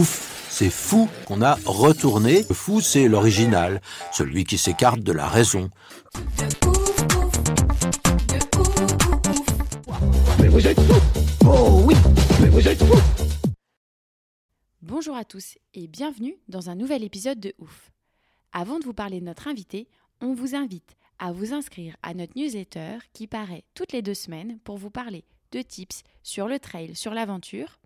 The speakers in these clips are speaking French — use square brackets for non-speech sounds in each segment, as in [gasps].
Ouf, c'est fou qu'on a retourné. Le fou, c'est l'original, celui qui s'écarte de la raison. Bonjour à tous et bienvenue dans un nouvel épisode de Ouf. Avant de vous parler de notre invité, on vous invite à vous inscrire à notre newsletter qui paraît toutes les deux semaines pour vous parler de tips sur le trail, sur l'aventure.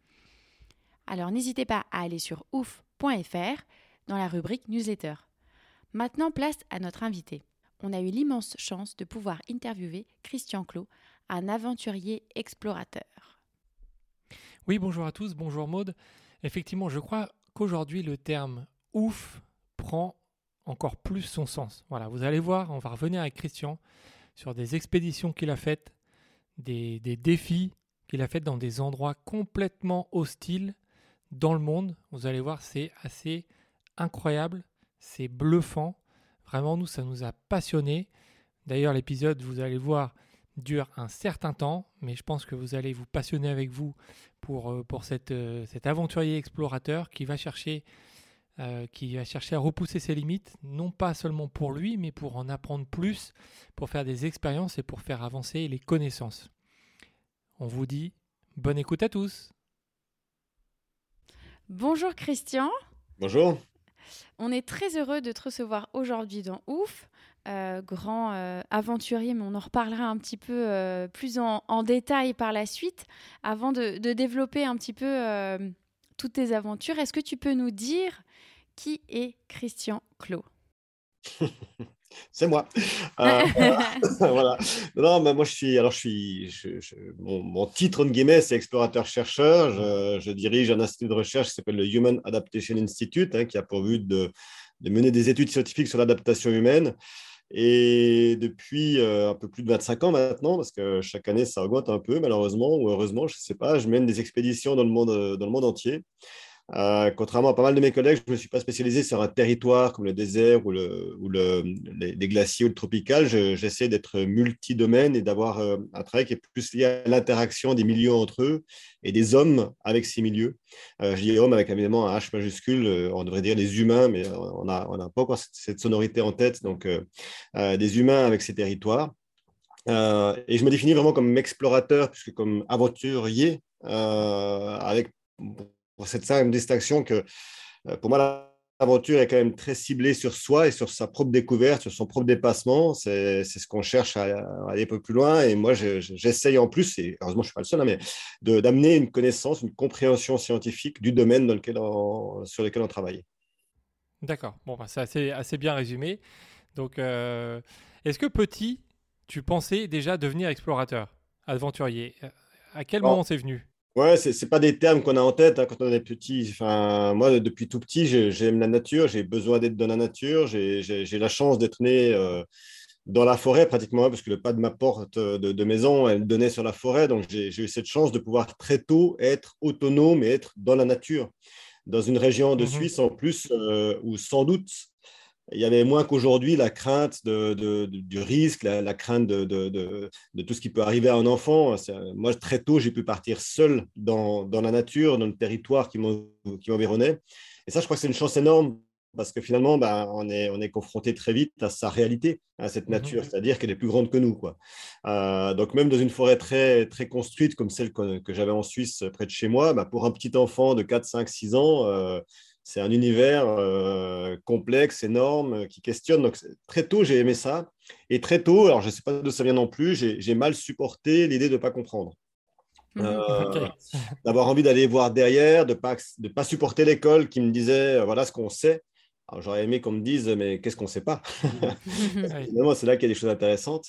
Alors n'hésitez pas à aller sur ouf.fr dans la rubrique newsletter. Maintenant, place à notre invité. On a eu l'immense chance de pouvoir interviewer Christian Clot, un aventurier explorateur. Oui, bonjour à tous, bonjour Maude. Effectivement, je crois qu'aujourd'hui, le terme ouf prend encore plus son sens. Voilà, vous allez voir, on va revenir avec Christian sur des expéditions qu'il a faites, des, des défis qu'il a faites dans des endroits complètement hostiles dans le monde. Vous allez voir, c'est assez incroyable, c'est bluffant. Vraiment, nous, ça nous a passionnés. D'ailleurs, l'épisode, vous allez voir, dure un certain temps, mais je pense que vous allez vous passionner avec vous pour, euh, pour cette, euh, cet aventurier explorateur qui va chercher euh, qui va chercher à repousser ses limites, non pas seulement pour lui, mais pour en apprendre plus, pour faire des expériences et pour faire avancer les connaissances. On vous dit bonne écoute à tous. Bonjour Christian, Bonjour. on est très heureux de te recevoir aujourd'hui dans Ouf. Euh, grand euh, aventurier, mais on en reparlera un petit peu euh, plus en, en détail par la suite. Avant de, de développer un petit peu toutes tes aventures, est-ce que tu peux nous dire qui est Christian Clot [laughs] C'est moi. [laughs] Euh, [laughs] voilà. Non, mais moi je suis. Alors je suis. je- je- mon, mon titre en guillemets, c'est explorateur-chercheur. Je, je dirige un institut de recherche qui s'appelle le Human Adaptation Institute, hein, qui a pour but de, de mener des études scientifiques sur l'adaptation humaine. Et depuis euh, un peu plus de 25 ans maintenant, parce que chaque année ça augmente un peu, malheureusement ou heureusement, je ne sais pas, je mène des expéditions dans le monde, dans le monde entier. Euh, contrairement à pas mal de mes collègues, je ne me suis pas spécialisé sur un territoire comme le désert ou, le, ou le, les, glaciers ou le tropical. Je- J'essaie d'être multi-domaine et d'avoir euh, un travail qui est plus lié à l'interaction des milieux entre eux et des hommes avec ces milieux. Euh, je dis hommes avec évidemment un H majuscule, euh, on devrait dire des humains, mais on n'a pas encore cette, sonorité en tête. Donc, des humains avec ces territoires. Et je me définis vraiment comme explorateur, puisque comme aventurier, avec pour cette simple distinction que euh, pour moi, l'aventure est quand même très ciblée sur soi et sur sa propre découverte, sur son propre dépassement. C'est ce qu'on cherche à, à aller un peu plus loin. Et moi, je- je- j'essaye en plus, et heureusement, je ne suis pas le seul, hein, mais de- d'amener une connaissance, une compréhension scientifique du domaine dans lequel on- sur lequel on travaille. D'accord, bon, bah, c'est assez, assez bien résumé. Donc, euh, est-ce que petit, tu pensais déjà devenir explorateur, aventurier? À quel Oh. moment c'est venu? Ouais, c'est c'est pas des termes qu'on a en tête hein, quand on est petit. Enfin, moi, depuis tout petit, j'ai- j'aime la nature, j'ai besoin d'être dans la nature. J'ai la chance d'être né euh, dans la forêt pratiquement, parce que le pas de ma porte de, de maison, elle donnait sur la forêt. Donc, j'ai eu cette chance de pouvoir très tôt être autonome et être dans la nature. Dans une région de Mhm. Suisse en plus, euh, où sans doute il y avait moins qu'aujourd'hui la crainte de, de- de- du risque, la, la crainte de, tout ce qui peut arriver à un enfant. Moi, très tôt, j'ai pu partir seul dans, dans la nature, dans le territoire qui m'en- qui m'environnait. Et ça, je crois que c'est une chance énorme parce que finalement, ben, on, est, on est confronté très vite à sa réalité, à cette Mhm. nature, c'est-à-dire qu'elle est plus grande que nous. Quoi. Euh, donc, même dans une forêt très, très construite comme celle que, que j'avais en Suisse près de chez moi, ben, pour un petit enfant de 4, 5, 6 ans, euh, c'est un univers euh, complexe, énorme, euh, qui questionne. Donc, très tôt, j'ai aimé ça. Et très tôt, alors je ne sais pas d'où ça vient non plus, j'ai mal supporté l'idée de ne pas comprendre. Euh, Ok. [laughs] D'avoir envie d'aller voir derrière, de ne pas, de pas supporter l'école qui me disait euh, voilà ce qu'on sait. Alors, j'aurais aimé qu'on me dise mais qu'est-ce qu'on ne sait pas? [laughs] Finalement, c'est là qu'il y a des choses intéressantes.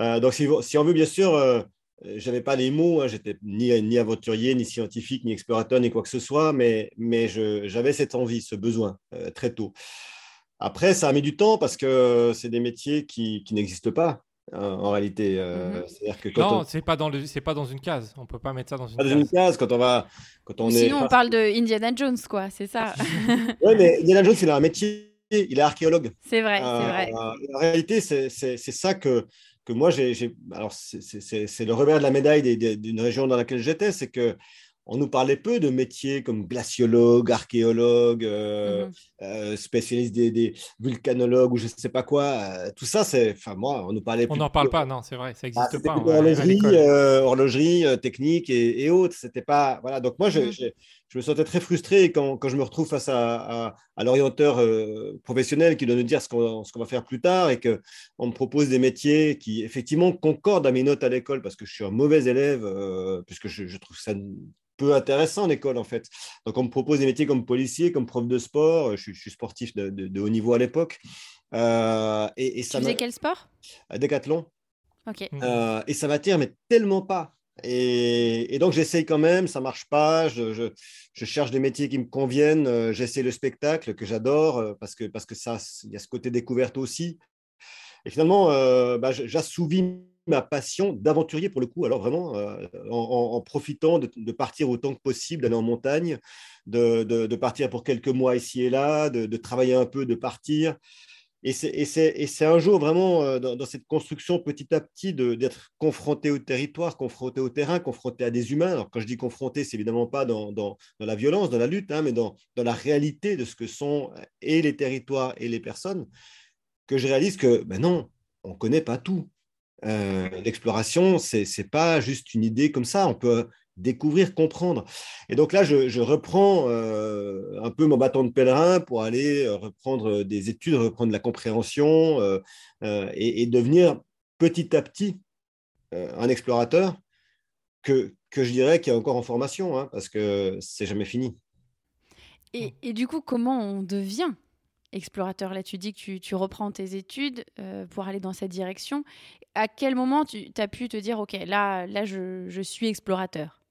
Euh, donc, si, si on veut bien sûr euh, j'avais pas les mots, hein, j'étais ni, ni aventurier, ni scientifique, ni explorateur, ni quoi que ce soit, mais, mais j'avais cette envie, ce besoin très tôt. Après, ça a mis du temps parce que c'est des métiers qui, qui n'existent pas. Hein, en réalité. Euh, mhm. que non, c'est pas dans le, c'est pas dans une case. On peut pas mettre ça dans une, pas case. Dans une case. Quand on va, quand on est. Sinon, on parle de Indiana Jones, quoi. C'est ça. [laughs] oui, mais Indiana Jones, il a un métier. Il est archéologue. C'est vrai, c'est euh, vrai. en réalité, c'est ça que que moi j'ai. Alors, c'est le revers de la médaille d'une région dans laquelle j'étais, c'est que on nous parlait peu de métiers comme glaciologue, archéologue, euh, mhm. euh, spécialiste des, vulcanologues ou je ne sais pas quoi. Euh, tout ça, c'est. Enfin, moi, on nous parlait. On n'en parle pas, non, c'est vrai, ça n'existe ah, pas. Horlogerie, horlogerie technique et, autres. C'était pas. Voilà. Donc, moi, mhm. Je, me sentais très frustré quand, quand je me retrouve face à, à, l'orienteur professionnel qui doit nous dire ce qu'on va faire plus tard et qu'on me propose des métiers qui, effectivement, concordent à mes notes à l'école parce que je suis un mauvais élève, puisque je, je trouve ça peu intéressant en école, en fait. Donc, on me propose des métiers comme policier, comme prof de sport. Je, suis sportif de, haut niveau à l'époque. Euh, et, ça tu faisais quel sport? Décathlon. Ok. Euh, et ça m'attire, mais tellement pas. Et, donc, j'essaye quand même, ça marche pas. Je, cherche des métiers qui me conviennent. Euh, j'essaie le spectacle que j'adore parce que, parce que ça, il y a ce côté découverte aussi. Et finalement, bah, j'assouvis ma passion d'aventurier pour le coup, alors vraiment euh, en, profitant de, partir autant que possible, d'aller en montagne, de, partir pour quelques mois ici et là, de, travailler un peu, de partir. Et c'est un jour vraiment euh, dans, cette construction petit à petit d'être confronté au territoire, confronté au terrain, confronté à des humains. Alors quand je dis confronté, c'est évidemment pas dans, la violence, dans la lutte, hein, mais dans, la réalité de ce que sont et les territoires et les personnes, que je réalise que ben non, on ne connaît pas tout. Euh, l'exploration, ce n'est pas juste une idée comme ça, on peut découvrir, comprendre. Et donc là, je, reprends euh, un peu mon bâton de pèlerin pour aller euh, reprendre des études, reprendre la compréhension et, devenir petit à petit un explorateur que, que je dirais qui est encore en formation, hein, parce que c'est jamais fini. et, du coup, comment on devient explorateur? Là, tu dis que tu, reprends tes études euh, pour aller dans cette direction. À quel moment tu as pu te dire, OK, là, là je, suis explorateur?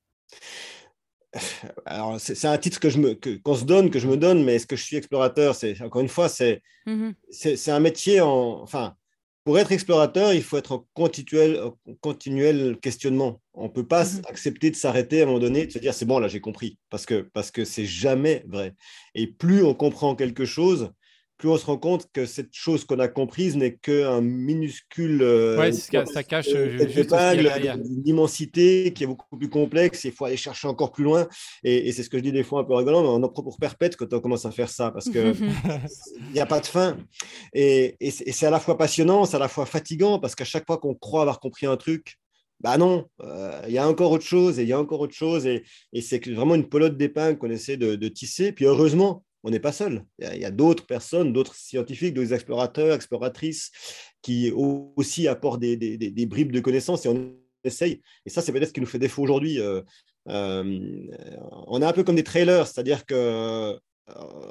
[sighs] alors, c'est un titre que je me, qu'on se donne, que je me donne, mais est-ce que je suis explorateur C'est encore une fois, c'est mmh c'est un métier en, enfin, pour être explorateur, il faut être en continuel, continuel questionnement. On ne peut pas mmh accepter de s'arrêter à un moment donné, de se dire c'est bon, là j'ai compris, parce que parce que c'est jamais vrai. Et plus on comprend quelque chose, plus on se rend compte que cette chose qu'on a comprise n'est qu'un minuscule. Euh, oui, ça cache euh, juste une immensité qui est beaucoup plus complexe. Il faut aller chercher encore plus loin. Et, c'est ce que je dis des fois un peu rigolant, mais on en prend pour perpète quand on commence à faire ça parce qu'il [laughs] n'y a pas de fin. Et, c'est à la fois passionnant, c'est à la fois fatigant parce qu'à chaque fois qu'on croit avoir compris un truc, bah non, euh, il y a encore autre chose et il y a encore autre chose. Et, c'est vraiment une pelote d'épingle qu'on essaie de, de tisser. Puis heureusement, on n'est pas seul. Il y a, d'autres personnes, d'autres scientifiques, d'autres explorateurs, exploratrices qui aussi apportent des, bribes de connaissances et on essaye. Et ça, c'est peut-être ce qui nous fait défaut aujourd'hui. Euh, euh, on est un peu comme des trailers, c'est-à-dire que euh,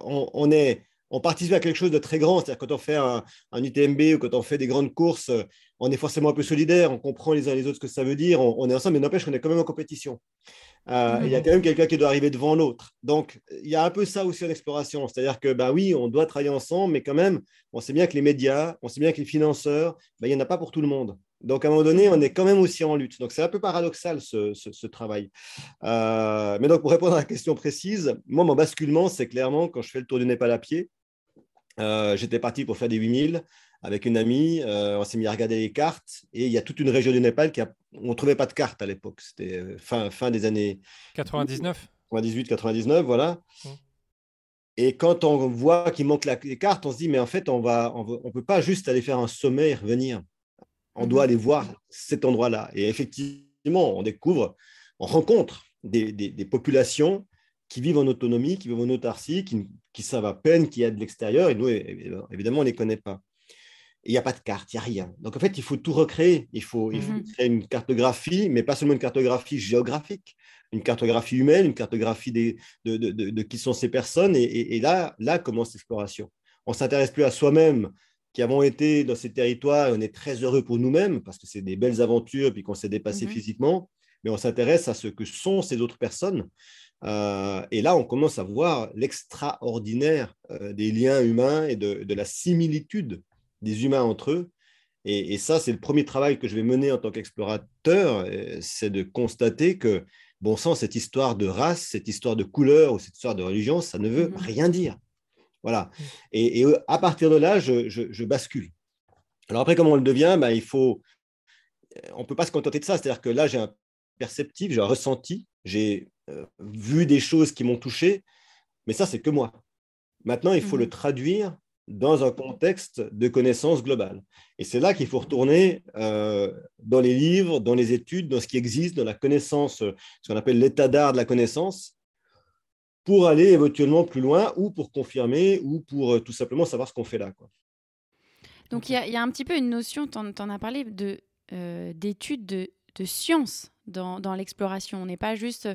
on, est on participe à quelque chose de très grand. C'est-à-dire quand on fait un, UTMB ou quand on fait des grandes courses, on est forcément un peu solidaire, on comprend les uns les autres ce que ça veut dire, on, on est ensemble, mais n'empêche qu'on est quand même en compétition. Euh, il y a quand même quelqu'un qui doit arriver devant l'autre. Donc, il y a un peu ça aussi en exploration. C'est-à-dire que, ben oui, on doit travailler ensemble, mais quand même, on sait bien que les médias, on sait bien que les financeurs, ben, il n'y en a pas pour tout le monde. Donc, à un moment donné, on est quand même aussi en lutte. Donc, c'est un peu paradoxal ce, travail. Euh, mais donc, pour répondre à la question précise, moi, mon basculement, c'est clairement quand je fais le tour du Népal à pied. Euh, j'étais parti pour faire des 8000 avec une amie, euh, on s'est mis à regarder les cartes et il y a toute une région du Népal qui a, on ne trouvait pas de cartes à l'époque. C'était fin, fin des années 99. 98, 99, voilà. Mmh. Et quand on voit qu'il manque la, les cartes, on se dit mais en fait on va, on, peut pas juste aller faire un sommet et revenir. On doit aller voir cet endroit-là. Et effectivement, on découvre, on rencontre des, des, populations qui vivent en autonomie, qui vivent en autarcie, qui, qui savent à peine qu'il y a de l'extérieur. Et nous, évidemment, on ne les connaît pas il n'y a pas de carte, il n'y a rien. Donc en fait, il faut tout recréer. Il faut, il faut mhm. créer une cartographie, mais pas seulement une cartographie géographique, une cartographie humaine, une cartographie des, de, de, de, qui sont ces personnes. Et, et, là, là commence l'exploration. On s'intéresse plus à soi-même qui avons été dans ces territoires, on est très heureux pour nous-mêmes parce que c'est des belles aventures puis qu'on s'est dépassé Mhm. physiquement, mais on s'intéresse à ce que sont ces autres personnes. Euh, et là, on commence à voir l'extraordinaire euh, des liens humains et de, de la similitude des humains entre eux. Et, et ça, c'est le premier travail que je vais mener en tant qu'explorateur, euh, c'est de constater que, bon sang, cette histoire de race, cette histoire de couleur ou cette histoire de religion, ça ne veut Mhm. rien dire. Voilà. Et, et, euh, à partir de là, je, je- je bascule. Alors après, comment on le devient? Ben, il faut, On ne peut pas se contenter de ça. C'est-à-dire que là, j'ai un perceptif, j'ai un ressenti, j'ai euh, vu des choses qui m'ont touché, mais ça, c'est que moi. Maintenant, il faut le traduire dans un contexte de connaissance globale. Et c'est là qu'il faut retourner euh, dans les livres, dans les études, dans ce qui existe, dans la connaissance, euh, ce qu'on appelle l'état d'art de la connaissance, pour aller éventuellement plus loin ou pour confirmer ou pour euh, tout simplement savoir ce qu'on fait là. Donc il y, a- un petit peu une notion, tu en, as parlé, de, euh, d'études de, de science dans, dans l'exploration. On n'est pas juste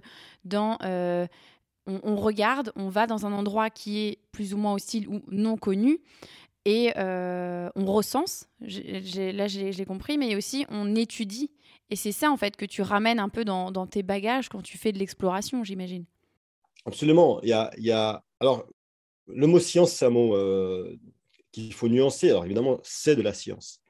dans... euh, on, regarde, on va dans un endroit qui est plus ou moins hostile ou non connu et on recense. Là, j'ai j'ai compris, mais aussi on étudie. Et c'est ça, en fait, que tu ramènes un peu dans, dans tes bagages quand tu fais de l'exploration, j'imagine. Absolument. Il y a, il y a... Alors, le mot science, c'est un mot euh, qu'il faut nuancer. Alors, évidemment, c'est de la science.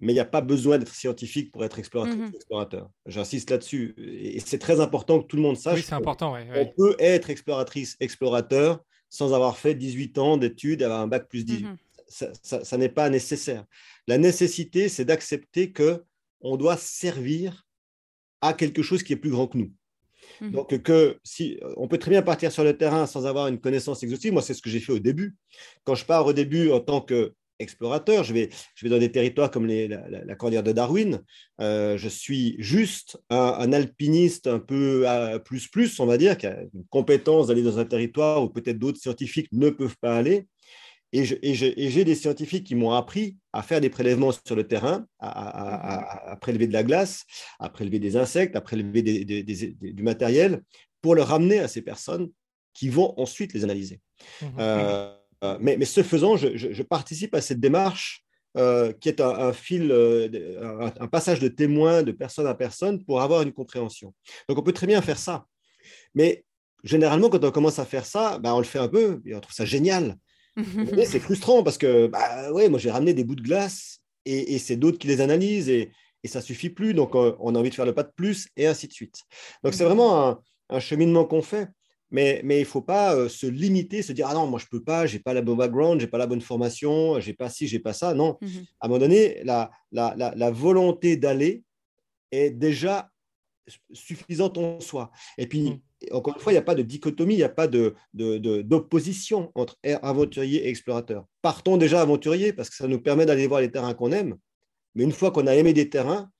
Mais il n'y a pas besoin d'être scientifique pour être Mhm. explorateur. J'insiste là-dessus. Et c'est très important que tout le monde sache Oui, c'est important, ouais, ouais. peut être exploratrice, explorateur sans avoir fait 18 ans d'études avoir un bac plus 18. Mhm. Ça, ça- ça n'est pas nécessaire. La nécessité, c'est d'accepter que on doit servir à quelque chose qui est plus grand que nous. Mhm. Donc, que si on peut très bien partir sur le terrain sans avoir une connaissance exhaustive. Moi, c'est ce que j'ai fait au début. Quand je pars au début en tant qu'explorateur, je vais, je vais dans des territoires comme la, la- cordillère de Darwin. Euh, je suis juste un, alpiniste un peu plus plus, on va dire, qui a une compétence d'aller dans un territoire où peut-être d'autres scientifiques ne peuvent pas aller. Et j'ai des scientifiques qui m'ont appris à faire des prélèvements sur le terrain, à, à- à- à- à prélever de la glace, à prélever des insectes, à prélever des- des- des- des- du matériel pour le ramener à ces personnes qui vont ensuite les analyser. Mhm. Euh, mais, mais ce faisant, je, je- je participe à cette démarche euh, qui est un, un fil, euh, un, passage de témoin de personne à personne pour avoir une compréhension. Donc on peut très bien faire ça. Mais généralement, quand on commence à faire ça, bah, on le fait un peu et on trouve ça génial. [laughs] C'est frustrant parce que, bah, ouais, moi j'ai ramené des bouts de glace et, et c'est d'autres qui les analysent et, et ça suffit plus. Donc on, on a envie de faire le pas de plus et ainsi de suite. Donc c'est Mhm. vraiment un, un cheminement qu'on fait. Mais, mais il ne faut pas euh, se limiter, se dire Ah non, moi je ne peux pas, je n'ai pas la bonne background, je n'ai pas la bonne formation, je n'ai pas ci, je n'ai pas ça. Non, Mhm. à un moment donné, la, la, la, la volonté d'aller est déjà suffisante en soi. Et puis, Mm. Encore une fois, il n'y a pas de dichotomie, il n'y a pas de, de- de- d'opposition entre aventurier et explorateur. Partons déjà aventurier parce que ça nous permet d'aller voir les terrains qu'on aime. Mais une fois qu'on a aimé des terrains,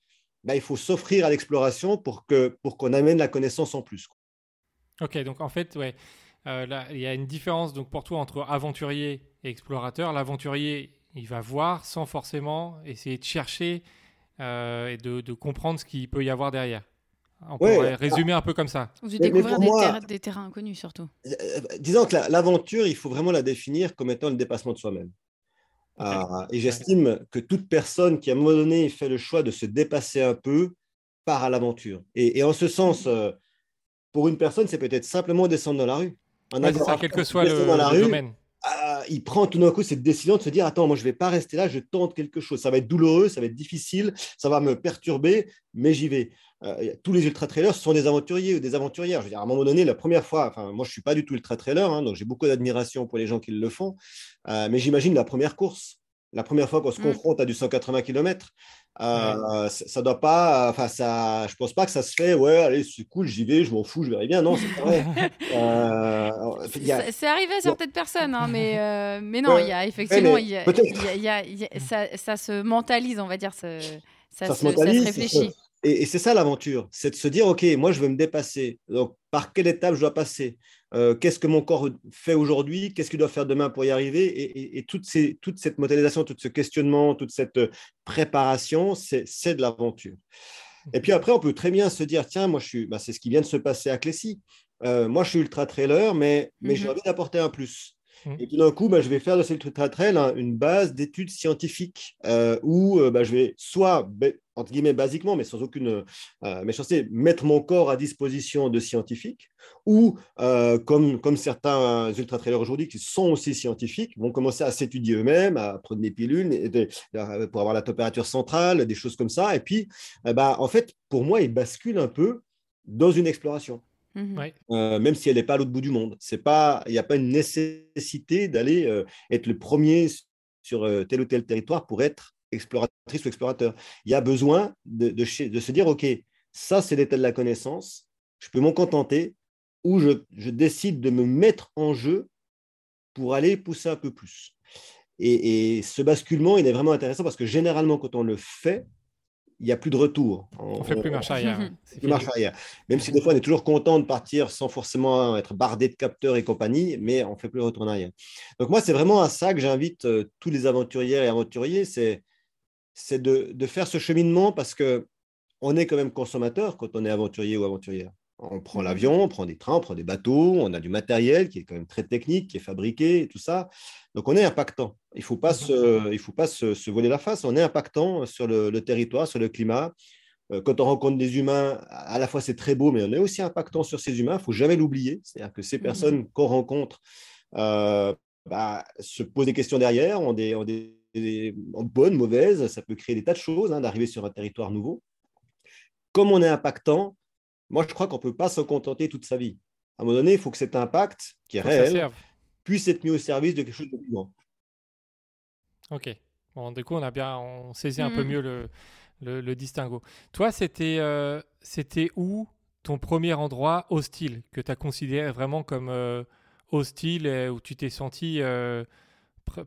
ben, il faut s'offrir à l'exploration pour, qu'on amène la connaissance en plus. Ok, donc en fait, euh, il y a une différence pour toi entre aventurier et explorateur. L'aventurier, il va voir sans forcément essayer de chercher euh, et de comprendre ce qu'il peut y avoir derrière. On Ouais, pourrait résumer un peu comme ça. Ou de Mais- découvrir pour des, moi- des terrains inconnus, surtout. Euh, disons que la- l'aventure, il faut vraiment la définir comme étant le dépassement de soi-même. Ah, et j'estime que toute personne qui, à un moment donné, fait le choix de se dépasser un peu, part à l'aventure. Et, et en ce sens, euh, pour une personne, c'est peut-être simplement descendre dans la rue. Un Ouais, ça, quel que soit le, descend dans la le rue, domaine. Il prend tout d'un coup cette décision de se dire Attends, moi, je ne vais pas rester là, je tente quelque chose. Ça va être douloureux, ça va être difficile, ça va me perturber, mais j'y vais. Euh, tous les ultra-trailers sont des aventuriers ou des aventurières. Je veux dire, à un moment donné, la première fois, enfin, moi, je ne suis pas du tout ultra-trailer, hein, donc j'ai beaucoup d'admiration pour les gens qui le font, Euh, mais j'imagine la première course. La première fois qu'on se Mm. confronte à du 180 km, euh, ça, ça doit pas, enfin ça, je pense pas que ça se fait. Ouais, allez, c'est cool, j'y vais, je m'en fous, je verrai bien. Non, c'est vrai. [laughs] Euh, a- C'est arrivé à certaines personnes, hein, mais, euh, mais non, Ouais, il y a effectivement, il y a- y a- y ça, ça se mentalise, on va dire, ça, ça, Ça se, se mentalise, ça se réfléchit. Et, et c'est ça l'aventure, c'est de se dire, OK, moi je veux me dépasser. Donc, par quelle étape je dois passer? Euh, Qu'est-ce que mon corps fait aujourd'hui? Qu'est-ce qu'il doit faire demain pour y arriver? Et, et- et toute, ces- toute cette modélisation, tout ce questionnement, toute cette euh, préparation, c'est de l'aventure. Et puis après, on peut très bien se dire, tiens, moi je suis, bah, c'est ce qui vient de se passer à Clécy. Euh, moi je suis ultra trailer, mais, mais j'ai Mhm. envie d'apporter un plus. Mmh. Et tout d'un coup, bah, je vais faire de cette trail hein, une base d'études scientifiques euh, où euh, bah, je vais soit, entre guillemets, basiquement, mais sans aucune euh, méchanceté, mettre mon corps à disposition de scientifiques ou, comme, comme certains ultra-trailers aujourd'hui qui sont aussi scientifiques, vont commencer à s'étudier eux-mêmes, à prendre des pilules pour avoir la température centrale, des choses comme ça. Et puis, bah, en fait, pour moi, ils basculent un peu dans une exploration. Mmh euh, même si elle n'est pas à l'autre bout du monde. Il n'y a pas une nécessité d'aller euh, être le premier sur euh, tel ou tel territoire pour être exploratrice ou explorateur. Il y a besoin de, de, se dire, OK, ça c'est l'état de la connaissance, je peux m'en contenter, ou je, je, décide de me mettre en jeu pour aller pousser un peu plus. Et, et ce basculement, il est vraiment intéressant parce que généralement, quand on le fait, il n'y a plus de retour. On ne fait plus marche arrière. [laughs] plus marche arrière. Même si des fois on est toujours content de partir sans forcément être bardé de capteurs et compagnie, mais on ne fait plus retour en arrière. Donc moi, c'est vraiment à ça que j'invite euh, tous les aventuriers et aventuriers, c'est, c'est de, de, faire ce cheminement parce que on est quand même consommateur quand on est aventurier ou aventurière. On prend l'avion, on prend des trains, on prend des bateaux, on a du matériel qui est quand même très technique, qui est fabriqué et tout ça. Donc on est impactant. Il ne faut pas, se, il faut pas se, voler la face. On est impactant sur le, territoire, sur le climat. Euh, quand on rencontre des humains, à la fois c'est très beau, mais on est aussi impactant sur ces humains. Il ne faut jamais l'oublier. C'est-à-dire que ces personnes qu'on rencontre euh, bah, se posent des questions derrière, ont des, des, bonnes, mauvaises. Ça peut créer des tas de choses hein, d'arriver sur un territoire nouveau. Comme on est impactant, moi, je crois qu'on ne peut pas se contenter toute sa vie. À un moment donné, il faut que cet impact, qui est réel, puisse être mis au service de quelque chose de plus grand. Ok. Bon, du coup, on a bien, on saisit un peu mm. mieux le, le, distinguo. Toi, c'était euh, c'était où ton premier endroit hostile que tu as considéré vraiment comme euh, hostile et où tu t'es senti euh,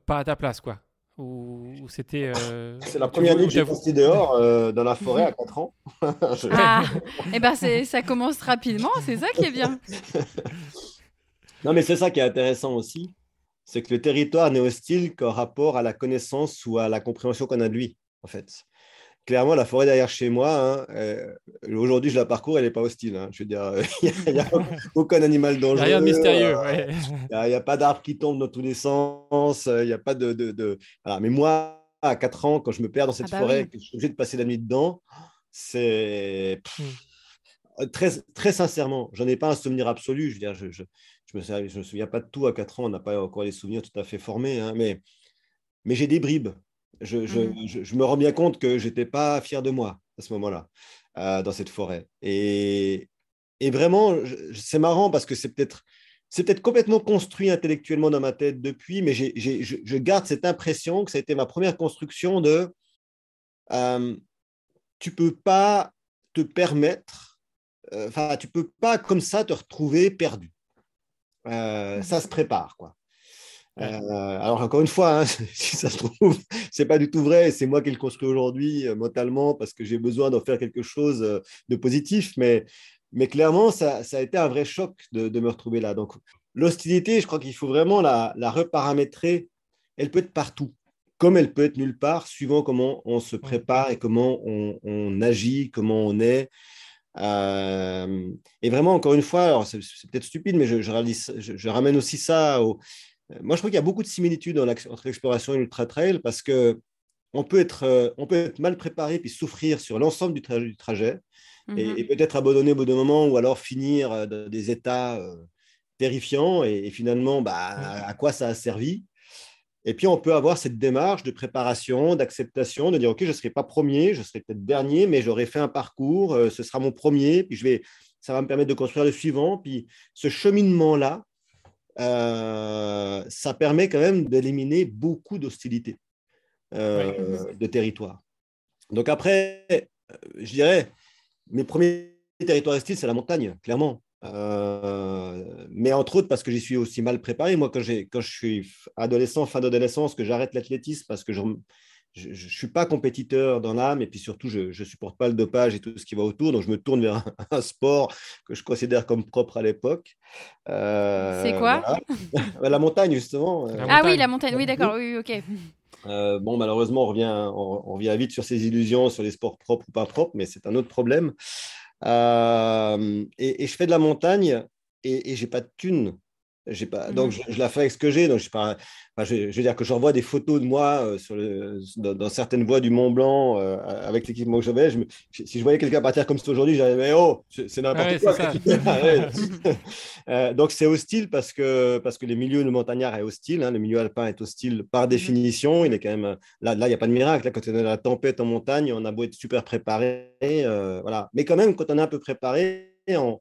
pas à ta place, quoi? Ou, c'était. Euh, c'est la première nuit que j'ai passé dehors euh, dans la forêt à 4 ans. [laughs] ah, et eh ben ça commence rapidement, c'est ça qui est bien. [laughs] non, mais c'est ça qui est intéressant aussi, c'est que le territoire n'est hostile qu'en rapport à la connaissance ou à la compréhension qu'on a de lui, en fait clairement, la forêt derrière chez moi, hein, euh, aujourd'hui, je la parcours, elle n'est pas hostile. Hein. Je veux dire, [laughs] il n'y a, aucun animal [laughs] dangereux. Rien de mystérieux. Il n'y a, pas d'arbres qui tombent dans tous les sens. Il n'y a pas de. de, Mais moi, à 4 ans, quand je me perds dans cette ah bah forêt, que je suis obligé de passer la nuit dedans, c'est. Hmm. Très, très sincèrement, j'en ai pas un souvenir absolu. Je veux dire, je, je, me, je me souviens pas de tout à 4 ans. On n'a pas encore les souvenirs tout à fait formés. Hein, mais mais j'ai des bribes. Mmh. Je, me rends bien compte que j'étais pas fier de moi à ce moment-là, euh, dans cette forêt. Et, vraiment, c'est marrant parce que c'est peut-être c'est peut-être complètement construit intellectuellement dans ma tête depuis, mais je, garde cette impression que ça a été ma première construction de euh, tu peux pas te permettre, euh, enfin, tu peux pas comme ça te retrouver perdu. Euh, ça se prépare, quoi. Euh, alors encore une fois, hein, [laughs] si ça se trouve, c'est pas du tout vrai. C'est moi qui le construis aujourd'hui euh, mentalement parce que j'ai besoin d'en faire quelque chose euh, de positif. Mais, mais clairement, ça, ça, a été un vrai choc de, de me retrouver là. Donc l'hostilité, je crois qu'il faut vraiment la, la, reparamétrer. Elle peut être partout, comme elle peut être nulle part, suivant comment on se prépare et comment on, on agit, comment on est. et vraiment, encore une fois, c'est peut-être stupide, mais je, je, je, ramène aussi ça au, moi, je trouve qu'il y a beaucoup de similitudes entre l'exploration et l'ultra trail parce que on peut être, euh, on peut être mal préparé puis souffrir sur l'ensemble du, du, trajet et, mhm. peut-être abandonner au bout d'un moment ou alors finir euh, dans des états euh, terrifiants et, finalement, bah, à quoi ça a servi? Et puis, on peut avoir cette démarche de préparation, d'acceptation, de dire, OK, je ne serai pas premier, je serai peut-être dernier, mais j'aurai fait un parcours, ce sera mon premier, puis je vais, ça va me permettre de construire le suivant. Puis ce cheminement-là, euh, ça permet quand même d'éliminer beaucoup d'hostilité euh, de territoire. Donc après, euh, je dirais, mes premiers territoires hostiles, c'est la montagne, clairement. mais entre autres parce que j'y suis aussi mal préparé. Moi, quand, quand je suis adolescent, fin d'adolescence, que j'arrête l'athlétisme parce que je, je ne suis pas compétiteur dans l'âme et puis surtout, je ne supporte pas le dopage et tout ce qui va autour. Donc, je me tourne vers [laughs] un, sport que je considère comme propre à l'époque. Euh, c'est quoi [laughs] La montagne, justement. ah oui, la montagne. Oui, d'accord. Oui, ok. Euh, bon, malheureusement, on revient, on, revient vite sur ces illusions, sur les sports propres ou pas propres, mais c'est un autre problème. Euh, et, je fais de la montagne et, et j'ai pas de thunes. Pas, donc, je, la fais avec ce que j'ai. Donc, je, pas, je, veux dire que j'envoie des photos de moi euh, sur le, dans, certaines voies du Mont Blanc euh, avec l'équipement que j'avais. Je si je voyais quelqu'un partir comme ça aujourd'hui, j'allais, mais oh, c'est n'importe quoi. [laughs] [laughs] euh, donc, c'est hostile parce que, parce que les milieux de montagnards est hostile. Hein, le milieu alpin est hostile par mhm. définition. Il est quand même. Là, il n'y a pas de miracle. Là, quand on a la tempête en montagne, on a beau être super préparé. Voilà. Mais quand même, quand on est un peu préparé, on,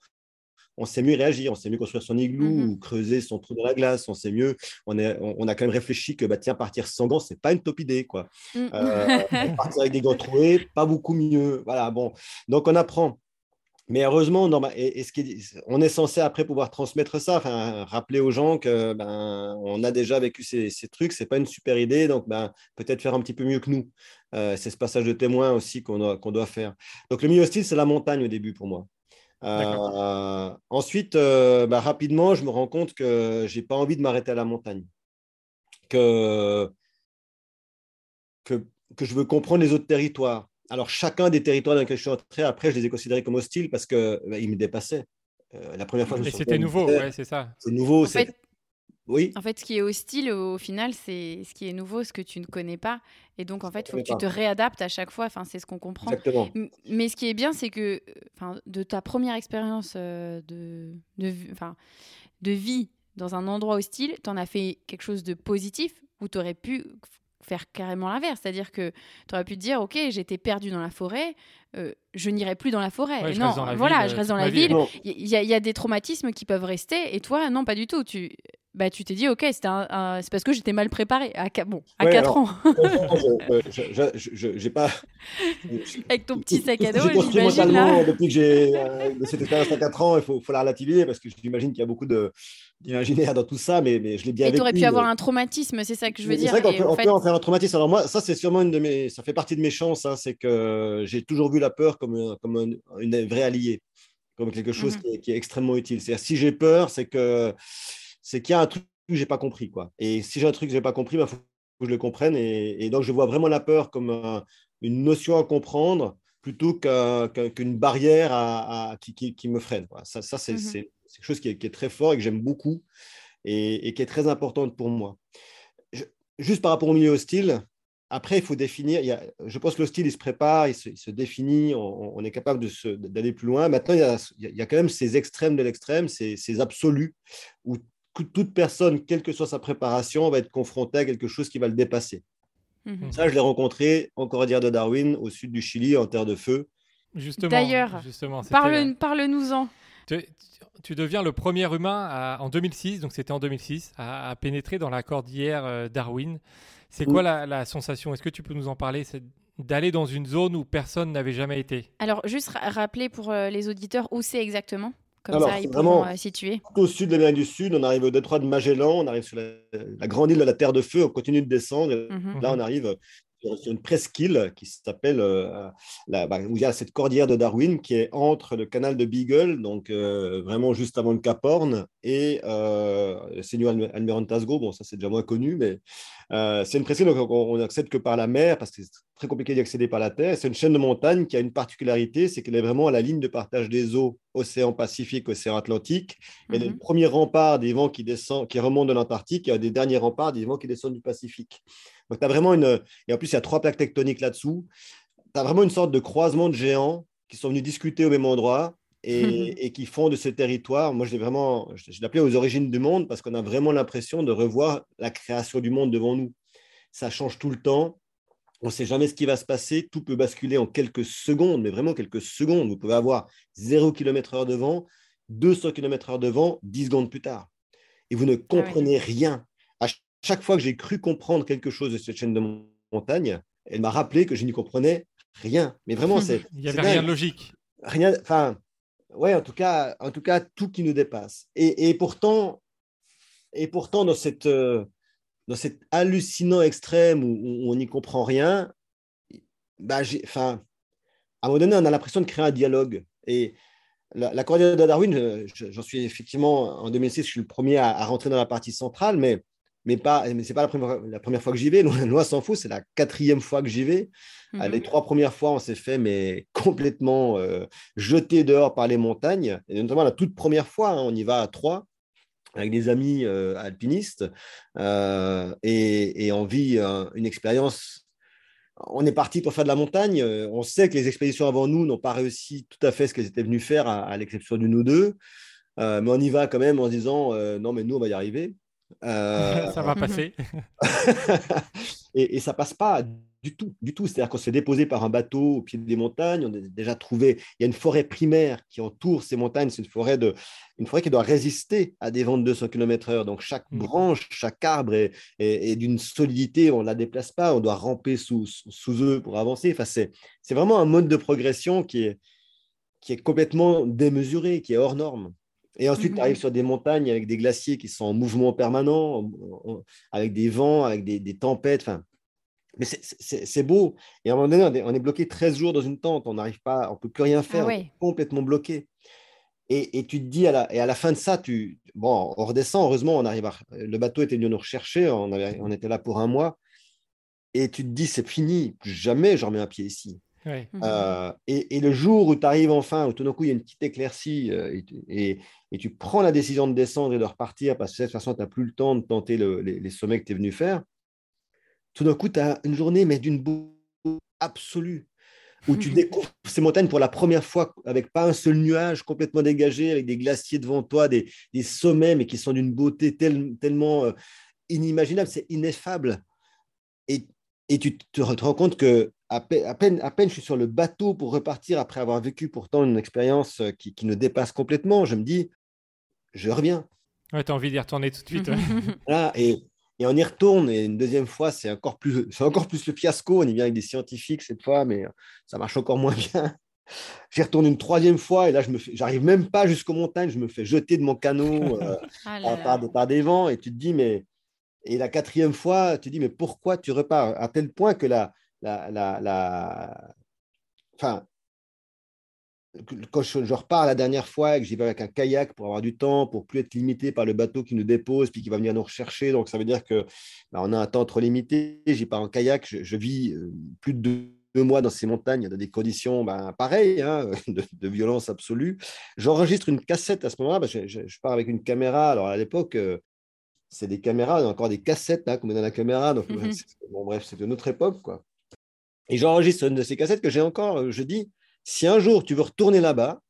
on sait mieux réagir, on sait mieux construire son igloo mmh ou creuser son trou dans la glace, on sait mieux, on, est, on, a quand même réfléchi que bah, tiens, partir sans gants, c'est pas une top idée. Quoi. Mmh. Euh, partir avec des gants troués, pas beaucoup mieux. Voilà, bon. Donc on apprend. Mais heureusement, et, ce qui on est censé après pouvoir transmettre ça, rappeler aux gens que ben, on a déjà vécu ces, ces trucs, c'est pas une super idée, donc ben, peut-être faire un petit peu mieux que nous. Euh, c'est ce passage de témoin aussi qu'on doit, qu'on doit faire. Donc le milieu hostile, c'est la montagne au début pour moi. Euh, ensuite, euh, bah, rapidement, je me rends compte que j'ai pas envie de m'arrêter à la montagne, que, que, que, je veux comprendre les autres territoires. Alors, chacun des territoires dans lesquels je suis entré, après, je les ai considérés comme hostiles parce qu'ils bah, me dépassaient. Euh, la première fois, je me c'était nouveau, ouais, c'est ça. C'est nouveau. c'est oui. En fait, ce qui est hostile, au final, c'est ce qui est nouveau, ce que tu ne connais pas. Et donc, en fait, il faut que tu te réadaptes à chaque fois. Enfin, c'est ce qu'on comprend. Exactement. Mais ce qui est bien, c'est que enfin, de ta première expérience euh, de, de, de vie dans un endroit hostile, tu en as fait quelque chose de positif où tu aurais pu faire carrément l'inverse? C'est-à-dire que tu aurais pu te dire, OK, j'étais perdu dans la forêt, euh, je n'irai plus dans la forêt. non, voilà, je reste dans la ville. Il y, y, a des traumatismes qui peuvent rester. Et toi, non, pas du tout. Tu, bah, tu t'es dit, ok, c'est un, parce que j'étais mal préparé à, bon, à 4 ans. [laughs] j'ai pas. Avec ton petit sac à dos, j'imagine. Là... Depuis que j'ai euh, cette expérience à 4 ans, il faut, faut la relativiser parce que j'imagine qu'il y a beaucoup d'imaginaire dans tout ça, mais, mais je l'ai bien Et tu aurais pu avoir un traumatisme, c'est ça que je veux dire. C'est vrai qu'on peut, en faire un traumatisme. Alors moi, ça, c'est sûrement une de mes. Ça fait partie de mes chances, hein, c'est que j'ai toujours vu la peur comme, comme une vraie alliée, comme quelque chose mhm. qui, est, qui, est, extrêmement utile. C'est-à-dire, si j'ai peur, c'est que c'est qu'il y a un truc que j'ai pas compris. Quoi. Et si j'ai un truc que j'ai pas compris, il bah, faut que je le comprenne. Et, donc, je vois vraiment la peur comme une notion à comprendre plutôt qu'une barrière à, qui, me freine. Ça, ça c'est mmh quelque chose qui est, très fort et que j'aime beaucoup et, qui est très importante pour moi. juste par rapport au milieu hostile, après, il faut définir. Il y a, je pense que le style, il se prépare, il se, définit, on, est capable d'aller plus loin. Maintenant, il y, a, il y, a, quand même ces extrêmes de l'extrême, ces, ces absolus, où toute personne, quelle que soit sa préparation, va être confrontée à quelque chose qui va le dépasser. Mhm. Ça, je l'ai rencontré en Cordillère de Darwin, au sud du Chili, en terre de feu. Justement. D'ailleurs, parle, parle-nous-en. Tu, tu, deviens le premier humain en 2006, donc c'était en 2006, à, pénétrer dans la Cordillère euh, Darwin. C'est quoi la, la, sensation? Est-ce que tu peux nous en parler? D'aller dans une zone où personne n'avait jamais été Alors, juste rappeler pour euh, les auditeurs où c'est exactement comme ça, ils vraiment euh, situer. Au sud de l'Amérique du Sud, on arrive au détroit de Magellan, on arrive sur la, grande île de la Terre de Feu, on continue de descendre. Mhm. Là, on arrive sur une presqu'île qui s'appelle, euh, bah, où il y a cette cordillère de Darwin qui est entre le canal de Beagle, donc euh, vraiment juste avant le Cap Horn, et euh, Seigneur Almirantasgo. Bon, ça c'est déjà moins connu, mais euh, c'est une presqu'île donc on n'accède que par la mer parce que c'est très compliqué d'y accéder par la terre. C'est une chaîne de montagne qui a une particularité, c'est qu'elle est vraiment à la ligne de partage des eaux océan Pacifique, océan Atlantique. Et le mhm. premier rempart des vents qui, descend, qui remontent de l'Antarctique et des derniers remparts des vents qui descendent du Pacifique. Donc, tu as vraiment une. Et en plus, il y a trois plaques tectoniques là-dessous. Tu as vraiment une sorte de croisement de géants qui sont venus discuter au même endroit et, [laughs] qui font de ce territoire. Moi, je l'ai vraiment. Je l'ai appelé aux origines du monde parce qu'on a vraiment l'impression de revoir la création du monde devant nous. Ça change tout le temps. On ne sait jamais ce qui va se passer. Tout peut basculer en quelques secondes, mais vraiment quelques secondes. Vous pouvez avoir 0 km/h de vent, 200 km/h de vent, 10 secondes plus tard. Et vous ne ah comprenez rien chaque fois que j'ai cru comprendre quelque chose de cette chaîne de montagne, elle m'a rappelé que je n'y comprenais rien. Mais vraiment, c'est. [laughs] Il n'y avait rien de logique. Rien. Enfin, ouais, en tout cas, en tout cas, tout qui nous dépasse. Et, pourtant, et pourtant, dans cette, euh, dans cet hallucinant extrême où, on n'y comprend rien, bah, enfin, à un moment donné, on a l'impression de créer un dialogue. Et la, la de Darwin, j'en suis effectivement en 2006, je suis le premier à, à, rentrer dans la partie centrale, mais mais pas, mais c'est pas la première, la première fois que j'y vais. Loin s'en fout, c'est la quatrième fois que j'y vais. Mhm. Les trois premières fois, on s'est fait mais complètement euh, jeter dehors par les montagnes. Et notamment la toute première fois, hein, on y va à trois. avec des amis alpinistes et, et, on vit une expérience on est parti pour faire de la montagne. On sait que les expéditions avant nous n'ont pas réussi tout à fait ce qu'elles étaient venues faire, à, l'exception d'une ou deux. mais on y va quand même en disant non, mais nous, on va y arriver. Ça va passer. [laughs] et, et, ça passe pas du tout, du tout. C'est-à-dire qu'on se fait déposer par un bateau au pied des montagnes. On a déjà trouvé. Il y a une forêt primaire qui entoure ces montagnes. C'est une forêt de, une forêt qui doit résister à des vents de 200 km/h. Donc chaque mmh. branche, chaque arbre est, d'une solidité. On ne la déplace pas. On doit ramper sous, sous eux pour avancer. Enfin, c'est, c'est vraiment un mode de progression qui est, qui est complètement démesuré, qui est hors norme. Et ensuite, tu arrives mmh. sur des montagnes avec des glaciers qui sont en mouvement permanent, avec des vents, avec des, des tempêtes. Enfin, mais c'est beau. Et à un moment donné, on est, bloqué 13 jours dans une tente. On n'arrive pas, on peut plus rien faire. Ah complètement bloqué. Et, tu te dis, à la, et à la fin de ça, tu, bon, on redescend. Heureusement, on arrive le bateau était venu nous rechercher. On, on était là pour un mois. Et tu te dis, c'est fini. jamais je remets un pied ici. Mhm. Euh, et, le jour où tu arrives enfin, où tout d'un coup il y a une petite éclaircie euh, et, tu prends la décision de descendre et de repartir parce que de toute façon, tu n'as plus le temps de tenter les, les, sommets que tu es venu faire, tout d'un coup, tu as une journée, mais d'une beauté absolue, où tu [laughs] découvres ces montagnes pour la première fois avec pas un seul nuage complètement dégagé, avec des glaciers devant toi, des, sommets, mais qui sont d'une beauté tellement euh, inimaginable, c'est ineffable. Et, tu te, rends compte que à peine, à, peine, je suis sur le bateau pour repartir après avoir vécu pourtant une expérience euh, qui, qui nous dépasse complètement, je me dis, je reviens. Ouais, tu as envie d'y retourner tout de suite. [laughs] et, et on y retourne, et une deuxième fois, c'est encore plus, c'est encore plus le fiasco. On y vient avec des scientifiques cette fois, mais ça marche encore moins bien. J'y retourne une troisième fois, et là, je me j'arrive même pas jusqu'aux montagnes, je me fais jeter de mon canot euh, [laughs] ah par, des vents, et tu te dis, mais. Et la quatrième fois, tu te dis, mais pourquoi tu repars? À tel point que la. la, la, la... Enfin, quand je, repars la dernière fois et que j'y vais avec un kayak pour avoir du temps, pour plus être limité par le bateau qui nous dépose, puis qui va venir nous rechercher. Donc, ça veut dire que bah, on a un temps trop limité. J'y pars en kayak, je, vis euh, plus de deux, mois dans ces montagnes, dans des conditions bah, pareilles, hein, [laughs] de, violence absolue. J'enregistre une cassette à ce moment-là, je, pars avec une caméra. Alors, à l'époque, euh, c'est des caméras, encore des cassettes hein, qu'on met dans la caméra. Donc, [laughs] bon, bref, c'est une autre époque, quoi. Et j'enregistre une de ces cassettes que j'ai encore, euh, je dis, si un jour tu veux retourner là-bas,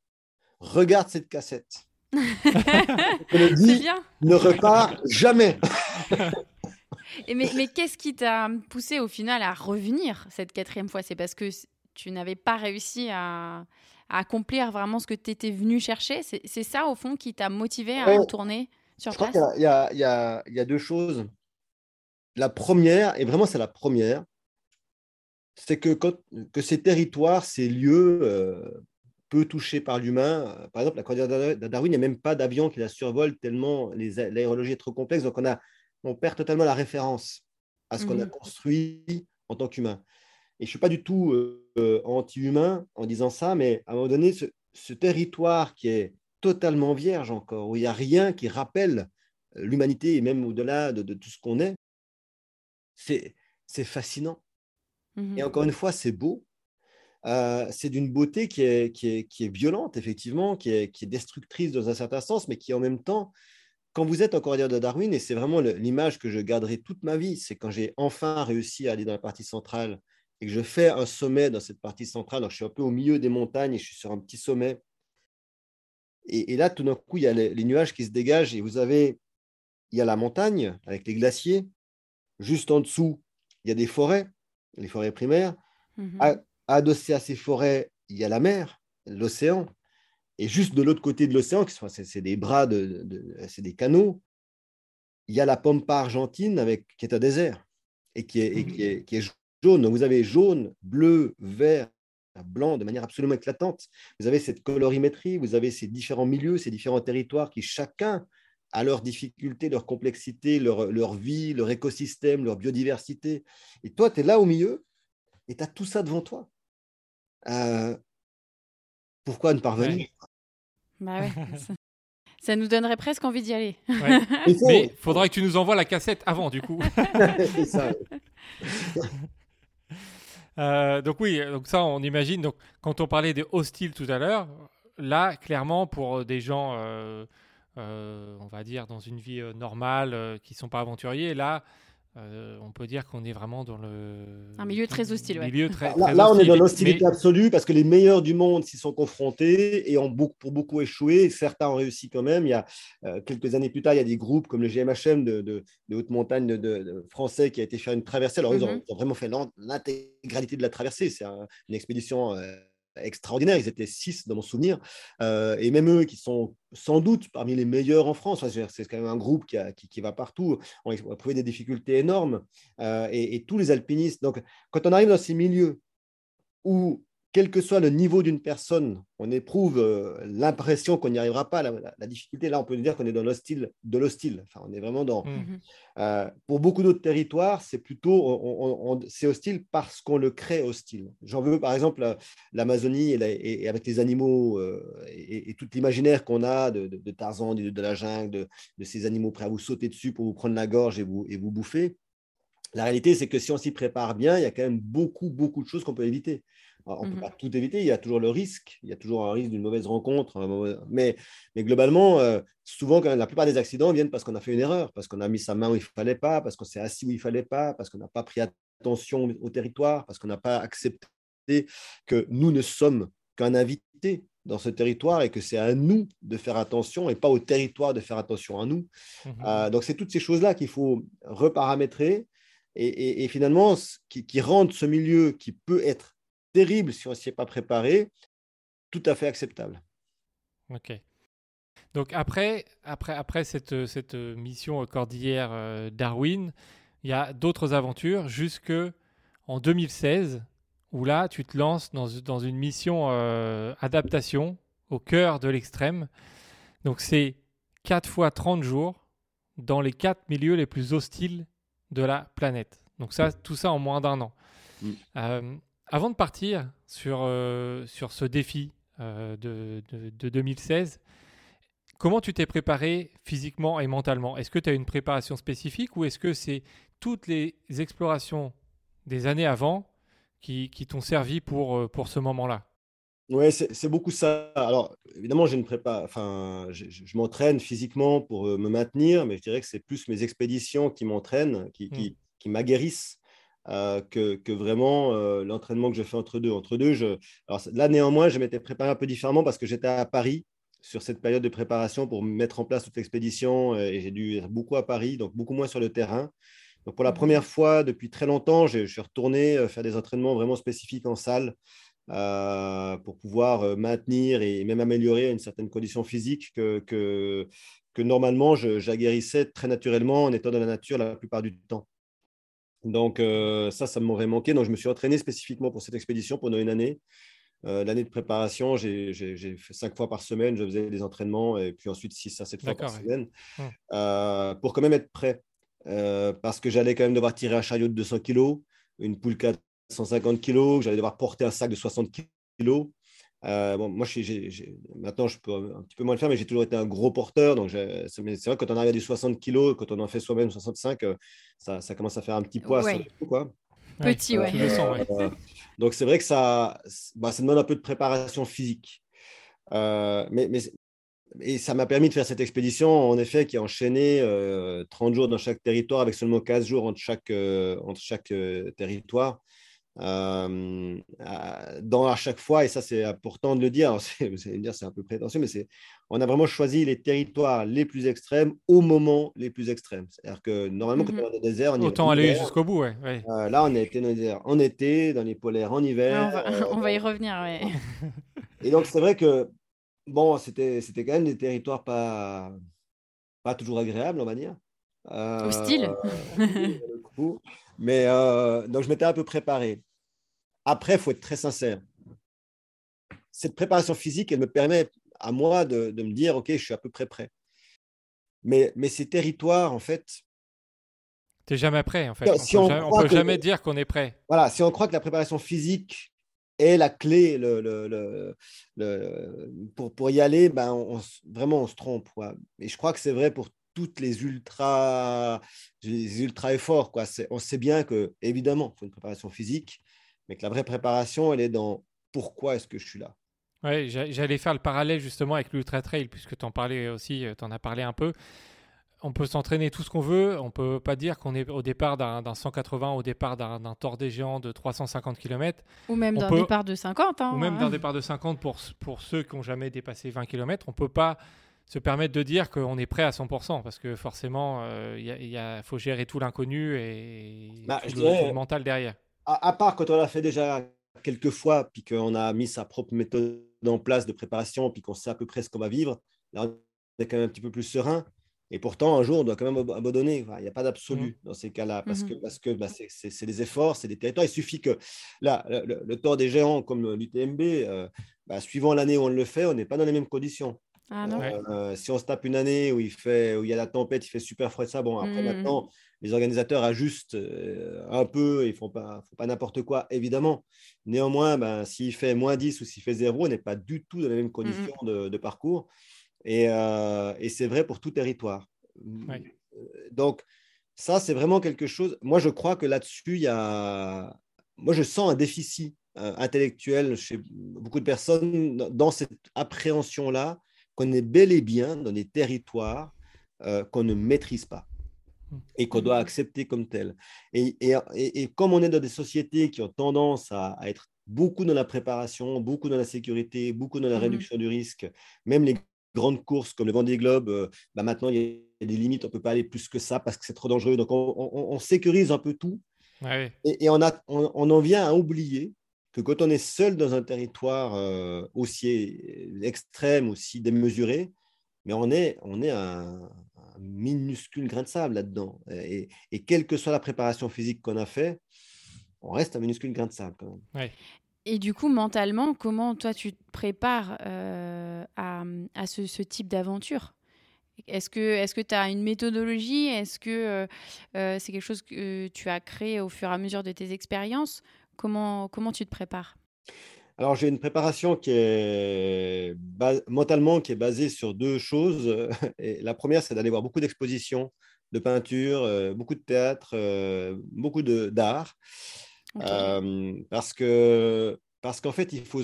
regarde cette cassette. [laughs] Je dis, ne repars jamais. Et mais, qu'est-ce qui t'a poussé au final à revenir cette quatrième fois? C'est parce que tu n'avais pas réussi à, accomplir vraiment ce que tu étais venu chercher? C'est ça, au fond, qui t'a motivé à retourner sur place? Il y, y, a deux choses. La première, et vraiment c'est la première, c'est que, que ces territoires, ces lieux euh, peu touchés par l'humain, euh, par exemple, la cordillère de Darwin, il n'y a même pas d'avion qui la survole tellement l'aérologie est trop complexe, donc on, a, on perd totalement la référence à ce qu'on a mmh construit en tant qu'humain. Et je ne suis pas du tout euh, anti-humain en disant ça, mais à un moment donné, ce, territoire qui est totalement vierge encore, où il n'y a rien qui rappelle l'humanité et même au-delà de, de, tout ce qu'on est, c'est fascinant. Et mmh encore une fois, c'est beau. Euh, c'est d'une beauté qui est, qui, est, qui est, violente, effectivement, qui est, qui est, destructrice dans un certain sens, mais qui en même temps, quand vous êtes encore dire de Darwin, et c'est vraiment l'image que je garderai toute ma vie, c'est quand j'ai enfin réussi à aller dans la partie centrale et que je fais un sommet dans cette partie centrale. Alors, je suis un peu au milieu des montagnes et je suis sur un petit sommet. Et, là, tout d'un coup, il y a les, les, nuages qui se dégagent et vous avez, il y a la montagne avec les glaciers. Juste en dessous, il y a des forêts les forêts primaires. Mmh adossé à ces forêts, il y a la mer, l'océan. Et juste de l'autre côté de l'océan, c'est des bras, de, c'est des canaux, il y a la pampa argentine avec, qui est un désert et qui est, qui, est, qui est, jaune. Donc vous avez jaune, bleu, vert, blanc de manière absolument éclatante. Vous avez cette colorimétrie, vous avez ces différents milieux, ces différents territoires qui chacun à leurs difficultés, leur complexité, leur, leur, vie, leur écosystème, leur biodiversité. Et toi, tu es là au milieu et tu as tout ça devant toi. Euh, pourquoi ne pas revenir? Bah ouais, [laughs] ça, nous donnerait presque envie d'y aller. Mais il faudra que tu nous envoies la cassette avant, du coup. [laughs] ça. [laughs] Euh, donc oui, donc ça, on imagine. Donc, quand on parlait de hostile tout à l'heure, là, clairement, pour des gens... Euh, on va dire, dans une vie normale, qui ne sont pas aventuriers. là, euh, on peut dire qu'on est vraiment dans le. Un milieu très hostile. Milieu très, là, on est dans l'hostilité absolue parce que les meilleurs du monde s'y sont confrontés et ont beaucoup, pour beaucoup échoué. Certains ont réussi quand même. Il y a euh, quelques années plus tard, il y a des groupes comme le GMHM de, de, haute montagne de, français qui a été faire une traversée. Alors, ils, ont, vraiment fait l'intégralité de la traversée. C'est une expédition. Euh, extraordinaire. Ils étaient six dans mon souvenir. Euh, et même eux qui sont sans doute parmi les meilleurs en France. c'est quand même un groupe qui, qui, va partout. On a trouvé des difficultés énormes. Euh, et, et, tous les alpinistes. Donc, quand on arrive dans ces milieux où quel que soit le niveau d'une personne, on éprouve euh, l'impression qu'on n'y arrivera pas. La, difficulté, là, on peut dire qu'on est dans l'hostile de l'hostile. Enfin, on est vraiment dans. Mmh. Mhm. Euh, pour beaucoup d'autres territoires, c'est plutôt, c'est hostile parce qu'on le crée hostile. J'en veux par exemple l'Amazonie et, avec les animaux euh, et, tout l'imaginaire qu'on a de, Tarzan, de, la jungle, de, ces animaux prêts à vous sauter dessus pour vous prendre la gorge et vous, et vous bouffer. La réalité, c'est que si on s'y prépare bien, il y a quand même beaucoup, beaucoup de choses qu'on peut éviter. On ne peut mmh pas tout éviter, il y a toujours le risque, il y a toujours un risque d'une mauvaise rencontre. Mais, mais globalement, euh, souvent, quand la plupart des accidents viennent parce qu'on a fait une erreur, parce qu'on a mis sa main où il ne fallait pas, parce qu'on s'est assis où il ne fallait pas, parce qu'on n'a pas pris attention au territoire, parce qu'on n'a pas accepté que nous ne sommes qu'un invité dans ce territoire et que c'est à nous de faire attention et pas au territoire de faire attention à nous. Mmh euh, donc, c'est toutes ces choses-là qu'il faut reparamétrer et, finalement qui, qui rendent ce milieu qui peut être terrible si on ne s'y est pas préparé, tout à fait acceptable. Ok. Donc après, après, après cette, cette mission cordillère euh, Darwin, il y a d'autres aventures jusque en 2016 où là tu te lances dans, dans une mission euh, adaptation au cœur de l'extrême. Donc c'est 4 fois 30 jours dans les quatre milieux les plus hostiles de la planète. Donc ça, tout ça en moins d'un an. Mm. Euh, avant de partir sur, euh, sur ce défi euh, de, de, 2016, comment tu t'es préparé physiquement et mentalement? Est-ce que tu as une préparation spécifique ou est-ce que c'est toutes les explorations des années avant qui, qui t'ont servi pour, euh, pour ce moment-là? Oui, c'est beaucoup ça. Alors, évidemment, j'ai une prépa, enfin, je, m'entraîne physiquement pour me maintenir, mais je dirais que c'est plus mes expéditions qui m'entraînent, qui, qui, mmh. qui m'aguerrissent. Euh, que, vraiment euh, l'entraînement que je fais entre deux. Entre deux, je... Alors, là, néanmoins, je m'étais préparé un peu différemment parce que j'étais à Paris sur cette période de préparation pour mettre en place toute l'expédition euh, et j'ai dû être beaucoup à Paris, donc beaucoup moins sur le terrain. Donc, pour la mmh première fois depuis très longtemps, je suis retourné faire des entraînements vraiment spécifiques en salle. pour pouvoir maintenir et même améliorer une certaine condition physique que, que, que normalement j'aguerrissais très naturellement en étant dans la nature la plupart du temps. Donc euh, ça, ça m'aurait manqué. Donc je me suis entraîné spécifiquement pour cette expédition pendant une année. Euh, l'année de préparation, j'ai fait cinq fois par semaine, je faisais des entraînements et puis ensuite six à sept fois par semaine euh, pour quand même être prêt. parce que j'allais quand même devoir tirer un chariot de 200 kg, une poule 450 kg, j'allais devoir porter un sac de 60 kg. Euh, bon, moi, maintenant, je peux un petit peu moins le faire, mais j'ai toujours été un gros porteur. Donc, c'est vrai que quand on arrive à du 60 kg, quand on en fait soi-même 65, euh, ça, ça, commence à faire un petit poids. quoi. Petit, ouais. Euh, donc, c'est vrai que ça, bah, ça demande un peu de préparation physique. mais, mais et ça m'a permis de faire cette expédition, en effet, qui a enchaîné 30 jours dans chaque territoire, avec seulement 15 jours entre chaque, entre chaque territoire. Euh, dans à chaque fois, et ça c'est important de le dire, [laughs] vous allez me dire c'est un peu prétentieux, mais c'est, on a vraiment choisi les territoires les plus extrêmes au moment les plus extrêmes. C'est-à-dire que normalement, quand on est dans le désert, on Autant aller jusqu'au bout, ouais. Euh, là, on a été dans le désert en été, dans les polaires en hiver. [laughs] on, va, y revenir, ouais. [laughs] et donc, c'est vrai que, bon, c'était, c'était quand même des territoires pas, pas toujours agréables, on va dire. Euh, Hostile. mais donc, je m'étais un peu préparé. Après, il faut être très sincère. Cette préparation physique, elle me permet à moi de, me dire, OK, je suis à peu près prêt. Mais, mais ces territoires, en fait... Tu n'es jamais prêt, en fait. on ne peut, jamais dire qu'on est prêt. Voilà, si on croit que la préparation physique est la clé le, pour, pour, y aller, ben on, vraiment, on se trompe. Et je crois que c'est vrai pour toutes les ultra, les ultra efforts. Quoi. On sait bien que, évidemment, il faut une préparation physique, mais que la vraie préparation, elle est dans pourquoi est-ce que je suis là Ouais, j'allais faire le parallèle justement avec l'ultra trail, puisque tu en parlais aussi, tu en as parlé un peu on peut s'entraîner tout ce qu'on veut. On peut pas dire qu'on est au départ d'un 180, au départ d'un tort des géants de 350 km. Ou même d'un départ de 50. Hein, ou même d'un départ de 50 pour, pour ceux qui n'ont jamais dépassé 20 km. On peut pas se permettre de dire qu'on est prêt à 100% parce que forcément, il euh, faut gérer tout l'inconnu et bah, tout, le, mental derrière. À, part quand on l'a fait déjà quelques fois, puis qu'on a mis sa propre méthode en place de préparation, puis qu'on sait à peu près ce qu'on va vivre, là, on est quand même un petit peu plus serein. Et pourtant, un jour, on doit quand même abandonner. Il n'y a pas d'absolu mmh. dans ces cas-là, parce mmh que, parce que bah, c'est des efforts, c'est des territoires. Il suffit que là, le, le, tort des géants comme l'UTMB, euh, bah, suivant l'année où on le fait, on n'est pas dans les mêmes conditions. Ah euh, si on se tape une année où il, fait, où il y a la tempête, il fait super froid, ça, bon, après, mmh. maintenant, les organisateurs ajustent euh, un peu, ils ne font pas, font pas n'importe quoi, évidemment. Néanmoins, ben, s'il fait moins 10 ou s'il fait 0, on n'est pas du tout dans les mêmes conditions de, de parcours. Euh, et, c'est vrai pour tout territoire. Euh, donc, ça, c'est vraiment quelque chose. Moi, je crois que là-dessus, il y a. Moi, je sens un déficit euh, intellectuel chez beaucoup de personnes dans cette appréhension-là qu'on est bel et bien dans des territoires qu'on ne maîtrise pas et qu'on doit accepter comme tel. Et, et, comme on est dans des sociétés qui ont tendance à, à, être beaucoup dans la préparation, beaucoup dans la sécurité, beaucoup dans la mmh réduction du risque, même les grandes courses comme le Vendée Globe, euh, bah maintenant, il y a des limites, on ne peut pas aller plus que ça parce que c'est trop dangereux. Donc, on, sécurise un peu tout. Et, on, a, on, en vient à oublier que quand on est seul dans un territoire euh, aussi extrême, aussi démesuré, mais on est, on est un, minuscule grain de sable là-dedans. Et, et, quelle que soit la préparation physique qu'on a fait, on reste un minuscule grain de sable quand même. Et du coup, mentalement, comment toi tu te prépares euh, à, à, ce, ce type d'aventure? Est-ce que tu as une méthodologie? Est-ce que euh, euh, c'est quelque chose que tu as créé au fur et à mesure de tes expériences? Comment, comment tu te prépares? Alors, j'ai une préparation qui est mentalement qui est basée sur deux choses. Et la première, c'est d'aller voir beaucoup d'expositions de peinture, beaucoup de théâtre, beaucoup d'art. Euh, parce que parce qu'en fait, il faut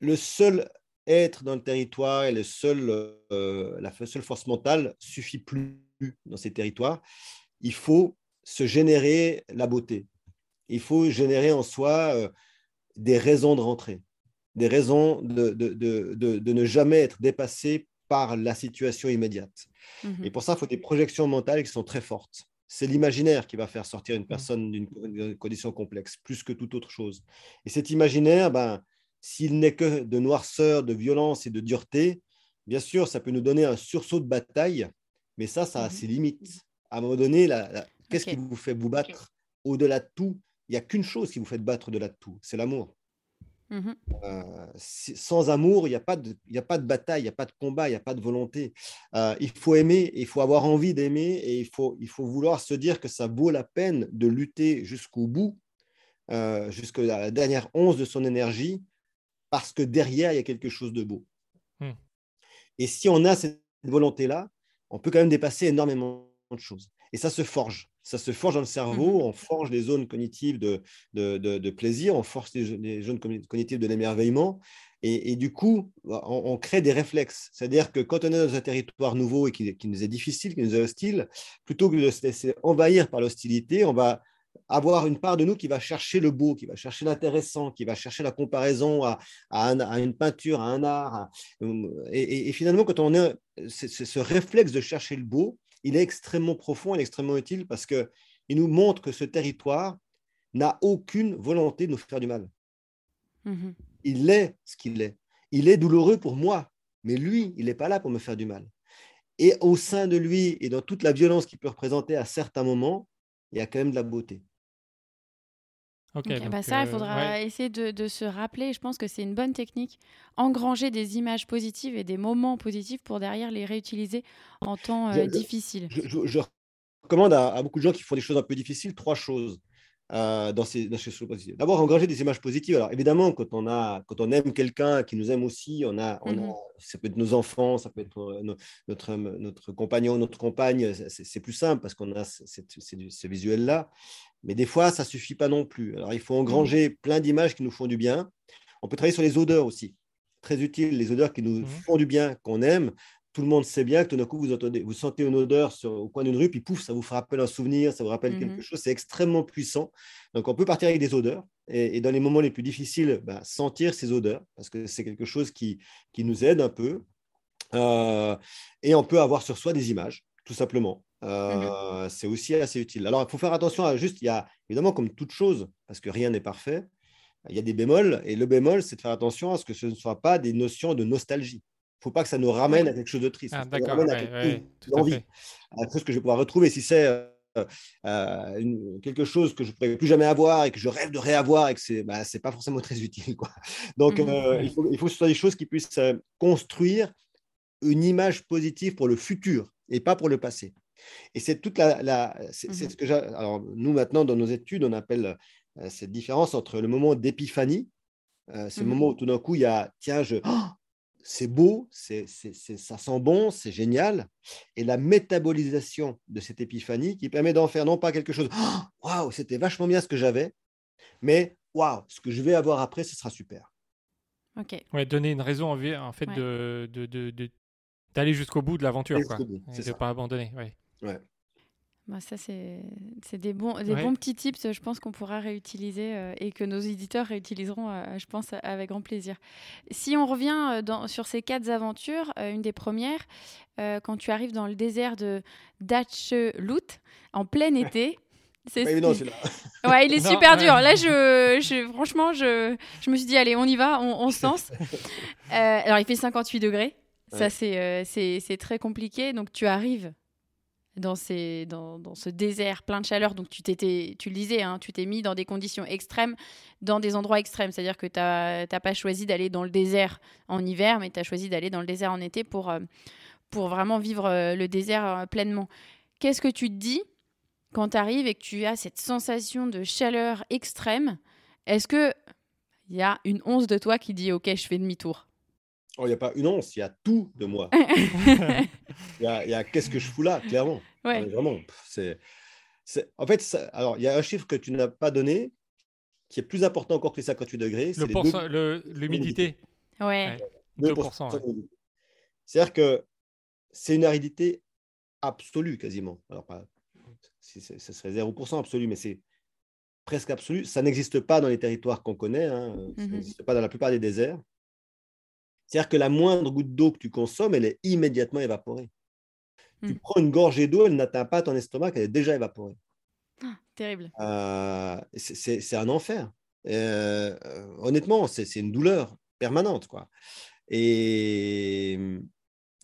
le seul être dans le territoire et le seul, euh, la seule force mentale suffit plus dans ces territoires. Il faut se générer la beauté. Il faut générer en soi euh, des raisons de rentrer, des raisons de, de, de, de, ne jamais être dépassé par la situation immédiate. Mmh et pour ça, il faut des projections mentales qui sont très fortes c'est l'imaginaire qui va faire sortir une mmh. personne d'une condition complexe, plus que toute autre chose. Et cet imaginaire, ben, s'il n'est que de noirceur, de violence et de dureté, bien sûr, ça peut nous donner un sursaut de bataille, mais ça, ça a mmh ses limites. À un moment donné, qu'est-ce qui vous fait vous battre Au-delà de tout, il n'y a qu'une chose qui vous fait battre au-delà de tout, c'est l'amour. Mmh euh, sans amour, il n'y a, pas de, a pas de bataille, il n'y a pas de combat, il n'y a pas de volonté. Euh, il faut aimer, il faut avoir envie d'aimer et il faut, il faut vouloir se dire que ça vaut la peine de lutter jusqu'au bout, euh, jusqu'à la dernière once de son énergie, parce que derrière, il y a quelque chose de beau. Mmh. Et si on a cette volonté-là, on peut quand même dépasser énormément de choses. Et ça se forge ça se forge dans le cerveau, mmh on forge les zones cognitives de, de, plaisir, on forge les, zones cognitives de l'émerveillement. Et, du coup, bah, on, crée des réflexes. C'est-à-dire que quand on est dans un territoire nouveau et qui, nous est difficile, qui nous est hostile, plutôt que de se laisser envahir par l'hostilité, on va avoir une part de nous qui va chercher le beau, qui va chercher l'intéressant, qui va chercher la comparaison à, à, une peinture, à un art. et, finalement, quand on a ce réflexe de chercher le beau, il est extrêmement profond et extrêmement utile parce qu'il nous montre que ce territoire n'a aucune volonté de nous faire du mal. Mhm. Il est ce qu'il est. Il est douloureux pour moi, mais lui, il n'est pas là pour me faire du mal. Et au sein de lui et dans toute la violence qu'il peut représenter à certains moments, il y a quand même de la beauté. Ok, bah ça, il euh, faudra essayer de, se rappeler. Je pense que c'est une bonne technique. Engranger des images positives et des moments positifs pour derrière les réutiliser en temps euh, difficile. Je, recommande à, beaucoup de gens qui font des choses un peu difficiles trois choses. Euh, dans ces, choses positives. D'abord, engranger des images positives. Alors, évidemment, quand on, a, quand on aime quelqu'un qui nous aime aussi, on a, on mmh ça peut être nos enfants, ça peut être notre, notre compagnon, notre compagne, c'est plus simple parce qu'on a ce visuel-là. Mais des fois, ça ne suffit pas non plus. Alors, il faut engranger mmh. plein d'images qui nous font du bien. On peut travailler sur les odeurs aussi. très utiles, les odeurs qui nous Mhm. font du bien, qu'on aime. Tout le monde sait bien que tout d'un coup, vous, entendez, vous sentez une odeur sur, au coin d'une rue, puis pouf, ça vous rappelle un souvenir, ça vous rappelle Mhm. quelque chose. C'est extrêmement puissant. Donc, on peut partir avec des odeurs. Et, et dans les moments les plus difficiles, bah, sentir ces odeurs, parce que c'est quelque chose qui, qui nous aide un peu. Euh, et on peut avoir sur soi des images, tout simplement. Euh, C'est aussi assez utile. Alors, il faut faire attention à juste, il y a évidemment, comme toute chose, parce que rien n'est parfait, il y a des bémols. Et le bémol, c'est de faire attention à ce que ce ne soit pas des notions de nostalgie. Il ne faut pas que ça nous ramène à quelque chose de triste. Ah, nous d'accord, ouais, ouais, d'envie à quelque chose que je vais pouvoir retrouver. Si c'est euh, euh, une- quelque chose que je ne pourrais plus jamais avoir et que je rêve de réavoir et que c'est bah, c'est pas forcément [laughs] très utile. Quoi. Donc, Mhm. euh, il, faut, il faut que ce soit des choses qui puissent euh, construire une image positive pour le futur et pas pour le passé. Et c'est toute la. la c'est c'est Mhm. ce que j'ai. Alors, nous, maintenant, dans nos études, on appelle cette différence entre le moment d'épiphanie, le Mhm. moment où tout d'un coup, il y a tiens, je. Oh, c'est beau, c'est, c'est, c'est- ça sent bon, c'est génial. Et la métabolisation de cette épiphanie qui permet d'en faire non pas quelque chose, [gasps] waouh, c'était vachement bien ce que j'avais, mais waouh, ce que je vais avoir après, ce sera super. Ok. Ouais, donner une raison en, fait Ouais. de, de, de- de- d'aller jusqu'au bout de l'aventure, quoi. Et c'est de ça. pas abandonner. Ouais. Bah, ça, c'est des, bons, des Ouais. bons petits tips, je pense, qu'on pourra réutiliser euh, et que nos éditeurs réutiliseront, euh, je pense, avec grand plaisir. Si on revient euh, dans- sur ces quatre aventures, euh, une des premières, quand tu arrives dans le désert de Datchelut, en plein été. [laughs] c'est [laughs] celui-là. Ouais, il est [laughs] Non, super ouais. dur. Là, je, je- franchement, je, je me suis dit, allez, on y va, on, on se lance. Euh, alors, il fait 58 degrés. Ça, Ouais. euh, c'est très compliqué. Donc, tu arrives dans, ces, dans, dans ce désert plein de chaleur. Donc, tu t'étais, tu le disais, hein, tu t'es mis dans des conditions extrêmes, dans des endroits extrêmes. C'est-à-dire que tu n'as pas choisi d'aller dans le désert en hiver, mais tu as choisi d'aller dans le désert en été pour, euh, pour vraiment vivre euh, le désert euh, pleinement. Qu'est-ce que tu te dis quand tu arrives et que tu as cette sensation de chaleur extrême? Est-ce que il y a une once de toi qui dit OK, je fais demi-tour? Oh, Il n'y a pas une once, il y a tout de moi. [laughs] Il y a, il y a qu'est-ce que je fous là, clairement. Ouais. Vraiment, c'est, c'est- En fait, ça- alors, il y a un chiffre que tu n'as pas donné qui est plus important encore que les 58 degrés. c'est deux- L'humidité. Ouais. 2%. ouais. d'humidité. C'est-à-dire que c'est une aridité absolue quasiment. Alors, pas, si c'est- ce serait 0% absolu, mais c'est presque absolu. Ça n'existe pas dans les territoires qu'on connaît. hein. Ça Mhm. n'existe pas dans la plupart des déserts. C'est-à-dire que la moindre goutte d'eau que tu consommes, elle est immédiatement évaporée. Tu Mhm. prends une gorgée d'eau, elle n'atteint pas ton estomac, elle est déjà évaporée. Terrible. Euh, c'est- un enfer. Euh, honnêtement, c'est une douleur permanente. Quoi. Et,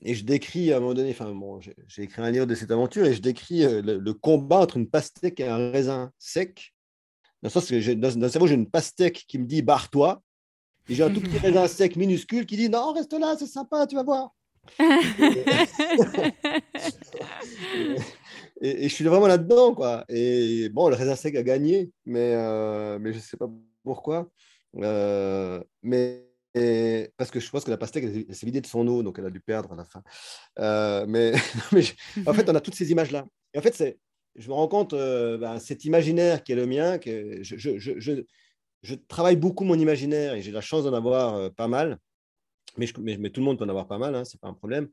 et je décris à un moment donné, enfin, bon, j'ai écrit un livre de cette aventure et je décris euh, le, le combat entre une pastèque et un raisin sec. Dans le sens que dans, dans le cerveau, j'ai une pastèque qui me dit barre-toi. Et j'ai un tout petit [laughs] raisin sec minuscule qui dit non, reste là, c'est sympa, tu vas voir. Et, je suis vraiment là-dedans, quoi. Et bon, le raisin sec a gagné, mais, euh, mais je ne sais pas pourquoi. Euh, mais parce que je pense que la pastèque, s'est vidée de son eau, donc elle a dû perdre à la fin. Euh, mais [laughs] en fait, on a toutes ces images-là. Et en fait, c'est, je me rends compte, ben, cet imaginaire qui est le mien, que je, je, je, travaille beaucoup mon imaginaire et j'ai la chance d'en avoir pas mal. Mais, je- mais, mais tout le monde peut en avoir pas mal, hein, c'est pas un problème.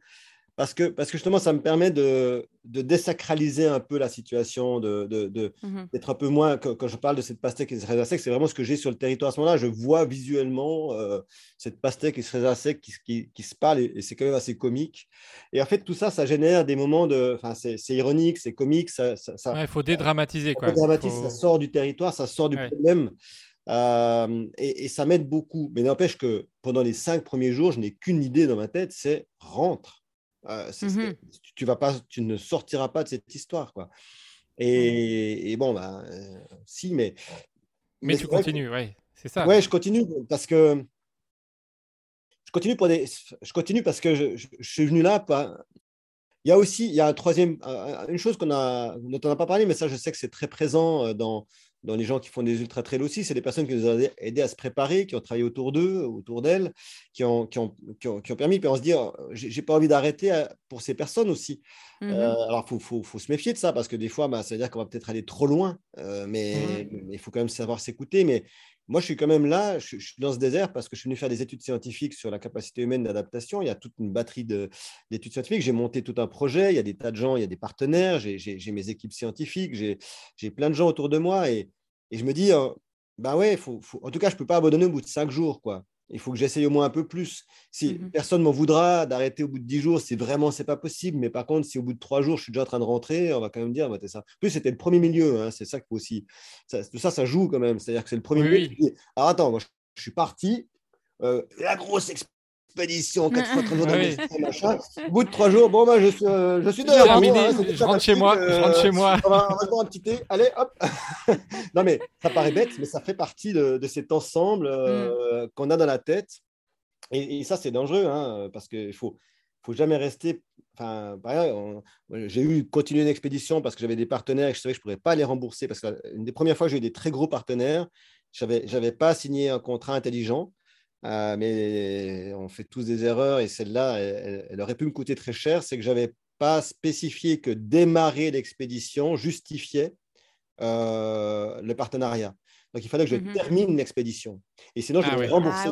Parce que, parce que justement, ça me permet de, de désacraliser un peu la situation, de, de, de- Mhm. d'être un peu moins. Quand, quand je parle de cette pastèque et ce raisin sec, c'est vraiment ce que j'ai sur le territoire à ce moment-là. Je vois visuellement euh, cette pastèque et ce sec qui, qui, qui se parlent et, et c'est quand même assez comique. Et en fait, tout ça, ça génère des moments de. Enfin, c'est ironique, c'est comique, ça, ça, faut dédramatiser. ça Quoi. Faut- ça sort du territoire, ça sort du Ouais. problème. Euh, et, et ça m'aide beaucoup. Mais n'empêche que pendant les cinq premiers jours, je n'ai qu'une idée dans ma tête, c'est rentre. Euh, c'est- c'est- Mhm. tu, vas pas, tu ne sortiras pas de cette histoire. Quoi. Et, et bon, ben, euh, si, mais. Mais, tu vrai que- continues, ouais. C'est ça. Ouais, je continue parce que je continue pour des. Je continue parce que je, je- je suis venu là. Pas... Il y a aussi, il y a un troisième, un- une chose qu'on a, dont on n'a pas parlé, mais ça, je sais que c'est très présent dans, dans les gens qui font des ultra trails aussi. C'est des personnes qui nous ont aidés à se préparer, qui ont travaillé autour d'eux, autour d'elles, qui ont, qui, ont, qui, ont, qui ont permis. Puis on se dit, oh, j'ai pas envie d'arrêter euh, pour ces personnes aussi. Mhm. Euh, alors, il faut, faut, faut se méfier de ça parce que des fois, bah, ça veut dire qu'on va peut-être aller trop loin, euh, mais Mhm. mais il faut quand même savoir s'écouter. Mais moi, je suis quand même là, je, suis dans ce désert parce que je suis venu faire des études scientifiques sur la capacité humaine d'adaptation. Il y a toute une batterie d'études scientifiques. J'ai monté tout un projet, il y a des tas de gens, il y a des partenaires, j'ai mes équipes scientifiques, j'ai plein de gens autour de moi et, je me dis, ben ouais, en tout cas, je ne peux pas abandonner au bout de cinq jours. quoi. Il faut que j'essaye au moins un peu plus. Si mmh personne m'en voudra d'arrêter au bout de dix jours, c'est vraiment c'est pas possible. Mais par contre, si au bout de trois jours, je suis déjà en train de rentrer, on va quand même dire, bah, ça. En plus, c'était le premier milieu. Hein, c'est ça qu'il faut aussi. Ça, tout ça, ça joue quand même. C'est-à-dire que c'est le premier milieu. Alors attends, moi, je, suis parti. Euh, la grosse expédition, 4 fois 30 jours de machin. Au bout de 3 jours, bon, bah, je suis, euh, je suis dehors. Terminé, hein, je rentre chez moi. je rentre chez moi. On va, on un petit thé. Allez, hop. [laughs] non, mais ça paraît bête, mais ça fait partie de, de cet ensemble euh, mm. qu'on a dans la tête. Et, et ça, c'est dangereux, hein, parce qu'il ne faut, faut jamais rester. Enfin, j'ai eu continuer une expédition parce que j'avais des partenaires et je savais que je ne pourrais pas les rembourser. Parce que une des premières fois j'ai eu des très gros partenaires, je n'avais pas signé un contrat intelligent. Euh, mais on fait tous des erreurs et celle-là, elle, aurait pu me coûter très cher. C'est que j'avais pas spécifié que démarrer l'expédition justifiait euh, le partenariat. Donc il fallait que je mmh termine l'expédition. Et sinon, je ah devais rembourser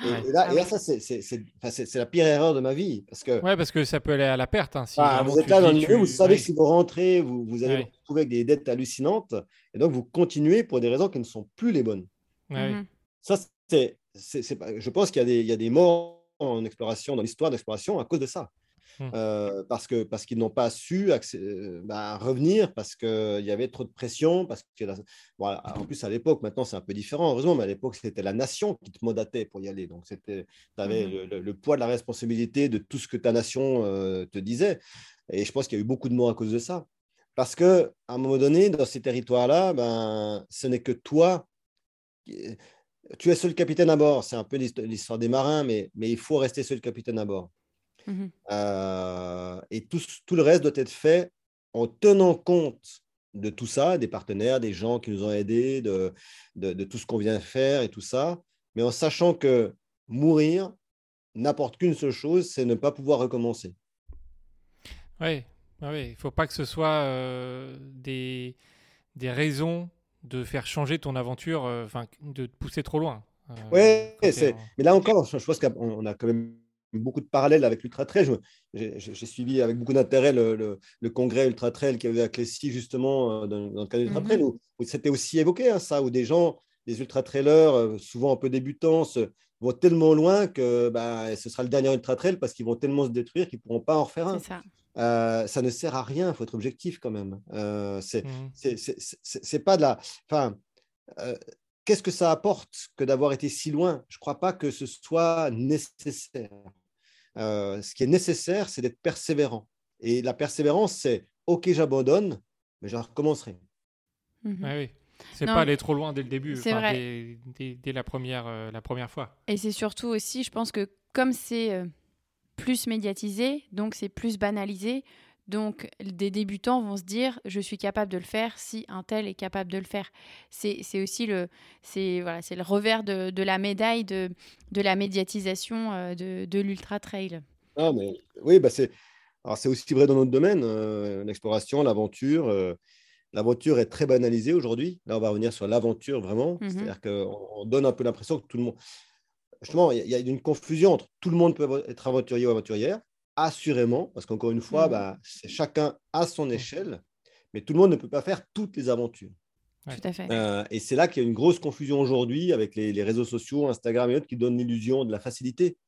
ah Et, là, ah ça, c'est la pire erreur de ma vie. Parce que, ouais, parce que ça peut aller à la perte. Hein, vous êtes là dans le milieu, vous savez que si vous rentrez, vous, vous allez vous retrouver avec des dettes hallucinantes. Et donc, vous continuez pour des raisons qui ne sont plus les bonnes. Mmh ça, c'est je pense qu'il y, a des morts en exploration, dans l'histoire d'exploration, à cause de ça. Hmm. Euh, parce que parce qu'ils n'ont pas su euh, bah, revenir parce qu'il y avait trop de pression parce que en plus à l'époque maintenant c'est un peu différent heureusement mais à l'époque c'était la nation qui te modatait pour y aller donc c'était tu avais hmm. le, poids de la responsabilité de tout ce que ta nation euh, te disait et je pense qu'il y a eu beaucoup de morts à cause de ça parce que à un moment donné dans ces territoires là ben ce n'est que toi tu es seul capitaine à bord. C'est un peu l'histoire des marins, mais, mais il faut rester seul capitaine à bord. Mhm. Euh, et tout, tout, le reste doit être fait en tenant compte de tout ça, des partenaires, des gens qui nous ont aidés, de, de, tout ce qu'on vient faire et tout ça, mais en sachant que mourir n'apporte qu'une seule chose, c'est ne pas pouvoir recommencer. Oui, oui. il ne faut pas que ce soit euh, des, des raisons de faire changer ton aventure, euh, enfin, de te pousser trop loin. Euh, oui, mais là encore, je pense qu'on a quand même beaucoup de parallèles avec l'Ultra Trail. J'ai suivi avec beaucoup d'intérêt le, congrès Ultra Trail qui avait à Clécy, justement, euh, dans, le cadre d'Ultra Trail, mhm. où, c'était aussi évoqué, hein, ça, où des gens, des ultra trailers, souvent un peu débutants, vont tellement loin que bah, ce sera le dernier Ultra Trail parce qu'ils vont tellement se détruire qu'ils ne pourront pas en refaire un. Ça. Euh, ça ne sert à rien, il faut être objectif quand même. Euh, c'est mmh. pas de la. Enfin, euh, qu'est-ce que ça apporte que d'avoir été si loin? Je ne crois pas que ce soit nécessaire. ce qui est nécessaire, c'est d'être persévérant. Et la persévérance, c'est OK, j'abandonne, mais je recommencerai. Mmh ah oui. C'est pas aller trop loin dès le début, dès, dès, la, première, la première fois. Et c'est surtout aussi, je pense que comme c'est plus médiatisé, donc c'est plus banalisé. Donc des débutants vont se dire je suis capable de le faire si un tel est capable de le faire. C'est aussi le, voilà, le revers de, de, la médaille de, de la médiatisation euh, de, de l'ultra trail. Ah, mais, oui, bah c'est aussi vrai dans notre domaine, euh, l'exploration, l'aventure. Euh, l'aventure est très banalisée aujourd'hui. Là, on va revenir sur l'aventure vraiment. Mhm. C'est-à-dire qu'on donne un peu l'impression que tout le monde justement, il y, a une confusion entre tout le monde peut être aventurier ou aventurière, assurément, parce qu'encore une fois, mmh. bah, c'est chacun à son mmh. échelle, mais tout le monde ne peut pas faire toutes les aventures. Tout à fait. Euh, et c'est là qu'il y a une grosse confusion aujourd'hui avec les, les, réseaux sociaux, Instagram et autres, qui donnent l'illusion de la facilité.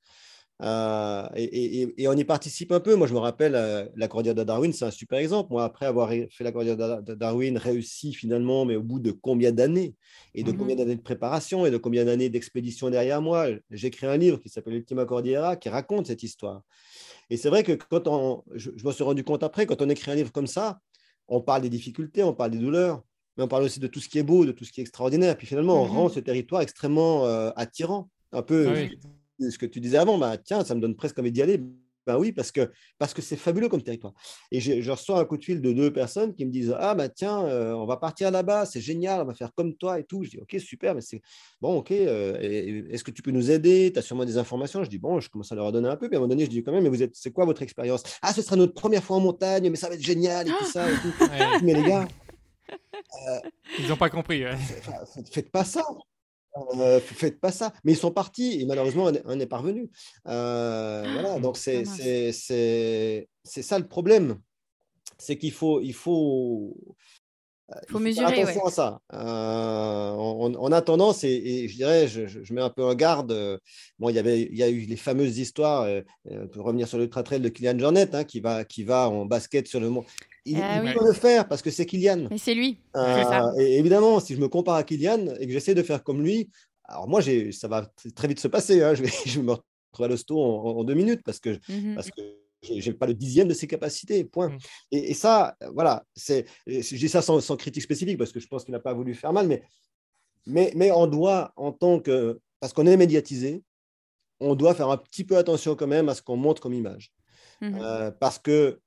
Euh, et, on y participe un peu. Moi, je me rappelle, euh, la Cordillère de Darwin, c'est un super exemple. Moi, après avoir fait la Cordillère de Darwin, réussi finalement, mais au bout de combien d'années? Et de mhm. combien d'années de préparation? Et de combien d'années d'expédition derrière moi? J'ai écrit un livre qui s'appelle Ultima Cordillera, qui raconte cette histoire. Et c'est vrai que quand on, je, me suis rendu compte après, quand on écrit un livre comme ça, on parle des difficultés, on parle des douleurs, mais on parle aussi de tout ce qui est beau, de tout ce qui est extraordinaire. Puis finalement, on mhm. rend ce territoire extrêmement euh, attirant. Un peu, ah ce que tu disais avant, bah, tiens, ça me donne presque envie d'y aller. Ben oui, parce que parce que c'est fabuleux comme territoire. Et je, reçois un coup de fil de deux personnes qui me disent Ah, bah tiens, euh, on va partir là-bas, c'est génial, on va faire comme toi et tout. Je dis Ok, super, mais c'est bon, ok. Euh, est-ce que tu peux nous aider? Tu as sûrement des informations? Je dis Bon, je commence à leur donner un peu. Puis à un moment donné, je dis quand même Mais vous êtes, c'est quoi votre expérience? Ah, ce sera notre première fois en montagne, mais ça va être génial et tout ça. [laughs] mais les gars. Ils n'ont pas compris. Faites pas ça. Euh, faites pas ça. Mais ils sont partis et malheureusement, on n'est pas revenu. Euh, Ah, voilà, donc c'est ça le problème. C'est qu'il faut, il faut, euh, il Faut mesurer, attention à ça. Euh, on, on a tendance, et, et je dirais, je, je- mets un peu en garde. euh, Bon, il y avait, il y a eu les fameuses histoires, euh, pour revenir sur le trail de Kylian Jornet, hein, qui, va, qui va en basket sur le monde. Il, Ah il oui. peut le faire parce que c'est Kylian. Mais c'est lui. Euh, C'est ça. et évidemment, si je me compare à Kylian et que j'essaie de faire comme lui, alors moi, ça va très vite se passer. hein. [laughs] Je, vais, je vais me retrouver à l'hosto en, en deux minutes parce que, parce que j'ai j'ai pas le dixième de ses capacités. Point. Mm. Et, et ça, voilà, c'est, je dis ça sans, sans critique spécifique parce que je pense qu'il n'a pas voulu faire mal, mais, mais, mais on doit, en tant que. Parce qu'on est médiatisé, on doit faire un petit peu attention quand même à ce qu'on montre comme image. Mhm. Euh, parce que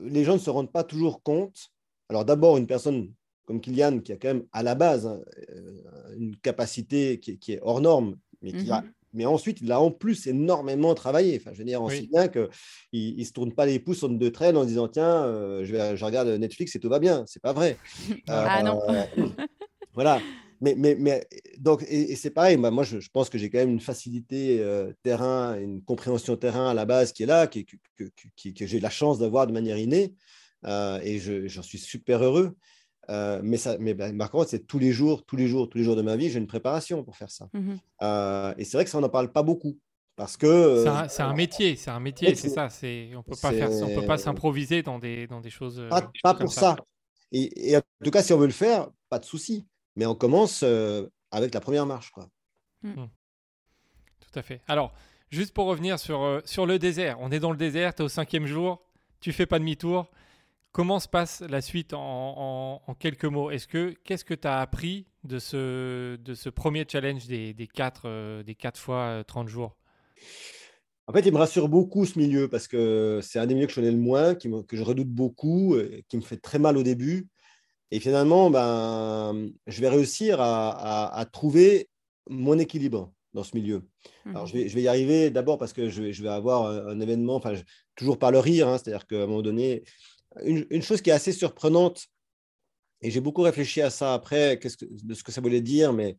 les gens ne se rendent pas toujours compte. Alors d'abord, une personne comme Kylian, qui a quand même à la base hein, euh, une capacité qui, est- qui est hors norme, mais, qui a- Mhm. mais ensuite, il a en plus énormément travaillé. Enfin, je veux dire, on Oui. sait bien qu'il ne se tourne pas les pouces en deux trails en disant tiens, euh, je, vais, je regarde Netflix et tout va bien. C'est pas vrai. [laughs] Ah non. Euh, voilà. [laughs] Mais, mais, mais donc, et, et c'est pareil, moi, moi je, je pense que j'ai quand même une facilité euh, terrain, une compréhension terrain à la base qui est là, qui, que, que- qui- que j'ai la chance d'avoir de manière innée, euh, et je- j'en suis super heureux. Euh, mais, ça, mais ben, par contre, c'est tous les jours, tous les jours, tous les jours de ma vie, j'ai une préparation pour faire ça. Euh, et c'est vrai que ça, on n'en parle pas beaucoup. Parce que. C'est un, c'est un métier, c'est un métier, c'est c'est- ça. C'est on peut pas faire, on peut pas s'improviser dans des dans des choses. pas, pour ça. Et, et en tout cas, si on veut le faire, pas de souci. Mais on commence euh, avec la première marche. Quoi. Tout à fait. Alors, juste pour revenir sur, euh, sur le désert, on est dans le désert, tu es au cinquième jour, tu fais pas demi-tour. Comment se passe la suite en, en- en quelques mots? Est-ce que Qu'est-ce que tu as appris de ce, de ce premier challenge des, des, quatre, euh, des quatre fois euh, 30 jours? En fait, il me rassure beaucoup ce milieu parce que c'est un des milieux que je connais le moins, qui me- que je redoute beaucoup, qui me fait très mal au début. Et finalement, ben, je vais réussir à, à- à trouver mon équilibre dans ce milieu. Alors, je vais, je vais y arriver d'abord parce que je vais, je vais avoir un, un événement, enfin, toujours par le rire, hein, c'est-à-dire qu'à un moment donné, une, une chose qui est assez surprenante, et j'ai beaucoup réfléchi à ça après, qu'est-ce que, de ce que ça voulait dire, mais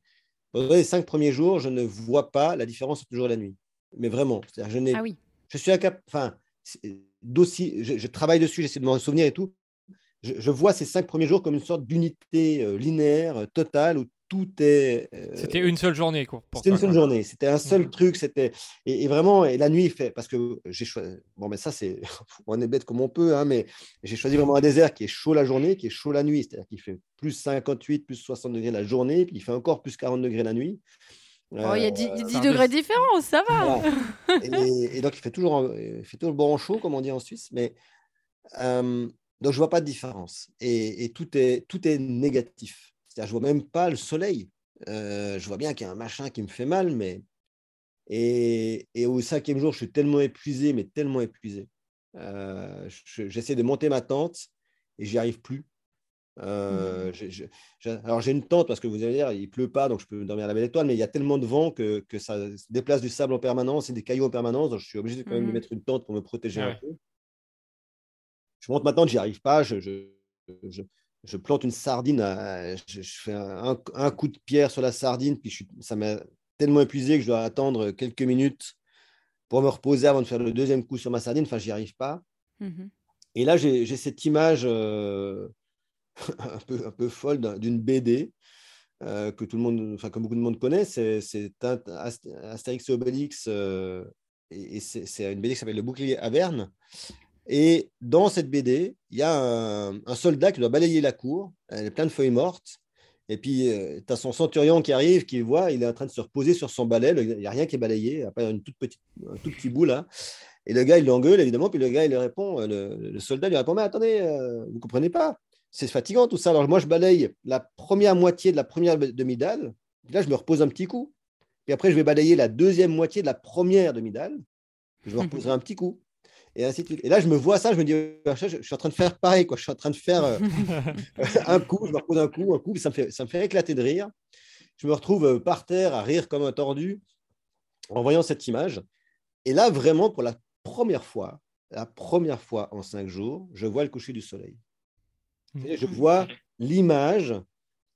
pendant les cinq premiers jours, je ne vois pas la différence entre le jour et la nuit. Mais vraiment, c'est-à-dire, je n'ai Ah oui. je suis incapable, enfin, d'aussi, je, je travaille dessus, j'essaie de m'en souvenir et tout. Je, je vois ces cinq premiers jours comme une sorte d'unité euh, linéaire, euh, totale, où tout est. euh, C'était une seule journée quoi, c'était une seule journée, c'était un seul Mhm. truc, c'était et, et vraiment et la nuit il fait parce que j'ai choisi bon mais ça c'est [laughs] on est bête comme on peut hein, mais j'ai choisi vraiment un désert qui est chaud la journée, qui est chaud la nuit, c'est-à-dire qu'il fait plus 58, plus 60 degrés la journée, puis il fait encore plus 40 degrés la nuit. Oh, il y a Euh, 10, 10 c'est un degrés de différence, ça va. voilà. [laughs] et, et donc, il fait toujours, en- il fait toujours bon chaud, comme on dit en Suisse. Mais, euh, donc, je vois pas de différence. Et, et tout, est, tout est négatif. C'est-à-dire, je vois même pas le soleil. Euh, je vois bien qu'il y a un machin qui me fait mal, mais. Et, et au cinquième jour, je suis tellement épuisé, mais tellement épuisé. Euh, je- J'essaie de monter ma tente et j'y arrive plus. Euh, j'ai- alors j'ai une tente parce que vous allez dire, il pleut pas, donc je peux dormir à la belle étoile, mais il y a tellement de vent que, que ça déplace du sable en permanence et des cailloux en permanence, donc je suis obligé quand même de Mhm. mettre une tente pour me protéger Ah un ouais. peu. Je monte ma tente, j'y arrive pas, je, je, je- je plante une sardine, à- je, fais un, coup de pierre sur la sardine, puis ça m'a tellement épuisé que je dois attendre quelques minutes pour me reposer avant de faire le deuxième coup sur ma sardine, enfin j'y arrive pas. Mhm. Et là, j'ai cette image euh, [laughs] un, peu, un peu folle d'un- d'une BD euh, que tout le monde, enfin que beaucoup de monde connaît. C'est Astérix et Obélix, euh, et, et c'est une BD qui s'appelle Le Bouclier Averne. Et dans cette BD, il y a un, soldat qui doit balayer la cour. Elle est pleine de feuilles mortes. Et puis, tu as son centurion qui arrive, qui voit, il est en train de se reposer sur son balai. Il n'y a rien qui est balayé, à une toute un tout petit bout là. Et le gars, il l'engueule, évidemment. Puis le gars, il lui répond, euh, le, soldat lui répond Mais attendez, euh, vous ne comprenez pas C'est fatigant tout ça. Alors, moi, je balaye la première moitié de la première demi-dalle. Là, je me repose un petit coup. Puis après, je vais balayer la deuxième moitié de la première demi-dalle. Je me reposerai un petit coup. Et ainsi de suite. Et là, je me vois ça, je me dis, je, je suis en train de faire pareil, quoi. Je suis en train de faire euh, [laughs] un coup, je me repose un coup, un coup, ça me fait, ça me fait éclater de rire. Je me retrouve euh, par terre à rire comme un tordu en voyant cette image. Et là, vraiment, pour la première fois, la première fois en cinq jours, je vois le coucher du soleil. Et je vois l'image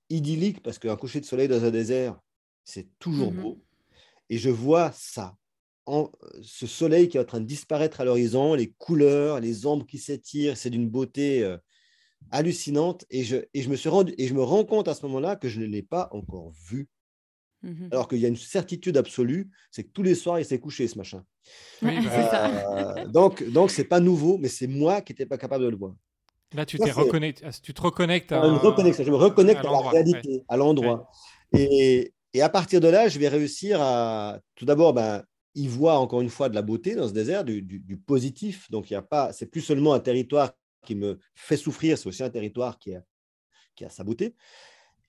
idyllique, parce qu'un coucher de soleil dans un désert, c'est toujours mmh beau. Et je vois ça, en, ce soleil qui est en train de disparaître à l'horizon, les couleurs, les ombres qui s'étirent, c'est d'une beauté euh, hallucinante. Et je, et, je me suis rendu, et je me rends compte à ce moment-là que je ne l'ai pas encore vu. Mmh Alors qu'il y a une certitude absolue, c'est que tous les soirs, il s'est couché, ce machin. Euh, donc, donc c'est pas nouveau, mais c'est moi qui n'étais pas capable de le voir. Là, tu, reconnecté, tu te reconnectes à, une je me reconnecte à, la réalité, à l'endroit. Et, et, à partir de là, je vais réussir à, tout d'abord, ben, y voir encore une fois de la beauté dans ce désert, du, du, positif. Donc, il y a pas, c'est plus seulement un territoire qui me fait souffrir, c'est aussi un territoire qui a, qui a sa beauté.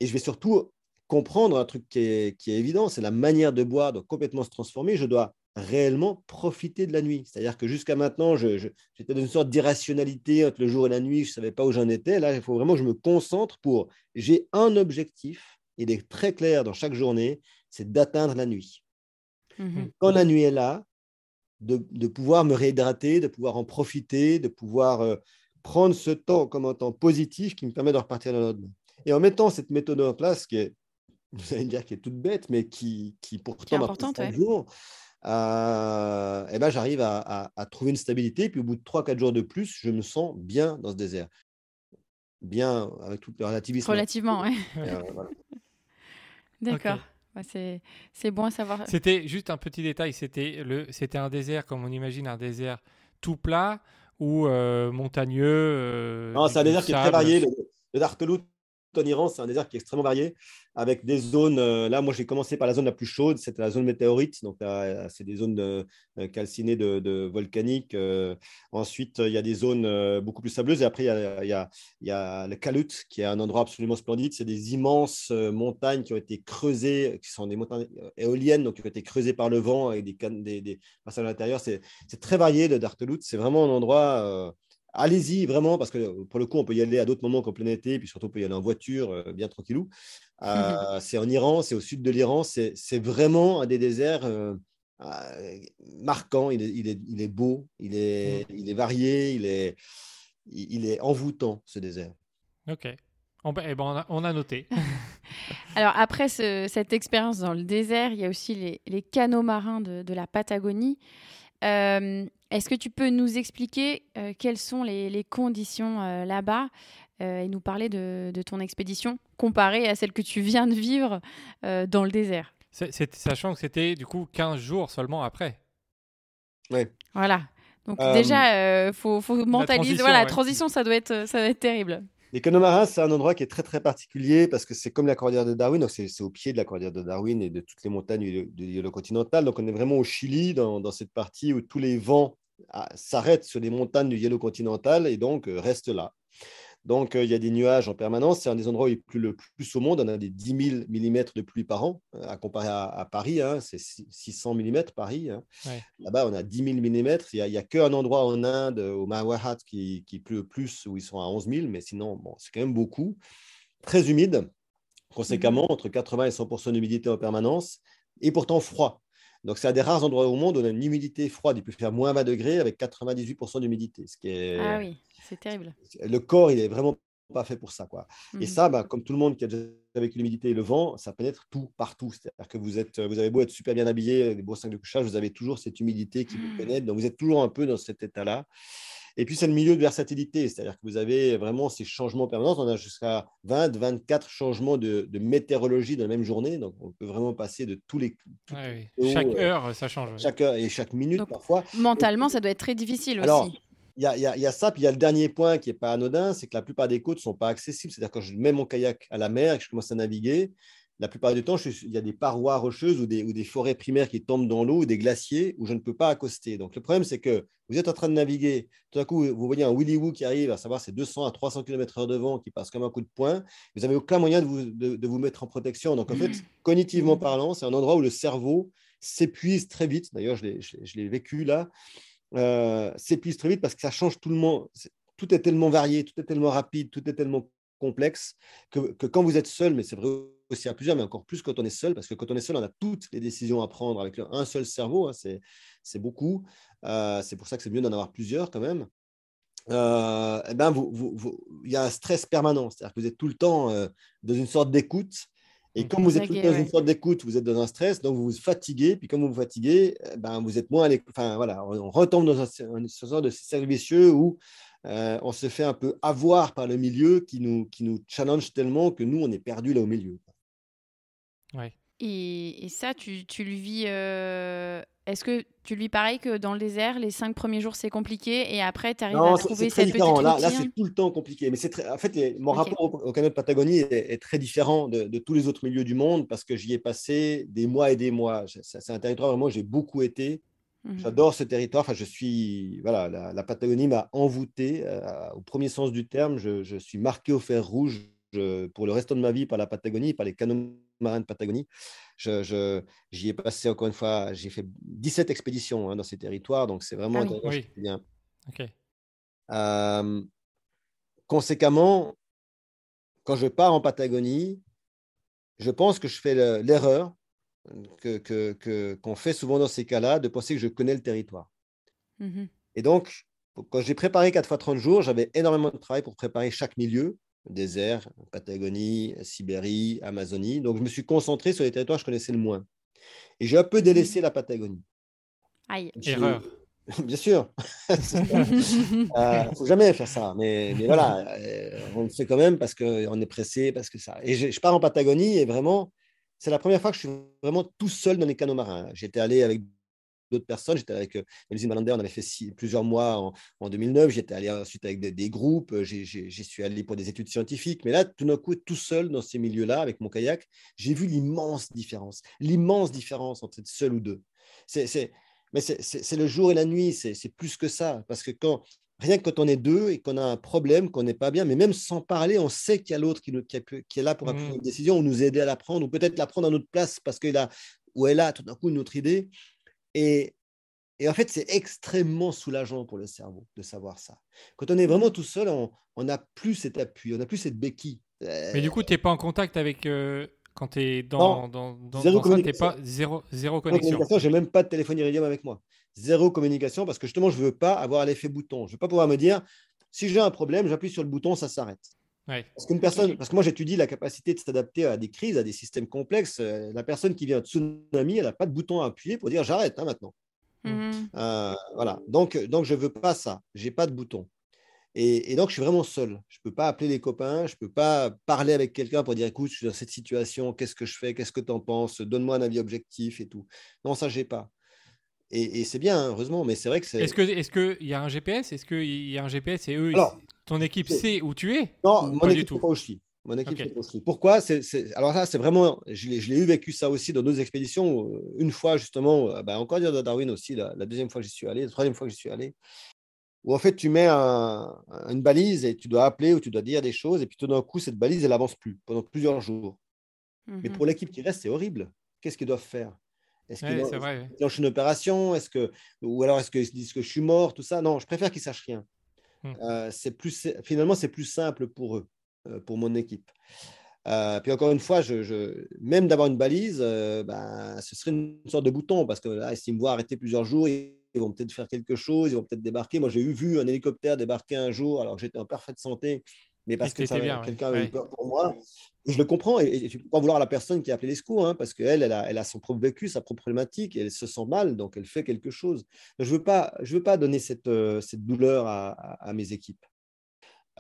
Et je vais surtout comprendre un truc qui est, qui est évident, c'est la manière de boire doit complètement se transformer. Je dois réellement profiter de la nuit. C'est-à-dire que jusqu'à maintenant, j'étais dans une sorte d'irrationalité entre le jour et la nuit, je ne savais pas où j'en étais. Là, il faut vraiment que je me concentre pour... J'ai un objectif, il est très clair dans chaque journée, c'est d'atteindre la nuit. Mmh Quand la nuit est là, de, pouvoir me réhydrater, de pouvoir en profiter, de pouvoir euh, prendre ce temps comme un temps positif qui me permet de repartir dans l'autre. Et en mettant cette méthode en place, qui est, [laughs] vous allez me dire, qui est toute bête, mais qui, qui pourtant, est importante, ouais. jours, euh, eh ben, j'arrive à, trouver une stabilité. Puis au bout de 3-4 jours de plus, je me sens bien dans ce désert. Bien avec tout le relativisme. Relativement, oui. Euh, [laughs] D'accord. C'est bon à savoir. C'était juste un petit détail. C'était un désert, comme on imagine, un désert tout plat ou euh, montagneux. non, c'est un désert qui est très varié. Le, le en Iran, c'est un désert qui est extrêmement varié, avec des zones. Euh, là, moi, j'ai commencé par la zone la plus chaude, c'était la zone météorite. Donc, c'est des zones de, euh, calcinées de, volcaniques. Euh. ensuite, il y a des zones beaucoup plus sableuses. Et après, il y a, le Kalut, qui est un endroit absolument splendide. C'est des immenses montagnes qui ont été creusées, qui sont des montagnes éoliennes, donc qui ont été creusées par le vent des, des passages à l'intérieur. C'est très varié, le Dartelout. C'est vraiment un endroit allez-y vraiment, parce que pour le coup, on peut y aller à d'autres moments qu'en plein été, puis surtout, on peut y aller en voiture, euh, bien tranquillou. Euh, [laughs] c'est en Iran, c'est au sud de l'Iran, c'est vraiment un des déserts euh, marquants. Il est, il, est, il est, beau, il est, il est varié, il est, il est envoûtant, ce désert. Ok. On, eh ben, on, a, noté. [laughs] Alors après cette expérience dans le désert, il y a aussi les, les canaux marins de, de la Patagonie. Euh, est-ce que tu peux nous expliquer euh, quelles sont les, conditions euh, là-bas euh, et nous parler de, ton expédition comparée à celle que tu viens de vivre dans le désert? Sachant que c'était du coup 15 jours seulement après. Oui. Voilà. Donc déjà, il faut, mentaliser. La voilà, la transition, ça doit être, ça doit être terrible. Les Connemara, c'est un endroit qui est très très particulier parce que c'est comme la cordillère de Darwin, donc c'est au pied de la cordillère de Darwin et de toutes les montagnes du yolo continental. Donc on est vraiment au Chili, dans, cette partie où tous les vents s'arrêtent sur les montagnes du yolo continental et donc euh, restent là. Donc, euh, il y a des nuages en permanence. C'est un des endroits où il pleut le plus au monde. On a des 10 000 mm de pluie par an, euh, à comparer à, Paris. Hein. c'est 600 mm Paris. Hein. Là-bas, on a 10 000 mm. Il n'y a, qu'un endroit en Inde, au Mahawahat, qui, qui pleut plus, où ils sont à 11 000. Mais sinon, bon, c'est quand même beaucoup. Très humide. Conséquemment, mhm. entre 80 et 100 d'humidité en permanence. Et pourtant froid. Donc, c'est un des rares endroits au monde où on a une humidité froide. Il peut faire moins 20 degrés avec 98% d'humidité. Ce qui est... Ah oui, c'est terrible. Le corps, il est vraiment pas fait pour ça. Quoi. Et mmh ça, bah, comme tout le monde qui a déjà avec l'humidité et le vent, ça pénètre tout, partout. C'est-à-dire que vous, êtes, vous avez beau être super bien habillé, des beaux sacs de couchage, vous avez toujours cette humidité qui vous mmh. pénètre. Donc, vous êtes toujours un peu dans cet état-là. Et puis, c'est le milieu de versatilité, c'est-à-dire que vous avez vraiment ces changements permanents. On a jusqu'à 20, 24 changements de, météorologie dans la même journée. Donc, on peut vraiment passer de tous les. Chaque euh, heure, ça change. Chaque heure et chaque minute, parfois. Mentalement, ça doit être très difficile Alors, aussi. Il y a, y, a, ça, puis il y a le dernier point qui n'est pas anodin, c'est que la plupart des côtes ne sont pas accessibles. C'est-à-dire quand je mets mon kayak à la mer et que je commence à naviguer, la plupart du temps, il y a des parois rocheuses ou des, ou des forêts primaires qui tombent dans l'eau ou des glaciers où je ne peux pas accoster. Donc, le problème, c'est que vous êtes en train de naviguer, tout à coup, vous voyez un Willy Woo qui arrive, à savoir c'est 200 à 300 km/h de vent qui passe comme un coup de poing. Vous n'avez aucun moyen de vous, de, vous, mettre en protection. Donc, en fait, [clears throat] cognitivement parlant, c'est un endroit où le cerveau s'épuise très vite. D'ailleurs, je l'ai vécu là. Euh, s'épuise très vite parce que ça change tout le monde. Tout est tellement varié, tout est tellement rapide, tout est tellement complexe que, que quand vous êtes seul, mais c'est vrai aussi à plusieurs, mais encore plus quand on est seul, parce que quand on est seul, on a toutes les décisions à prendre avec un seul cerveau, hein, c'est beaucoup. Euh, c'est pour ça que c'est mieux d'en avoir plusieurs quand même. Euh, eh ben vous, vous, il y a un stress permanent, c'est-à-dire que vous êtes tout le temps euh, dans une sorte d'écoute Et comme vous êtes tout dans une sorte d'écoute, vous êtes dans un stress, donc vous vous fatiguez, puis comme vous vous fatiguez, eh ben, vous êtes moins à l'écoute. Enfin, voilà, on retombe dans un, sorte de cercle vicieux où euh, on se fait un peu avoir par le milieu qui nous, qui nous challenge tellement que nous, on est perdu là au milieu. Ouais. Et, et ça, tu, tu le vis euh, est-ce que tu lui pareil que dans le désert, les cinq premiers jours c'est compliqué et après tu arrives à trouver cette petite routine Là, là c'est tout le temps compliqué. Mais c'est très... en fait, mon rapport au, canot de Patagonie est, très différent de, tous les autres milieux du monde parce que j'y ai passé des mois et des mois. C'est un territoire vraiment j'ai beaucoup été. Mhm. J'adore ce territoire. Enfin, je suis voilà, la, Patagonie m'a envoûté euh, au premier sens du terme. Je, je suis marqué au fer rouge pour le restant de ma vie par la Patagonie, par les canaux marins de Patagonie. Je, j'y ai passé encore une fois, j'ai fait 17 expéditions hein, dans ces territoires, donc c'est vraiment ah bien. conséquemment, quand je pars en Patagonie, je pense que je fais l'erreur que, que, qu'on fait souvent dans ces cas-là de penser que je connais le territoire. Mmh Et donc, quand j'ai préparé 4 fois 30 jours, j'avais énormément de travail pour préparer chaque milieu désert, Patagonie, Sibérie, Amazonie. Donc, je me suis concentré sur les territoires que je connaissais le moins. Et j'ai un peu délaissé la Patagonie. Aïe. Erreur. [laughs] Bien sûr. [laughs] Il [laughs] euh, ne faut jamais faire ça. Mais, voilà, euh, on le fait quand même parce qu'on est pressé, parce que ça. Et je, je pars en Patagonie et vraiment, c'est la première fois que je suis vraiment tout seul dans les canaux marins. J'étais allé avec d'autres personnes. J'étais avec Elsie euh, Malander, on avait fait plusieurs mois en, 2009. J'étais allé ensuite avec des, groupes. J'y suis allé pour des études scientifiques. Mais là, tout d'un coup, tout seul dans ces milieux-là, avec mon kayak, j'ai vu l'immense différence. L'immense différence entre être seul ou deux. Mais c'est le jour et la nuit. C'est plus que ça. Parce que quand, rien que quand on est deux et qu'on a un problème, qu'on n'est pas bien, mais même sans parler, on sait qu'il y a l'autre qui, qui, est là pour prendre mmh. une décision ou nous aider à la prendre, ou peut-être la prendre à notre place parce qu'il a ou elle a tout d'un coup une autre idée. Et, et en fait, c'est extrêmement soulageant pour le cerveau de savoir ça. Quand on est vraiment tout seul, on n'a plus cet appui, on n'a plus cette béquille. Mais du coup, tu n'es pas en contact avec. Euh, quand tu es dans, dans, dans, zéro dans ça, pas zéro, zéro connexion. Je n'ai même pas de téléphone iridium avec moi. Zéro communication parce que justement, je ne veux pas avoir l'effet bouton. Je ne veux pas pouvoir me dire si j'ai un problème, j'appuie sur le bouton, ça s'arrête. Parce qu'une personne, parce que moi j'étudie la capacité de s'adapter à des crises, à des systèmes complexes. Euh, la personne qui vient de tsunami, elle n'a pas de bouton à appuyer pour dire j'arrête hein, maintenant. Mmh. Euh, voilà. Donc, donc je veux pas ça. J'ai pas de bouton. Et, donc je suis vraiment seul. Je peux pas appeler les copains. Je peux pas parler avec quelqu'un pour dire écoute, je suis dans cette situation. Qu'est-ce que je fais Qu'est-ce que tu en penses Donne-moi un avis objectif et tout. Non, ça j'ai pas. Et, c'est bien, heureusement, mais c'est vrai que c'est. Est-ce que est-ce qu'il y a un GPS Est-ce qu'il y a un GPS et eux, ton équipe sait où tu es? Non, mon équipe pas au Chili. Mon équipe okay. Pourquoi? C'est, Alors ça, c'est vraiment, je l'ai, eu vécu ça aussi dans d'autres expéditions. Une fois justement, euh, bah, encore dire de Darwin aussi, la, deuxième fois que j'y suis allé, la troisième fois que j'y suis allé, où en fait tu mets une balise et tu dois appeler ou tu dois dire des choses, et puis tout d'un coup cette balise elle avance plus pendant plusieurs jours. Mais mhm. pour l'équipe qui reste, c'est horrible. Qu'est-ce qu'ils doivent faire? Est-ce qu'ils lancent une opération? Est-ce que ou alors est-ce qu'ils disent que je suis mort Tout ça? Non, je préfère qu'ils sachent rien. Hmm. Euh, c'est plus, finalement, c'est plus simple pour eux, euh, pour mon équipe. Euh, puis encore une fois, je, même d'avoir une balise, ben, ce serait une sorte de bouton parce que là, s'ils me voient arrêter plusieurs jours, ils vont peut-être faire quelque chose, ils vont peut-être débarquer. Moi, j'ai eu vu un hélicoptère débarquer un jour alors que j'étais en parfaite santé mais parce que quelqu'un avait peur pour moi. je le comprends, et, tu peux pas vouloir la personne qui a appelé les secours, hein, parce qu'elle, elle a, elle a son propre vécu, sa propre problématique, et elle se sent mal, donc elle fait quelque chose. Je ne veux, pas, je veux pas donner cette, euh, cette douleur à, à, mes équipes.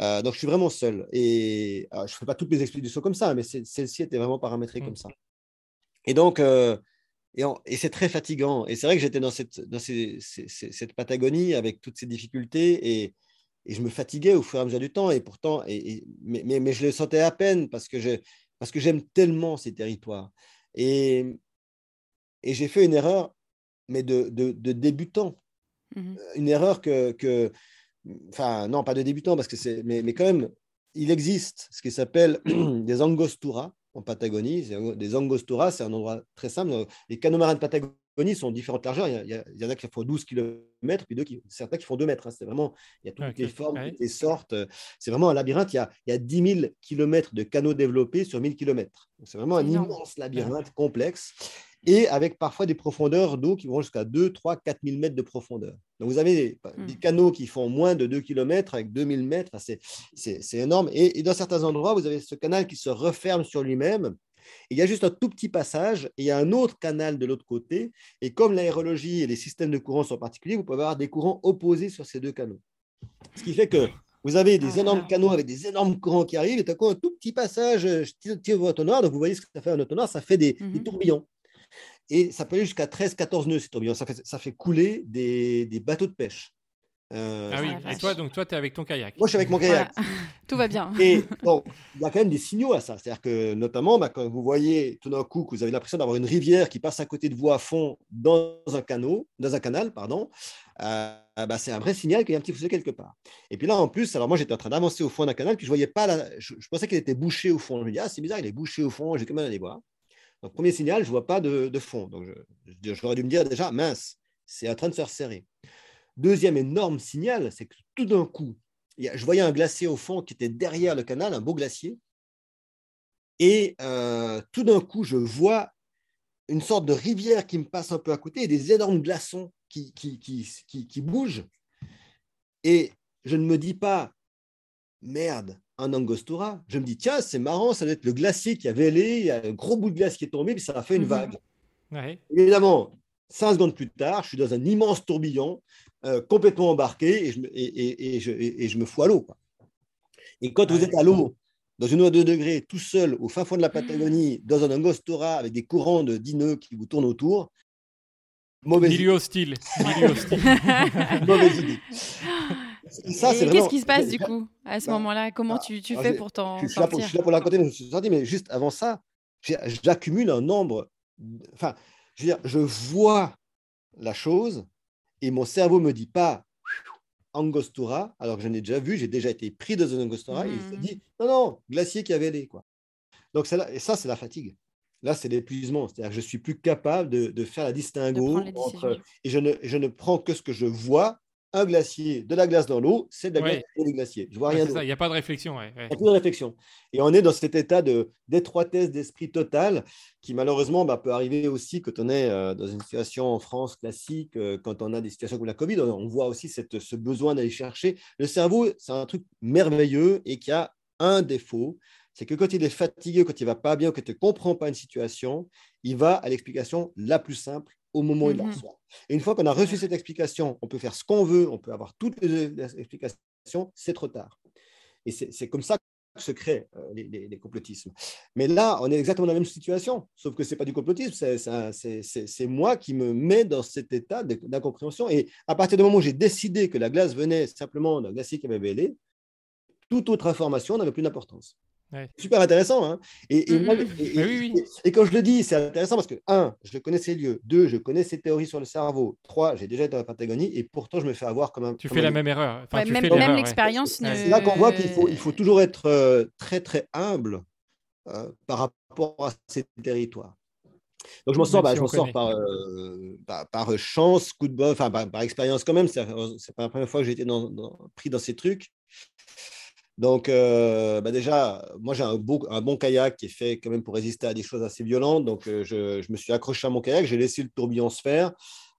Euh, donc je suis vraiment seul. Et je ne fais pas toutes mes expéditions comme ça, mais celle-ci était vraiment paramétrée mmh. comme ça. Et donc, euh, et, et c'est très fatigant. Et c'est vrai que j'étais dans, cette, dans ces, cette Patagonie avec toutes ces difficultés. Et, et je me fatiguais au fur et à mesure du temps. Et pourtant, et, mais, mais, je le sentais à peine parce que, je, parce que j'aime tellement ces territoires. Et, j'ai fait une erreur, mais de, de, débutant. Mmh une erreur que, que, enfin, non, pas de débutant, parce que c'est, mais, mais quand même, il existe ce qui s'appelle [clears throat] des angostura en Patagonie. Des angostura, c'est un endroit très simple. Les canaux marins de Patagonie sont différentes largeurs. Il y, en a qui font 12 km, puis deux qui, certains qui font 2 mètres. Hein. C'est vraiment, il y a toutes les formes, toutes les sortes. C'est vraiment un labyrinthe. Il y, a, il y a 10 000 km de canaux développés sur 1000 km. C'est vraiment un immense labyrinthe complexe et avec parfois des profondeurs d'eau qui vont jusqu'à 2, 3, 4 000 mètres de profondeur. Donc vous avez des, hmm. canaux qui font moins de 2 km avec 2000 mètres, c'est énorme. Et, et, dans certains endroits, vous avez ce canal qui se referme sur lui-même il y a juste un tout petit passage et il y a un autre canal de l'autre côté. Et comme l'aérologie et les systèmes de courant sont particuliers, vous pouvez avoir des courants opposés sur ces deux canaux. Ce qui fait que vous avez des énormes Ah. canaux avec des énormes courants qui arrivent et tout coup, un tout petit passage, je tire, votre entonnoir. Donc, vous voyez ce que ça fait un entonnoir, ça fait des, des Mhm. tourbillons. Et ça peut aller jusqu'à 13-14 nœuds, ces tourbillons. Ça fait, ça fait couler des, des bateaux de pêche. Euh, Ah oui, la et vache. toi, donc toi, tu es avec ton kayak. Moi, je suis avec mon kayak. Voilà. [laughs] Tout va bien. Et bon, il y a quand même des signaux à ça. C'est-à-dire que, notamment, bah, quand vous voyez tout d'un coup que vous avez l'impression d'avoir une rivière qui passe à côté de vous à fond dans un, canot, dans un canal, pardon, euh, bah, c'est un vrai signal qu'il y a un petit fossé quelque part. Et puis là, en plus, alors moi, j'étais en train d'avancer au fond d'un canal, puis je voyais pas la... je, je pensais qu'il était bouché au fond. Je me dis, ah, c'est bizarre, il est bouché au fond, j'ai quand même aller voir. Donc, premier signal, je vois pas de, fond. J'aurais dû me dire déjà, mince, c'est en train de se resserrer. Deuxième énorme signal, c'est que tout d'un coup, je voyais un glacier au fond qui était derrière le canal, un beau glacier. Et euh, tout d'un coup, je vois une sorte de rivière qui me passe un peu à côté et des énormes glaçons qui bougent. Et je ne me dis pas, merde, un angostura. Je me dis, tiens, c'est marrant, ça doit être le glacier qui a vélé, il y a un gros bout de glace qui est tombé, puis ça a fait une Mhm. vague. Ouais. Évidemment, cinq secondes plus tard, je suis dans un immense tourbillon, euh, complètement embarqué, et je me, et, et- et je, et- je me fous à l'eau. quoi. Et quand vous êtes à l'eau, dans une eau à 2 degrés, tout seul, au fin fond de la Patagonie, dans un angostura, avec des courants de 10 nœuds qui vous tournent autour, mauvaise, Milieu hostile. Milieu hostile. [laughs] mauvaise idée. [laughs] Ça, qu'est-ce vraiment- qui se passe du [laughs] coup à ce Bah, moment-là? Comment bah, tu, tu alors, fais pour t'en je suis, là pour, je suis là pour la raconter, mais je me suis sorti, mais juste avant ça, j'accumule un nombre. Enfin, je veux dire, je vois la chose et mon cerveau me dit pas angostura, alors que je l'ai déjà vu, j'ai déjà été pris dans un angostura et il se Mhm. dit non, non, glacier qui avait les quoi. Donc, là, et ça, c'est la fatigue. Là, c'est l'épuisement. C'est-à-dire que je suis plus capable de, de faire la distinguo entre. Et je ne, je ne prends que ce que je vois un glacier, de la glace dans l'eau, c'est de la Ouais. glace et des glaciers. Je vois Ouais, rien d'autre. il n'y a pas de réflexion. ouais. Il a plus de réflexion. Et on est dans cet état de- d'étroitesse d'esprit total qui, malheureusement, bah, peut arriver aussi quand on est euh, dans une situation en France classique, euh, quand on a des situations comme la Covid. On, on voit aussi cette- ce besoin d'aller chercher. Le cerveau, c'est un truc merveilleux et qui a un défaut c'est que quand il est fatigué, quand il va pas bien, quand il ne comprend pas une situation, il va à l'explication la plus simple au moment où il la Mhm. reçoit. Et une fois qu'on a reçu cette explication, on peut faire ce qu'on veut, on peut avoir toutes les explications, c'est trop tard. Et c'est comme ça que se créent euh, les, les- les complotismes. Mais là, on est exactement dans la même situation, sauf que ce n'est pas du complotisme, c'est- moi qui me mets dans cet état d'incompréhension. Et à partir du moment où j'ai décidé que la glace venait simplement d'un glacier qui avait vélé, toute autre information n'avait plus d'importance. Ouais. Super intéressant. Hein et, et moi- et- Mais et- oui, oui. et quand je le dis, c'est intéressant parce que, un, je connais ces lieux. Deux, je connais ces théories sur le cerveau. Trois, j'ai déjà été dans la Patagonie et pourtant, je me fais avoir comme un. Tu comme fais la même erreur. Enfin, Ouais, tu même l'erreur, ouais. l'expérience ne. C'est là qu'on voit qu'il faut, il faut toujours être euh, très, très humble euh, par rapport à ces territoires. Donc, je m'en sors, bah, si je m'en sors par, euh, par, par chance, coup de bol, enfin, par, par expérience quand même. C'est c'est pas la première fois que j'ai été dans- dans- pris dans ces trucs. Donc, euh, bah déjà, moi, j'ai un, bon kayak qui est fait quand même pour résister à des choses assez violentes. Donc, euh, je, je me suis accroché à mon kayak, j'ai laissé le tourbillon se faire.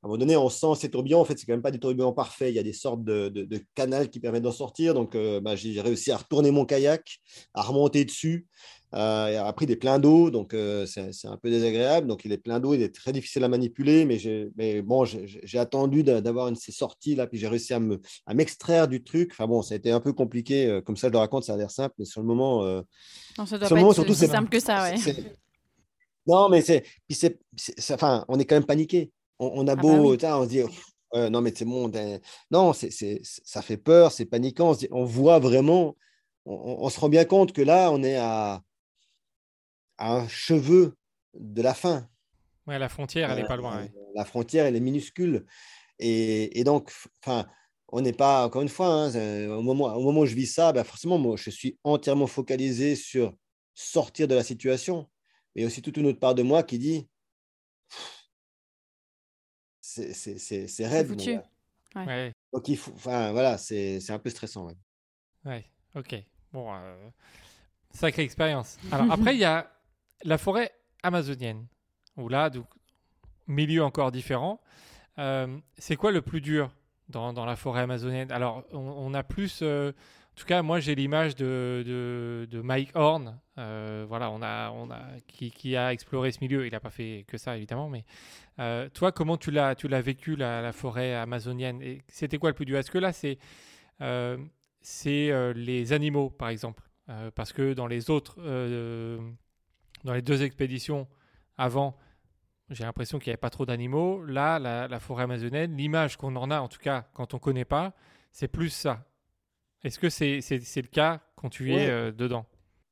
À un moment donné, on sent ces tourbillons. En fait, c'est quand même pas des tourbillons parfaits. Il y a des sortes de, de, de canals qui permettent d'en sortir. Donc, euh, bah, j'ai réussi à retourner mon kayak, à remonter dessus. Euh, et a pris des pleins d'eau, donc euh, c'est un peu désagréable. Donc il est plein d'eau, il est très difficile à manipuler, mais, mais bon, j'ai attendu d'a- d'avoir une de ces sorties là, puis j'ai réussi à me à m'extraire du truc. Enfin bon, ça a été un peu compliqué. euh, Comme ça, je le raconte, ça a l'air simple, mais sur le moment, euh, Non, ça doit Sur pas moment, être surtout, si c'est- simple que ça, ouais. Non, mais c'est. Enfin, on est quand même paniqué. On, on a Ah bah beau. oui. tain, on se dit. Euh, non, mais c'est bon. Non, c'est, c'est- ça fait peur, c'est paniquant. On, se dit- on voit vraiment. On, on- on se rend bien compte que là, on est à, à un cheveu de la fin. Ouais, la frontière, elle est pas loin. ouais. Euh, La frontière, elle est minuscule. Et, et donc, enfin, on n'est pas, encore une fois, hein, c'est- au, moment, au moment où je vis ça, ben forcément, moi, je suis entièrement focalisé sur sortir de la situation. Mais il y a aussi toute une autre part de moi qui dit c'est mon foutu. Ouais. Donc, il faut, enfin, voilà, c'est c'est un peu stressant. ouais. ouais, ok. Bon, euh, sacrée expérience. Alors après, il y a la forêt amazonienne, où là, donc, milieu encore différent. Euh, c'est quoi le plus dur dans, dans la forêt amazonienne? Alors, on, a plus, euh, En tout cas, moi, j'ai l'image de, de, Mike Horn, euh, voilà, on a, on a, qui, qui, a exploré ce milieu. Il n'a pas fait que ça, évidemment, mais toi, comment tu l'as, tu l'as vécu la, forêt amazonienne? Et c'était quoi le plus dur? Est-ce que là, c'est, c'est les animaux, par exemple, parce que dans les autres, dans les deux expéditions avant, j'ai l'impression qu'il n'y avait pas trop d'animaux. Là, la, la forêt amazonienne, l'image qu'on en a, en tout cas, quand on ne connaît pas, c'est plus ça. Est-ce que c'est le cas quand tu es euh, dedans?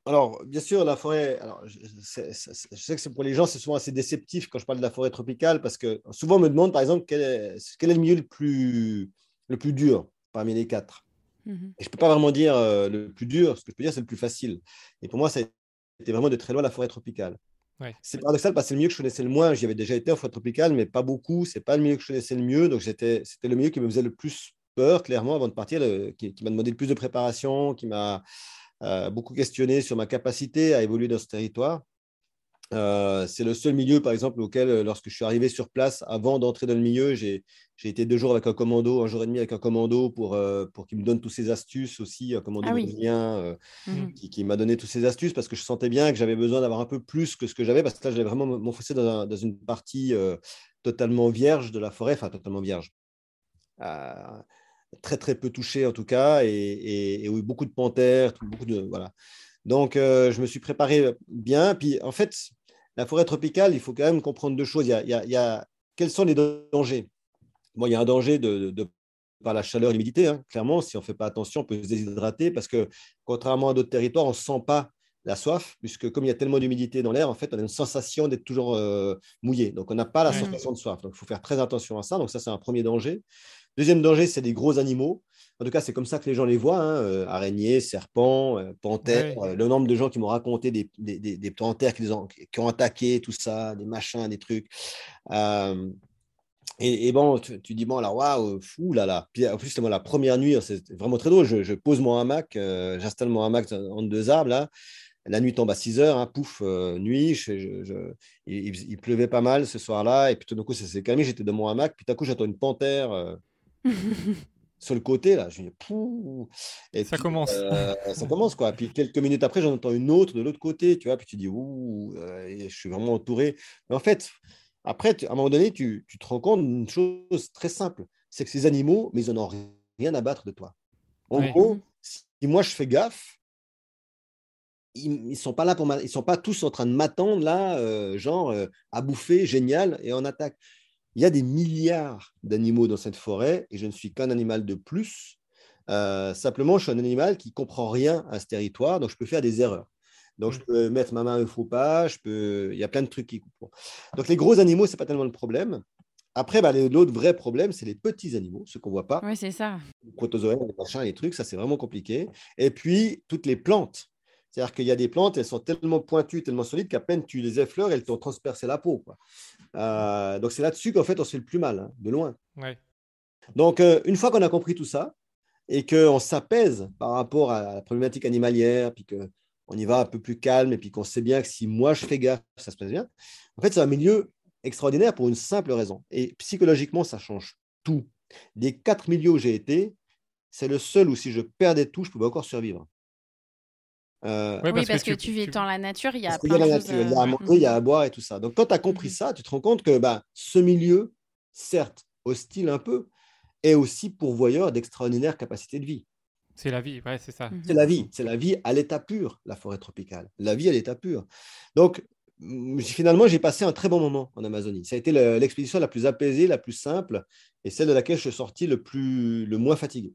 Alors, bien sûr, la forêt, alors, je, sais que c'est pour les gens, c'est souvent assez déceptif quand je parle de la forêt tropicale, parce que souvent on me demande, par exemple, quel est, quel est le milieu le plus, le plus dur parmi les quatre? Mhm. Et je ne peux pas vraiment dire euh, le plus dur, ce que je peux dire, c'est le plus facile. Et pour moi, ça a été vraiment de très loin la forêt tropicale. C'est paradoxal parce que c'est le milieu que je connaissais le moins. J'y avais déjà été en forêt tropicale, mais pas beaucoup. C'est pas le milieu que je connaissais le mieux. Donc, c'était le milieu qui me faisait le plus peur, clairement, avant de partir, qui, m'a demandé le plus de préparation, qui m'a euh, beaucoup questionné sur ma capacité à évoluer dans ce territoire. Euh, c'est le seul milieu, par exemple, auquel, euh, lorsque je suis arrivé sur place, avant d'entrer dans le milieu, j'ai été deux jours avec un commando, un jour et demi avec un commando pour, pour qu'il me donne toutes ses astuces aussi, un commando ah mhm. qui, m'a donné toutes ses astuces parce que je sentais bien que j'avais besoin d'avoir un peu plus que ce que j'avais parce que là, j'allais vraiment m'enfoncer dans, dans, une partie totalement vierge de la forêt, enfin totalement vierge très très peu touché en tout cas, et, et, beaucoup de panthères, beaucoup de voilà. Donc euh, je me suis préparé bien. Puis en fait, la forêt tropicale, il faut quand même comprendre deux choses. Il y a, il y a, quels sont les dangers? Bon, il y a un danger de, de par la chaleur et l'humidité. Hein. Clairement, si on ne fait pas attention, on peut se déshydrater parce que contrairement à d'autres territoires, on ne sent pas la soif, puisque comme il y a tellement d'humidité dans l'air, en fait, on a une sensation d'être toujours euh, mouillé. Donc, on n'a pas la sensation de soif. Donc, il faut faire très attention à ça. Donc, ça, c'est un premier danger. Deuxième danger, c'est des gros animaux. En tout cas, c'est comme ça que les gens les voient hein, euh, araignées, serpents, euh, panthères. Euh, le nombre de gens qui m'ont raconté des, des, des, panthères qui, ont, qui, ont, attaqué, tout ça, des machins, des trucs. Et, bon, tu, dis, bon, alors, waouh, fou, là, là. Puis en plus, la première nuit, c'est vraiment très drôle. Je, pose mon hamac, j'installe mon hamac entre deux arbres, là. La nuit tombe à 6 heures, hein, pouf, nuit. Je, il, pleuvait pas mal ce soir-là. Et puis tout d'un coup, ça s'est calmé. J'étais dans mon hamac. Puis tout d'un coup, j'entends une panthère [laughs] sur le côté, là. Je dis, Et ça commence. Euh, ça [laughs] commence, quoi. Puis quelques minutes après, j'en entends une autre de l'autre côté, tu vois. Puis tu dis, ouh, euh, je suis vraiment entouré. Mais en fait, après, à un moment donné, tu, te rends compte d'une chose très simple c'est que ces animaux, mais ils n'en ont rien à battre de toi. En gros, si moi je fais gaffe, ils, ne sont pas là pour ils sont pas tous en train de m'attendre là, euh, genre à bouffer, génial, et en attaque. Il y a des milliards d'animaux dans cette forêt et je ne suis qu'un animal de plus. Euh, simplement, je suis un animal qui comprend rien à ce territoire, donc je peux faire des erreurs. Donc, je mm. peux mettre ma main au faux pas, je peux... il y a plein de trucs qui coupent. Donc, les gros animaux, ce n'est pas tellement le problème. Après, bah, l'autre vrai problème, c'est les petits animaux, ceux qu'on ne voit pas. Oui, c'est ça. Les protozoaires, les machins, les trucs, ça, c'est vraiment compliqué. Et puis, toutes les plantes. C'est-à-dire qu'il y a des plantes, elles sont tellement pointues, tellement solides qu'à peine tu les effleures, elles t'ont transpercé la peau. Euh, donc c'est là-dessus qu'en fait on se fait le plus mal, hein, de loin. Donc euh, une fois qu'on a compris tout ça et qu'on s'apaise par rapport à la problématique animalière, puis qu'on y va un peu plus calme, et puis qu'on sait bien que si moi je fais gaffe, ça se passe bien, en fait c'est un milieu extraordinaire pour une simple raison. Et psychologiquement, ça change tout. Des quatre milieux où j'ai été, c'est le seul où si je perdais tout, je pouvais encore survivre. Euh, oui, parce, que, tu, vis dans la nature, il y a plein de choses. Il y a à manger, il y a à boire et tout ça. Donc, quand tu as compris ça, tu te rends compte que bah, ce milieu, certes hostile un peu, est aussi pourvoyeur d'extraordinaires capacités de vie. C'est la vie, ouais, c'est ça. Mhm. C'est la vie, c'est la vie à l'état pur, la forêt tropicale. La vie à l'état pur. Donc, finalement, j'ai passé un très bon moment en Amazonie. Ça a été l'expédition la plus apaisée, la plus simple, et celle de laquelle je suis sorti le, plus, le moins fatigué.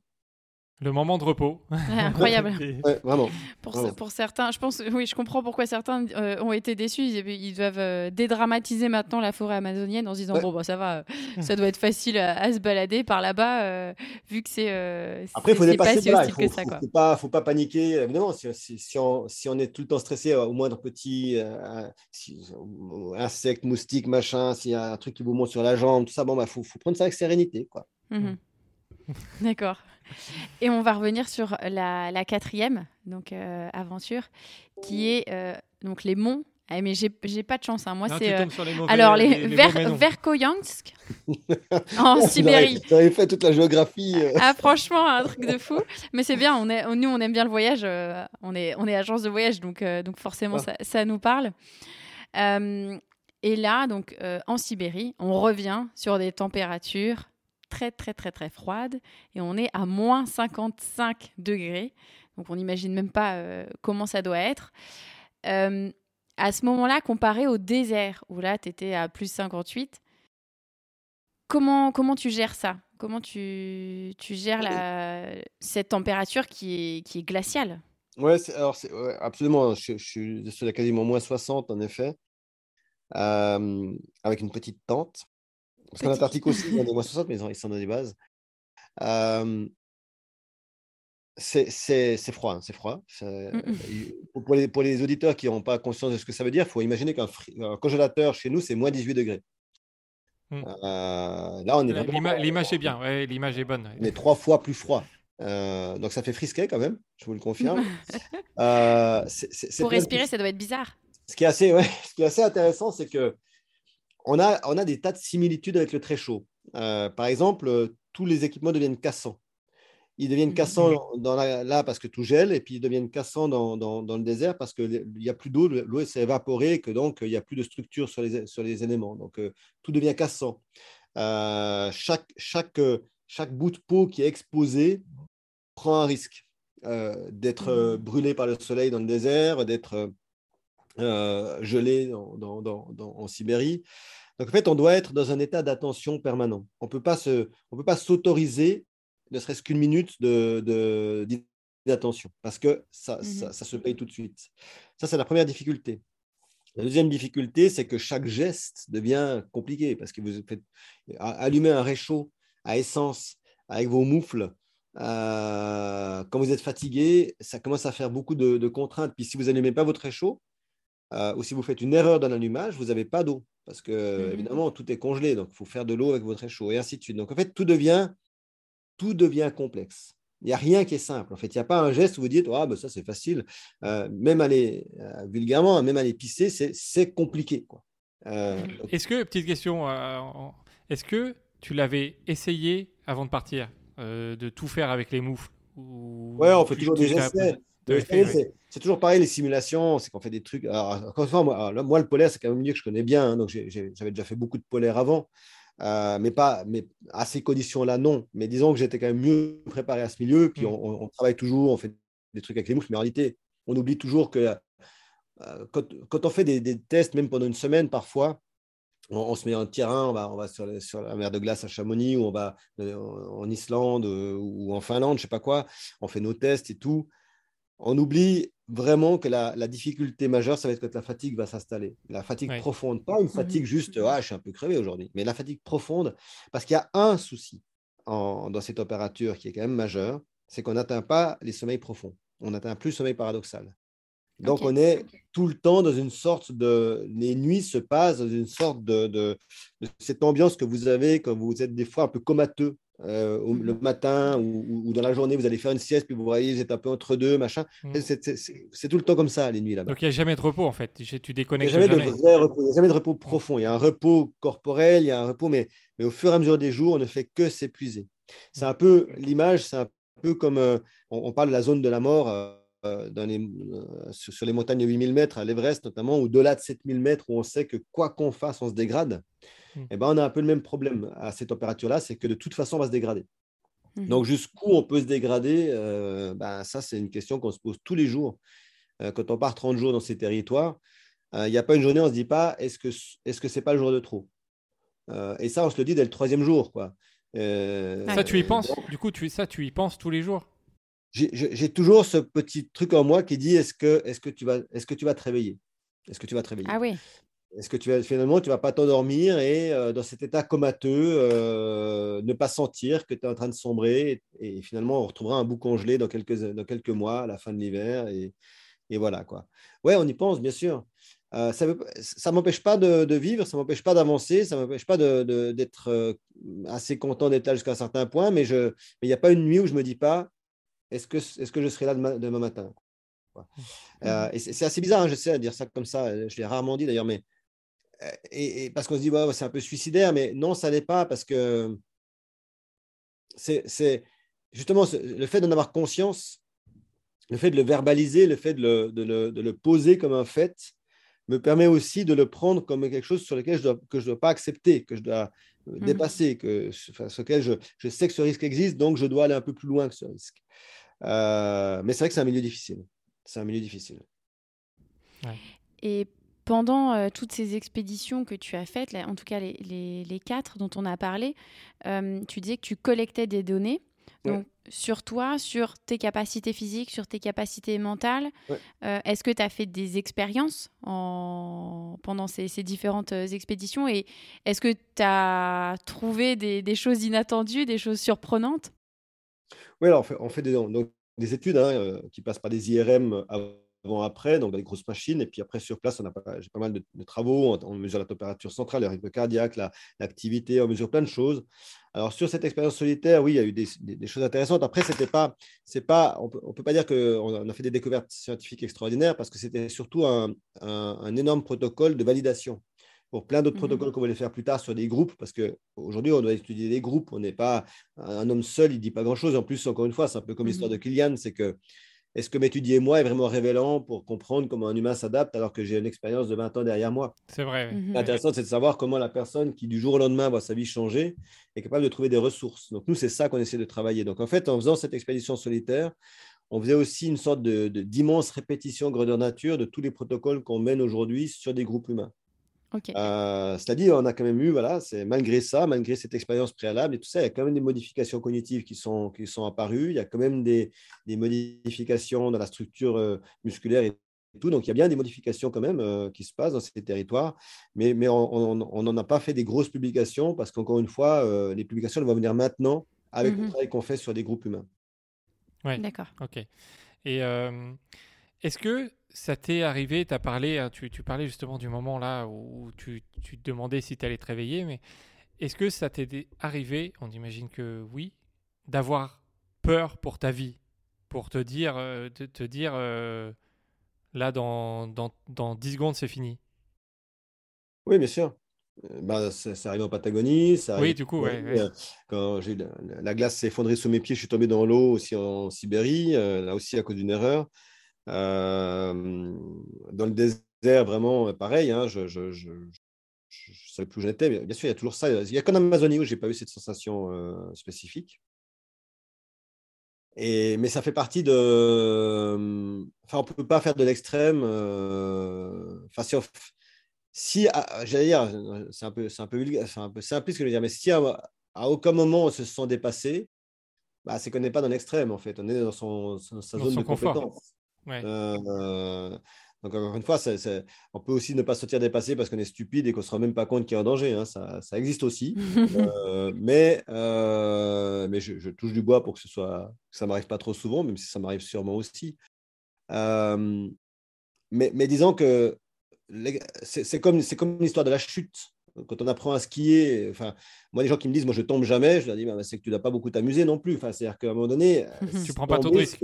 Le moment de repos. [laughs] Incroyable. vraiment. Pour, pour, certains, je pense, oui, je comprends pourquoi certains euh, ont été déçus. Ils, doivent euh, dédramatiser maintenant la forêt amazonienne en se disant bon, bah, ça va, [laughs] ça doit être facile à, se balader par là-bas, euh, vu que c'est. Après, il faut dépasser pas si hostile que ça. Il ne faut pas, faut pas paniquer. Évidemment, si, si, on, si, on, est tout le temps stressé au moindre petit insecte, moustique, machin, s'il y a un truc qui vous monte sur la jambe, tout ça, bon, bah, faut, faut prendre ça avec sérénité, quoi. Mhm. D'accord. Et on va revenir sur la, quatrième donc, euh, aventure, qui est euh, donc les monts Ah, mais j'ai pas de chance. hein. Moi, c'est. euh, Alors, les, les- Ver-. Verkhoyansk, [laughs] en Sibérie. Vous avez fait toute la géographie. euh. Ah, franchement, un truc de fou. Mais c'est bien, on est, nous, on aime bien le voyage. euh, on, est, on est agence de voyage, donc, euh, donc forcément, Ah. ça, ça nous parle. Euh, et là, donc, euh, en Sibérie, on revient sur des températures très, très, très, très froides. Et on est à moins 55 degrés. Donc, on n'imagine même pas euh, comment ça doit être. Euh, à ce moment-là, comparé au désert, où là, tu étais à plus 58, comment, comment tu gères ça? Comment tu, tu gères cette température qui est, qui est glaciale? Ouais, absolument. Je, suis à quasiment moins 60 en effet, euh, avec une petite tente. Parce qu'en. Antarctique aussi, il y a des moins 60, mais ils, ont- ils sont dans des bases. Euh, c'est froid, hein, c'est froid. C'est- Mm, mm. il- Pour, les, pour les auditeurs qui n'ont pas conscience de ce que ça veut dire, il faut imaginer qu'un congélateur chez nous, c'est moins 18 degrés. Mm. Euh, là, on est L'image est bien, ouais, l'image est bonne. on est trois fois plus froid. Euh, donc ça fait frisquet quand même, je vous le confirme. [laughs] Euh, Pour respirer, ça doit être bizarre. ce qui est assez, ouais, [laughs] ce qui est assez intéressant, c'est que on a, on a des tas de similitudes avec le très chaud. Euh, par exemple, euh, tous les équipements deviennent cassants. Ils deviennent Mhm. cassants dans la- là parce que tout gèle, et puis ils deviennent cassants dans, dans- dans le désert parce qu'il n'y a plus d'eau, le- l'eau s'est évaporée, que donc il n'y a plus de structure sur les, sur les éléments. Donc euh, tout devient cassant. Euh, chaque, chaque, euh, chaque bout de peau qui est exposé prend un risque euh, d'être euh, Mhm. brûlé par le soleil dans le désert, d'être euh, gelé dans- dans- dans- dans- en Sibérie. Donc en fait, on doit être dans un état d'attention permanent. On ne peut pas s'autoriser, ne serait-ce qu'une minute de, d'inattention, parce que ça, Mhm. ça, ça se paye tout de suite. Ça, c'est la première difficulté. La deuxième difficulté, c'est que chaque geste devient compliqué, parce que vous faites allumer un réchaud à essence avec vos moufles. euh, quand vous êtes fatigué, ça commence à faire beaucoup de, de contraintes. Puis si vous n'allumez pas votre réchaud, euh, ou si vous faites une erreur dans l'allumage, vous n'avez pas d'eau. Parce que, Mhm. évidemment, tout est congelé. Donc, il faut faire de l'eau avec votre réchaud, et ainsi de suite. Donc, en fait, tout devient, tout devient complexe. Il n'y a rien qui est simple. En fait, il n'y a pas un geste où vous dites Ah, ben ça, c'est facile. Euh, même aller, euh, vulgairement, même aller pisser, c'est, compliqué. Quoi. Euh, donc, Est-ce que, petite question, euh, est-ce que tu l'avais essayé avant de partir, euh, de tout faire avec les moufles ou Ouais, on fait toujours des essais. C'est, toujours pareil, les simulations, c'est qu'on fait des trucs. Alors, fois, moi, moi, le polaire, c'est quand même un milieu que je connais bien. hein, donc, j'avais déjà fait beaucoup de polaire avant. Euh, mais pas mais à ces conditions-là, non. Mais disons que j'étais quand même mieux préparé à ce milieu. Puis Mm. on, travaille toujours, on fait des trucs avec les mouches. Mais en réalité, on oublie toujours que euh, quand, quand on fait des, des tests, même pendant une semaine, parfois, on, on se met en terrain, on va, on va sur, les- sur la mer de glace à Chamonix, ou on va euh, en, en Islande ou en Finlande, je sais pas quoi. On fait nos tests et tout. On oublie vraiment que la, la difficulté majeure, ça va être quand la fatigue va s'installer. La fatigue Ouais. profonde, pas une fatigue juste, ah, je suis un peu crevé aujourd'hui, mais la fatigue profonde, parce qu'il y a un souci en- dans cette température qui est quand même majeur, c'est qu'on n'atteint pas les sommeils profonds. On n'atteint plus le sommeil paradoxal. Donc, on est tout le temps dans une sorte de. Les nuits se passent dans une sorte de, de- de cette ambiance que vous avez quand vous êtes des fois un peu comateux euh, le Mhm. matin ou, dans la journée, vous allez faire une sieste, puis vous voyez, vous êtes un peu entre deux, machin. Mhm. C'est- tout le temps comme ça, les nuits là-bas. Donc il n'y a jamais de repos en fait. Tu tu Il n'y a déconnectes jamais, jamais. de vrai repos, y a jamais de repos profond. Il y a un repos corporel, il y a un repos, mais, mais au fur et à mesure des jours, on ne fait que s'épuiser. C'est un peu l'image, c'est un peu comme euh, on, on parle de la zone de la mort euh, dans les, sur, sur les montagnes de 8000 mètres, à l'Everest notamment, ou au-delà de 7000 mètres, où on sait que quoi qu'on fasse, on se dégrade. Mm. Et ben, on a un peu le même problème à ces températures-là, c'est que de toute façon, on va se dégrader. Mhm. Donc, jusqu'où on peut se dégrader, euh, ben, ça, c'est une question qu'on se pose tous les jours. Euh, quand on part 30 jours dans ces territoires, euh, il n'y a pas une journée, on ne se dit pas, est-ce que est-ce que c'est pas le jour de trop? Euh, Et ça, on se le dit dès le troisième jour. Quoi. Euh, Ça tu y penses? Donc, Du coup, tu, ça tu y penses tous les jours? J'ai toujours ce petit truc en moi qui dit, est-ce que, est que, tu vas- est-ce que tu vas te réveiller? Est-ce que tu vas te réveiller? Ah oui. Est-ce que tu vas, finalement, tu vas pas t'endormir et euh, dans cet état comateux, euh, ne pas sentir que tu es en train de sombrer et, et finalement, on retrouvera un bout congelé dans quelques, dans quelques mois, à la fin de l'hiver et, et voilà quoi. Ouais, on y pense, bien sûr. Euh, ça ne m'empêche pas de, de vivre, ça ne m'empêche pas d'avancer, ça ne m'empêche pas d'être euh, assez content d'être là jusqu'à un certain point, mais il n'y a pas une nuit où je ne me dis pas est-ce que, est que je serai là demain, demain matin et c'est assez bizarre, hein, je sais, à dire ça comme ça, je l'ai rarement dit d'ailleurs, mais et, parce qu'on se dit, ouais, c'est un peu suicidaire, mais non, ça n'est pas parce que c'est justement le fait d'en avoir conscience, le fait de le verbaliser, le fait de le, de, le, de le, poser comme un fait, me permet aussi de le prendre comme quelque chose sur lequel je dois, que je ne dois pas accepter, que je dois mmh. dépasser, que, enfin, sur lequel je, je, sais que ce risque existe, donc je dois aller un peu plus loin que ce risque. Euh, mais c'est vrai que c'est un milieu difficile. C'est un milieu difficile. Et pendant euh, toutes ces expéditions que tu as faites, en tout cas les, les, quatre dont on a parlé, euh, tu disais que tu collectais des données. Donc, sur toi, sur tes capacités physiques, sur tes capacités mentales. Euh, est-ce que tu as fait des expériences en... pendant ces, ces, différentes expéditions et est-ce que tu as trouvé des, des, choses inattendues, des choses surprenantes? Oui, alors on fait, on fait des, donc, des études hein, qui passent par des IRM avant-après, donc dans les grosses machines. Et puis après, sur place, on a pas, j'ai pas mal de, travaux. On, mesure la température centrale, le rythme cardiaque, l'activité, on mesure plein de choses. Alors sur cette expérience solitaire, oui, il y a eu des, choses intéressantes. Après, c'était pas, c'est pas, on peut, peut pas dire qu'on a fait des découvertes scientifiques extraordinaires parce que c'était surtout un, un, énorme protocole de validation pour plein d'autres mmh protocoles qu'on va les faire plus tard sur des groupes, parce qu'aujourd'hui, on doit étudier des groupes. On n'est pas un homme seul, il ne dit pas grand-chose. En plus, encore une fois, c'est un peu comme mmh l'histoire de Kylian, c'est que est-ce que m'étudier moi est vraiment révélant pour comprendre comment un humain s'adapte alors que j'ai une expérience de 20 ans derrière moi? C'est vrai. Mhm. L'intéressant, c'est de savoir comment la personne qui du jour au lendemain voit sa vie changer est capable de trouver des ressources. Donc nous, c'est ça qu'on essaie de travailler. Donc en fait, en faisant cette expédition solitaire, on faisait aussi une sorte de, d'immense répétition grandeur nature de tous les protocoles qu'on mène aujourd'hui sur des groupes humains. Euh, c'est-à-dire, on a quand même eu, voilà, c'est malgré ça, malgré cette expérience préalable et tout ça, il y a quand même des modifications cognitives qui sont, qui sont apparues. Il y a quand même des, des modifications dans la structure euh, musculaire et tout. Donc, il y a bien des modifications quand même euh, qui se passent dans ces territoires. Mais, mais on n'en a pas fait des grosses publications parce qu'encore une fois, les publications vont venir maintenant avec le mhm. travail qu'on fait sur des groupes humains. Oui, d'accord. OK. Et est-ce que ça t'est arrivé, as parlé, hein, tu, tu, parlais justement du moment là où tu, tu te demandais si tu allais te réveiller, mais est-ce que ça t'est arrivé, on imagine que oui, d'avoir peur pour ta vie, pour te dire, euh, te, dire euh, là dans, dans, dans 10 secondes c'est fini Oui, bien sûr. Euh, bah, ça, arrive en Patagonie. Ça oui, du coup, ouais, Quand j'ai la, glace s'est effondrée sous mes pieds, je suis tombé dans l'eau aussi en Sibérie, là aussi à cause d'une erreur. Euh, dans le désert, vraiment pareil, hein, je, je, je, je, savais plus où j'étais. Bien sûr, il y a toujours ça. Il n'y a qu'en Amazonie où j'ai pas eu cette sensation euh, spécifique. Et, mais ça fait partie de. Enfin, on ne peut pas faire de l'extrême. Euh, enfin, si, si ah, j'allais dire, c'est un peu, c'est un peu un peu simpliste ce que je veux dire, mais si à, aucun moment on se sent dépassé, bah, c'est qu'on n'est pas dans l'extrême en fait. On est dans son, sa zone de confort. compétence. Euh, donc, encore une fois, on peut aussi ne pas se sentir dépassé parce qu'on est stupide et qu'on ne se rend même pas compte qu'il y a un danger. Hein. Ça, ça, existe aussi. [laughs] euh, mais euh, mais je, touche du bois pour que, ce soit, que ça ne m'arrive pas trop souvent, même si ça m'arrive sûrement aussi. Mais, mais disons que c'est comme, comme l'histoire de la chute quand on apprend à skier, enfin, moi, les gens qui me disent, moi, je tombe jamais, je leur dis, bah, c'est que tu n'as pas beaucoup t'amuser non plus. Enfin, c'est-à-dire qu'à un moment donné, [laughs] tu prends pas trop de risques.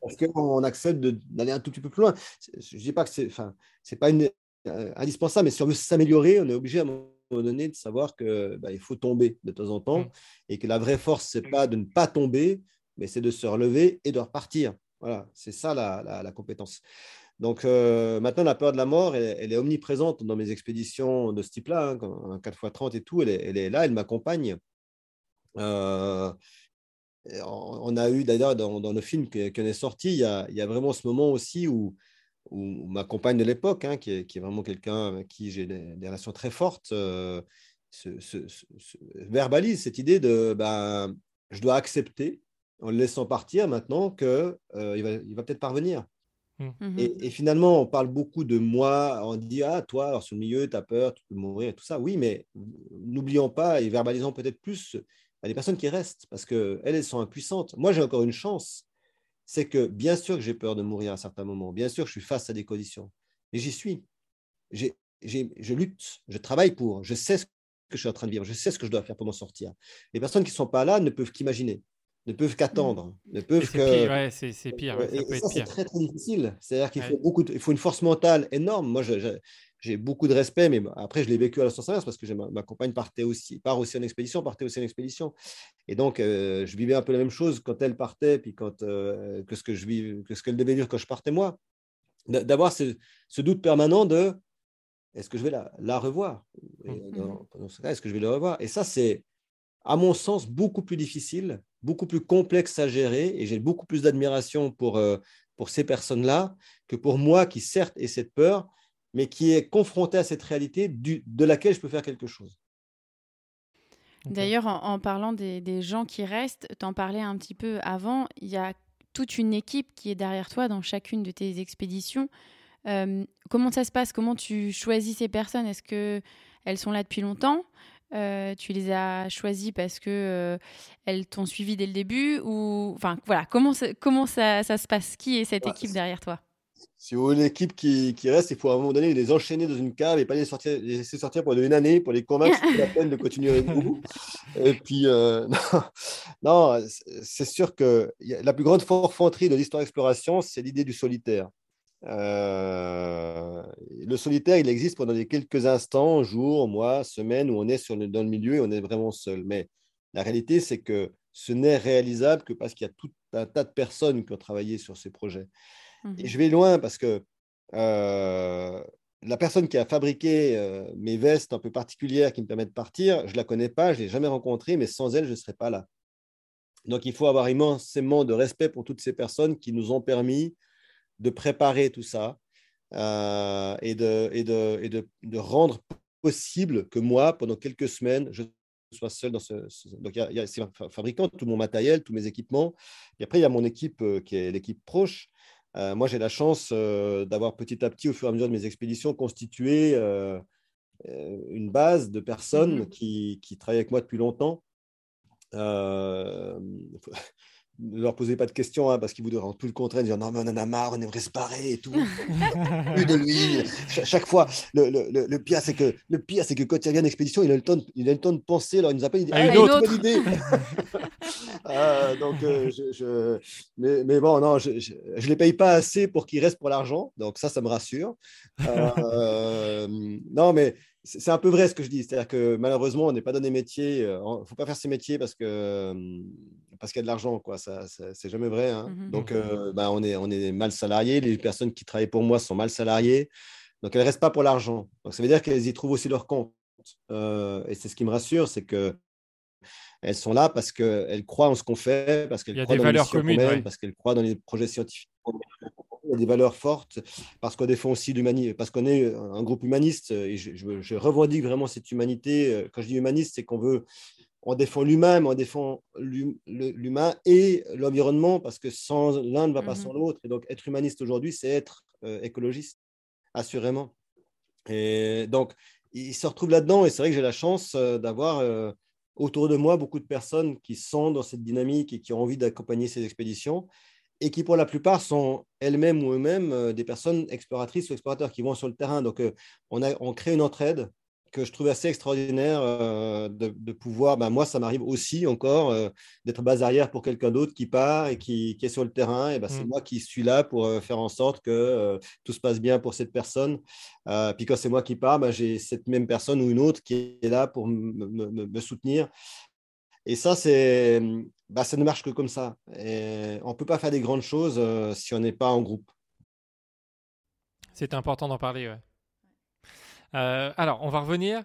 Parce qu'on accepte d'aller un tout petit peu plus loin. Je dis pas que c'est, enfin, c'est pas une, euh, indispensable, mais si on veut s'améliorer, on est obligé à un moment donné de savoir que bah, il faut tomber de temps en temps mm. et que la vraie force, c'est pas de ne pas tomber, mais c'est de se relever et de repartir. Voilà, c'est ça la, la, la compétence. Donc euh, maintenant, la peur de la mort, elle, est omniprésente dans mes expéditions de ce type-là, hein, 4x30 et tout, elle est, là, elle m'accompagne. Euh, on a eu d'ailleurs dans, le film qui, est sorti, il y, a, vraiment ce moment aussi où, ma compagne de l'époque, hein, qui, est vraiment quelqu'un avec qui j'ai des, relations très fortes, euh, verbalise cette idée de ben, je dois accepter en le laissant partir maintenant qu'il il va peut-être parvenir. Mmh. Mmh et, finalement, on parle beaucoup de moi, on dit Ah, toi, alors sur le milieu, tu as peur, tu peux mourir, et tout ça. Oui, mais n'oublions pas et verbalisons peut-être plus à des personnes qui restent parce qu'elles, elles sont impuissantes. Moi, j'ai encore une chance c'est que bien sûr que j'ai peur de mourir à un certain moment, bien sûr que je suis face à des conditions, mais j'y suis. je lutte, je travaille pour, je sais ce que je suis en train de vivre, je sais ce que je dois faire pour m'en sortir. Les personnes qui ne sont pas là ne peuvent qu'imaginer. Ne peuvent qu'attendre, ne peuvent C'est que. pire, ouais, c'est c'est pire, ouais, ça Et ça, c'est très, très difficile. C'est-à-dire qu'il Ouais. faut beaucoup, de- il faut une force mentale énorme. Moi, je- je- j'ai beaucoup de respect, mais après, je l'ai vécu à la sens inverse parce que ma, ma compagne partait aussi, part aussi en expédition, partait aussi en expédition. Et donc, euh, je vivais un peu la même chose quand elle partait, puis quand, euh, que ce que je vis, que ce qu'elle devait vivre quand je partais moi. D'a- D'avoir ce, ce doute permanent de est-ce que je vais la, la revoir? Et dans, dans ce cas, est-ce que je vais la revoir? Et ça, c'est, à mon sens, beaucoup plus difficile, beaucoup plus complexe à gérer, et j'ai beaucoup plus d'admiration pour, euh, pour ces personnes-là que pour moi qui, certes, ai cette peur, mais qui est confronté à cette réalité du- de laquelle je peux faire quelque chose. D'ailleurs, en, en parlant des, des gens qui restent, t'en parlais un petit peu avant, il y a toute une équipe qui est derrière toi dans chacune de tes expéditions. Euh, comment ça se passe? Comment tu choisis ces personnes? Est-ce que elles sont là depuis longtemps? Euh, Tu les as choisies parce que euh, elles t'ont suivi dès le début ou enfin voilà comment ça, comment ça, ça se passe? Qui est cette Ouais, équipe derrière toi? Si vous voulez l'équipe qui, qui reste, il faut à un moment donné les enchaîner dans une cave et pas les, sortir, les laisser sortir pendant une année pour les convaincre que la peine de continuer avec vous. [laughs] Et puis, euh, [laughs] non, non, c'est- sûr que la plus grande forfanterie de l'histoire exploration, c'est l'idée du solitaire. Euh, le solitaire, il existe pendant les quelques instants, jours, mois, semaines, où on est sur le- dans le milieu et on est vraiment seul. Mais la réalité, c'est que ce n'est réalisable que parce qu'il y a tout un tas de personnes qui ont travaillé sur ces projets. Mhm. Et je vais loin parce que euh, la personne qui a fabriqué euh, mes vestes un peu particulières qui me permettent de partir, je ne la connais pas, je ne l'ai jamais rencontrée, mais sans elle, je ne serais pas là. Donc il faut avoir immensément de respect pour toutes ces personnes qui nous ont permis de préparer tout ça euh, et, de, et, de, et de, de rendre possible que moi, pendant quelques semaines, je sois seul dans ce. ce- donc, il y a, a ces fa- fabricants, tout mon matériel, tous mes équipements. Et après, il y a mon équipe euh, qui est l'équipe proche. Euh, moi, j'ai la chance d'avoir petit à petit, au fur et à mesure de mes expéditions, constitué une base de personnes Mhm. qui, qui travaillent avec moi depuis longtemps. Ne leur posez pas de questions hein, parce qu'ils vous diront tout le contraire, dire non mais on en a marre, on aimerait se barrer et tout, [laughs] plus de lui. Ch- chaque fois, le, le, le, le pire c'est que le pire c'est que quand il revient d'expédition, il a le temps, de, il a le temps de penser. Alors il nous appelle, il dit À une ah, autre. bonne idée. [laughs] Euh, donc euh, je, je- mais, mais bon non, je, je, je les paye pas assez pour qu'ils restent pour l'argent, donc ça ça me rassure. Euh, non mais c'est un peu vrai ce que je dis, c'est-à-dire que malheureusement, on n'est pas dans des métiers, il ne faut pas faire ces métiers parce que parce qu'il y a de l'argent, quoi. Ça, ça- c'est jamais vrai. hein. Mhm. Donc, euh, bah, on est on est mal salariés. Les personnes qui travaillent pour moi sont mal salariées, donc elles restent pas pour l'argent. Donc ça veut dire qu'elles y trouvent aussi leur compte. Euh, et c'est ce qui me rassure, c'est que elles sont là parce qu'elles croient en ce qu'on fait, parce qu'elles croient dans les communes, ouais. parce qu'elles croient dans les projets scientifiques. Il y a des valeurs fortes, parce qu'on défend aussi l'humanité, parce qu'on est un groupe humaniste, et je, je- je revendique vraiment cette humanité. Quand je dis humaniste, c'est qu'on veut, on défend l'humain, mais on défend l'humain et l'environnement, parce que sans l'un ne va pas Mhm. sans l'autre. Et donc, être humaniste aujourd'hui, c'est être euh, écologiste, assurément. Et donc, ils se retrouvent là-dedans, et c'est vrai que j'ai la chance euh, d'avoir euh, autour de moi beaucoup de personnes qui sont dans cette dynamique et qui ont envie d'accompagner ces expéditions, et qui pour la plupart sont elles-mêmes ou eux-mêmes euh, des personnes exploratrices ou explorateurs qui vont sur le terrain. Donc, euh, on, a, on crée une entraide que je trouve assez extraordinaire euh, de, de pouvoir, ben, moi ça m'arrive aussi encore euh, d'être base arrière pour quelqu'un d'autre qui part et qui, qui est sur le terrain, et ben, c'est Mm. moi qui suis là pour euh, faire en sorte que tout se passe bien pour cette personne. Puis quand c'est moi qui pars, ben, j'ai cette même personne ou une autre qui est là pour me- soutenir. Et ça, c'est, bah, ça ne marche que comme ça. Et on ne peut pas faire des grandes choses si on n'est pas en groupe. C'est important d'en parler, ouais. Euh, alors, on va revenir.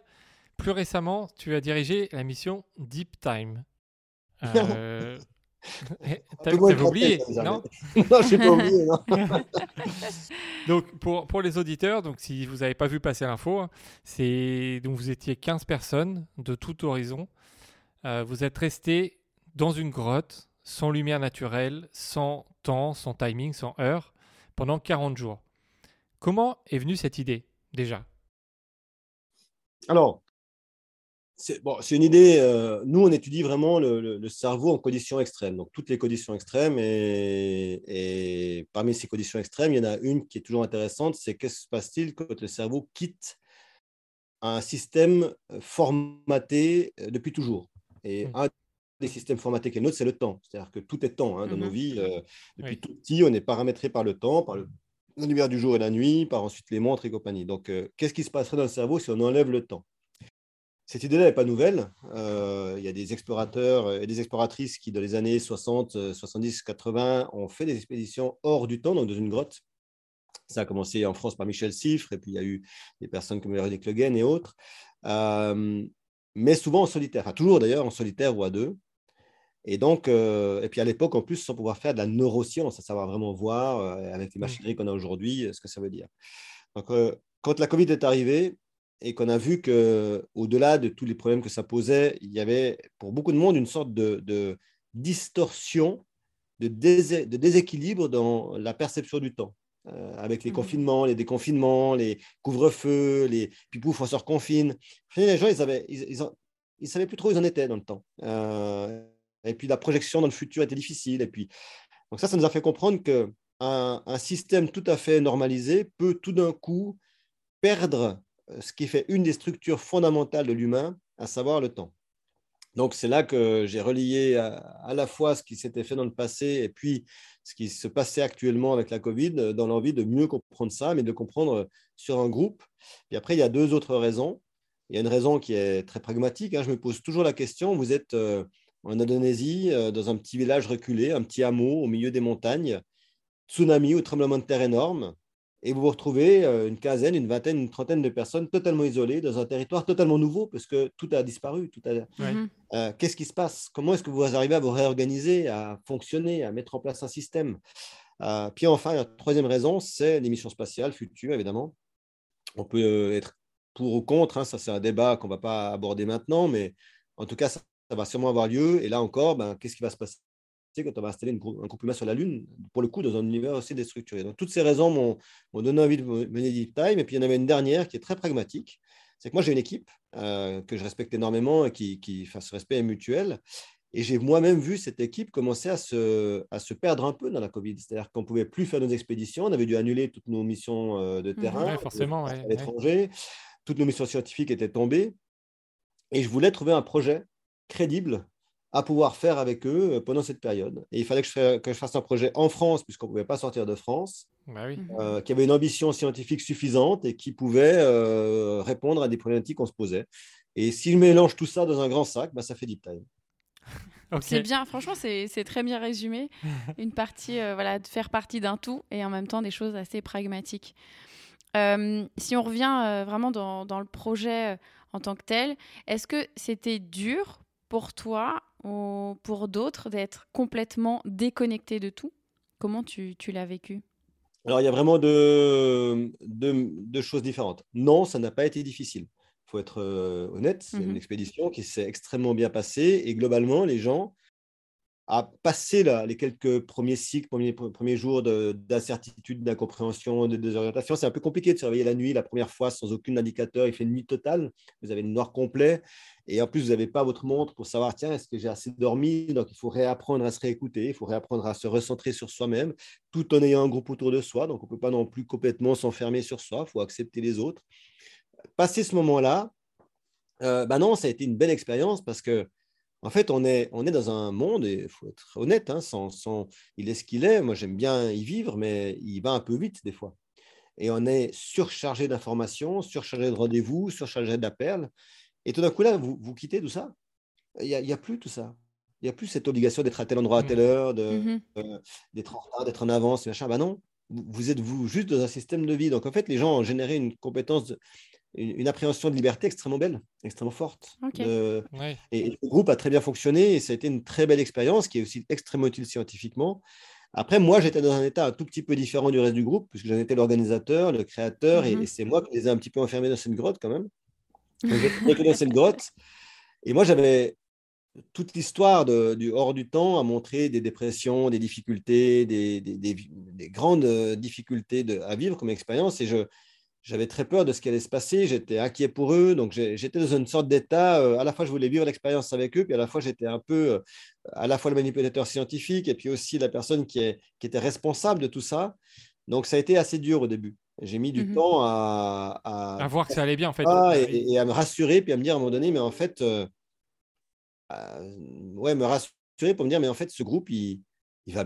Plus récemment, tu as dirigé la mission Deep Time. [laughs] Euh... [laughs] T'avais oublié, ça, non [laughs] non, je n'ai pas oublié. Non. Donc, pour, pour les auditeurs, donc si vous n'avez pas vu passer l'info, hein, c'est donc vous étiez 15 personnes de tout horizon. Euh, vous êtes restés dans une grotte, sans lumière naturelle, sans temps, sans timing, sans heure, pendant 40 jours. Comment est venue cette idée, déjà? Alors, c'est bon, une idée. euh, nous, on étudie vraiment le, le- le cerveau en conditions extrêmes, donc toutes les conditions extrêmes. Et, et parmi ces conditions extrêmes, il y en a une qui est toujours intéressante c'est qu'est-ce qui se passe-t-il quand le cerveau quitte un système euh, formaté euh, depuis toujours? Et Mm. un des systèmes formatés qui est le nôtre, c'est le temps. C'est-à-dire que tout est temps hein, dans nos Mhm. vies. euh, depuis Oui. tout petit, on est paramétré par le temps, par le, la lumière du jour et la nuit, par ensuite les montres et compagnie. Donc, euh, qu'est-ce qui se passerait dans le cerveau si on enlève le temps? Cette idée-là n'est pas nouvelle. Euh, il y a des explorateurs et des exploratrices qui, dans les années 60, euh, 70, 80, ont fait des expéditions hors du temps, donc dans une grotte. Ça a commencé en France par Michel Siffre, et puis il y a eu des personnes comme Eric Le Guen et autres. Euh, mais souvent en solitaire, enfin, toujours d'ailleurs en solitaire ou à deux. Et donc, euh, et puis à l'époque, en plus, sans pouvoir faire de la neuroscience, à savoir vraiment voir euh, avec les Mm. machineries qu'on a aujourd'hui, euh, ce que ça veut dire. Donc, euh, quand la Covid est arrivée et qu'on a vu que, au-delà de tous les problèmes que ça posait, il y avait pour beaucoup de monde une sorte de, de distorsion, de, désé- de déséquilibre dans la perception du temps. Avec les Mhm. confinements, les déconfinements, les couvre-feux, les puis pouf, on se reconfine. Les gens, ils avaient, ils, ils, en- ils savaient plus trop où ils en étaient dans le temps. Euh, et puis la projection dans le futur était difficile. Et puis, donc ça, ça nous a fait comprendre que un, système tout à fait normalisé peut tout d'un coup perdre euh, ce qui fait une des structures fondamentales de l'humain, à savoir le temps. Donc c'est là que j'ai relié à, la fois ce qui s'était fait dans le passé et puis ce qui se passait actuellement avec la Covid, euh, dans l'envie de mieux comprendre ça, mais de comprendre euh, sur un groupe. Et après, il y a deux autres raisons. Il y a une raison qui est très pragmatique. hein. Je me pose toujours la question, vous êtes en Indonésie, euh, dans un petit village reculé, un petit hameau au milieu des montagnes, tsunami ou tremblement de terre énorme, et vous vous retrouvez euh, une quinzaine, une vingtaine, une trentaine de personnes totalement isolées dans un territoire totalement nouveau parce que tout a disparu. Tout a... Ouais. Mhm. Euh, Qu'est-ce qui se passe? Comment est-ce que vous arrivez à vous réorganiser, à fonctionner, à mettre en place un système? Euh, Puis enfin, la troisième raison, c'est les missions spatiales futures, évidemment. On peut être pour ou contre, hein, ça c'est un débat qu'on ne va pas aborder maintenant, mais en tout cas, ça, ça va sûrement avoir lieu. Et là encore, ben, qu'est-ce qui va se passer quand on va installer une un groupe humain sur la Lune, pour le coup, dans un univers aussi déstructuré. Donc, toutes ces raisons m'ont donné envie de mener Deep Time. Et puis, il y en avait une dernière qui est très pragmatique. C'est que moi, j'ai une équipe euh, que je respecte énormément et qui, qui enfin, ce respect est mutuel. Et j'ai moi-même vu cette équipe commencer à se, à se perdre un peu dans la Covid. C'est-à-dire qu'on ne pouvait plus faire nos expéditions. On avait dû annuler toutes nos missions euh, de Mhm. terrain. Ouais, forcément, à ouais, l'étranger. Toutes nos missions scientifiques étaient tombées. Et je voulais trouver un projet crédible à pouvoir faire avec eux euh, pendant cette période. Et il fallait que je, fa- que je fasse un projet en France, puisqu'on ne pouvait pas sortir de France, Bah oui. Mhm. euh, qui avait une ambition scientifique suffisante et qui pouvait euh, répondre à des problématiques qu'on se posait. Et si je mélange tout ça dans un grand sac, bah, ça fait Deep Time. C'est bien, franchement, c'est c'est très bien résumé. [laughs] Une partie, euh, voilà, de faire partie d'un tout et en même temps des choses assez pragmatiques. Euh, si on revient euh, vraiment dans, dans le projet en tant que tel, est-ce que c'était dur pour toi ou pour d'autres d'être complètement déconnecté de tout? Comment tu, tu l'as vécu? Alors, il y a vraiment deux, deux- deux choses différentes. Non, ça n'a pas été difficile. Il faut être euh, honnête, c'est une expédition qui s'est extrêmement bien passée et globalement, les gens, à passer les quelques premiers cycles, premiers, premiers jours de- d'incertitude, d'incompréhension, de désorientation, c'est un peu compliqué de se réveiller la nuit la première fois sans aucun indicateur. Il fait une nuit totale, vous avez le noir complet et en plus, vous n'avez pas votre montre pour savoir, tiens, est-ce que j'ai assez dormi? Donc, il faut réapprendre à se réécouter, il faut réapprendre à se recentrer sur soi-même tout en ayant un groupe autour de soi. Donc, on ne peut pas non plus complètement s'enfermer sur soi, il faut accepter les autres. Passer ce moment-là, bah non, ça a été une belle expérience parce que, en fait, on est, on est dans un monde, et il faut être honnête, hein, sans, sans- il est ce qu'il est. Moi, j'aime bien y vivre, mais il va un peu vite des fois. Et on est surchargé d'informations, surchargé de rendez-vous, surchargé d'appels. Et tout d'un coup, là, vous, vous quittez tout ça. Il n'y a, y a plus tout ça. Il n'y a plus cette obligation d'être à tel endroit à telle heure, de, Mhm. d'être en retard, d'être en avance, machin. Bah non, vous, êtes vous juste dans un système de vie. Donc en fait, les gens ont généré une compétence, une, une appréhension de liberté extrêmement belle, extrêmement forte. Ok. De- Ouais. et, et le groupe a très bien fonctionné et ça a été une très belle expérience qui est aussi extrêmement utile scientifiquement. Après, moi, j'étais dans un état un tout petit peu différent du reste du groupe, puisque j'en étais l'organisateur, le créateur, et- Mhm. et, c'est moi qui les ai un petit peu enfermés dans cette grotte quand même. J'étais dans cette grotte. Et moi, j'avais toute l'histoire du hors du temps à montrer des dépressions, des difficultés, des, des- des- des grandes difficultés de- à vivre comme expérience. Et je, j'avais très peur de ce qui allait se passer. J'étais inquiet pour eux. Donc, j'étais dans une sorte d'état. euh, à la fois, je voulais vivre l'expérience avec eux, puis à la fois, j'étais un peu euh, à la fois le manipulateur scientifique et puis aussi la personne qui, est, qui était responsable de tout ça. Donc, ça a été assez dur au début. J'ai mis du Mhm. temps à, à- À voir que ça allait bien, en fait. ah, et, à me rassurer, puis à me dire à un moment donné, mais en fait, euh, ouais, me rassurer pour me dire, mais en fait, ce groupe, il, il va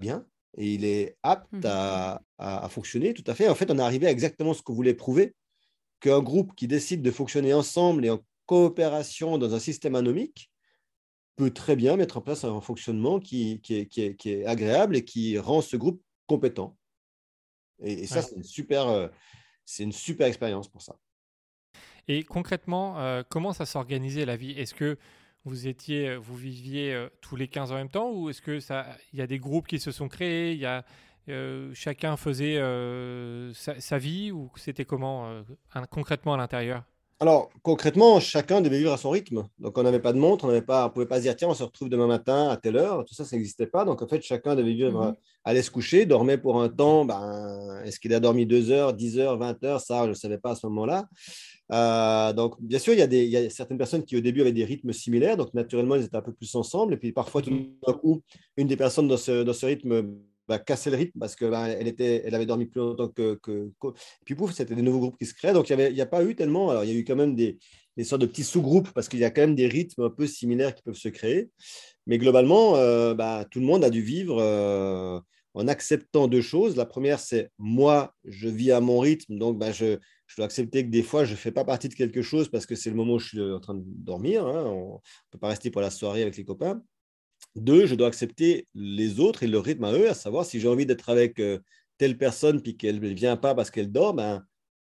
bien et il est apte mmh à, à, fonctionner tout à fait. En fait, on est arrivé à exactement ce qu'on voulait prouver, qu'un groupe qui décide de fonctionner ensemble et en coopération dans un système anomique peut très bien mettre en place un fonctionnement qui, qui, est, qui, est, qui est, agréable et qui rend ce groupe compétent. Et, ça, c'est une super, euh, c'est une super expérience pour ça. Et concrètement, euh, comment ça s'organisait la vie? Est-ce que vous étiez, vous viviez euh, tous les 15 en même temps ou est-ce que ça, il y a des groupes qui se sont créés, il y a chacun faisait sa, sa, vie ou c'était comment concrètement à l'intérieur? Alors, concrètement, chacun devait vivre à son rythme. Donc, on n'avait pas de montre, on ne pouvait pas se dire, tiens, on se retrouve demain matin à telle heure. Tout ça, ça n'existait pas. Donc, en fait, chacun devait vivre, mhm. aller se coucher, dormait pour un temps. Ben, Est-ce qu'il a dormi 2 heures, 10 heures, 20 heures? Ça, je ne savais pas à ce moment-là. Euh, donc, bien sûr, il y, a des, il y, a certaines personnes qui, au début, avaient des rythmes similaires. Donc, naturellement, ils étaient un peu plus ensemble. Et puis, parfois, tout d'un coup, une des personnes dans ce, dans ce rythme bah, casser le rythme parce qu'elle bah, était, elle avait dormi plus longtemps que. que, puis pouf, c'était des nouveaux groupes qui se créaient. Donc il n'y a pas eu tellement. Alors il y a eu quand même des, des sortes de petits sous-groupes parce qu'il y a quand même des rythmes un peu similaires qui peuvent se créer. Mais globalement, euh, bah, tout le monde a dû vivre euh, en acceptant deux choses. La première, c'est moi, je vis à mon rythme, donc bah, je, je, dois accepter que des fois, je ne fais pas partie de quelque chose parce que c'est le moment où je suis en train de dormir. Hein. On ne peut pas rester pour la soirée avec les copains. Deux, je dois accepter les autres et leur rythme à eux, à savoir si j'ai envie d'être avec euh, telle personne puis qu'elle ne vient pas parce qu'elle dort, ben,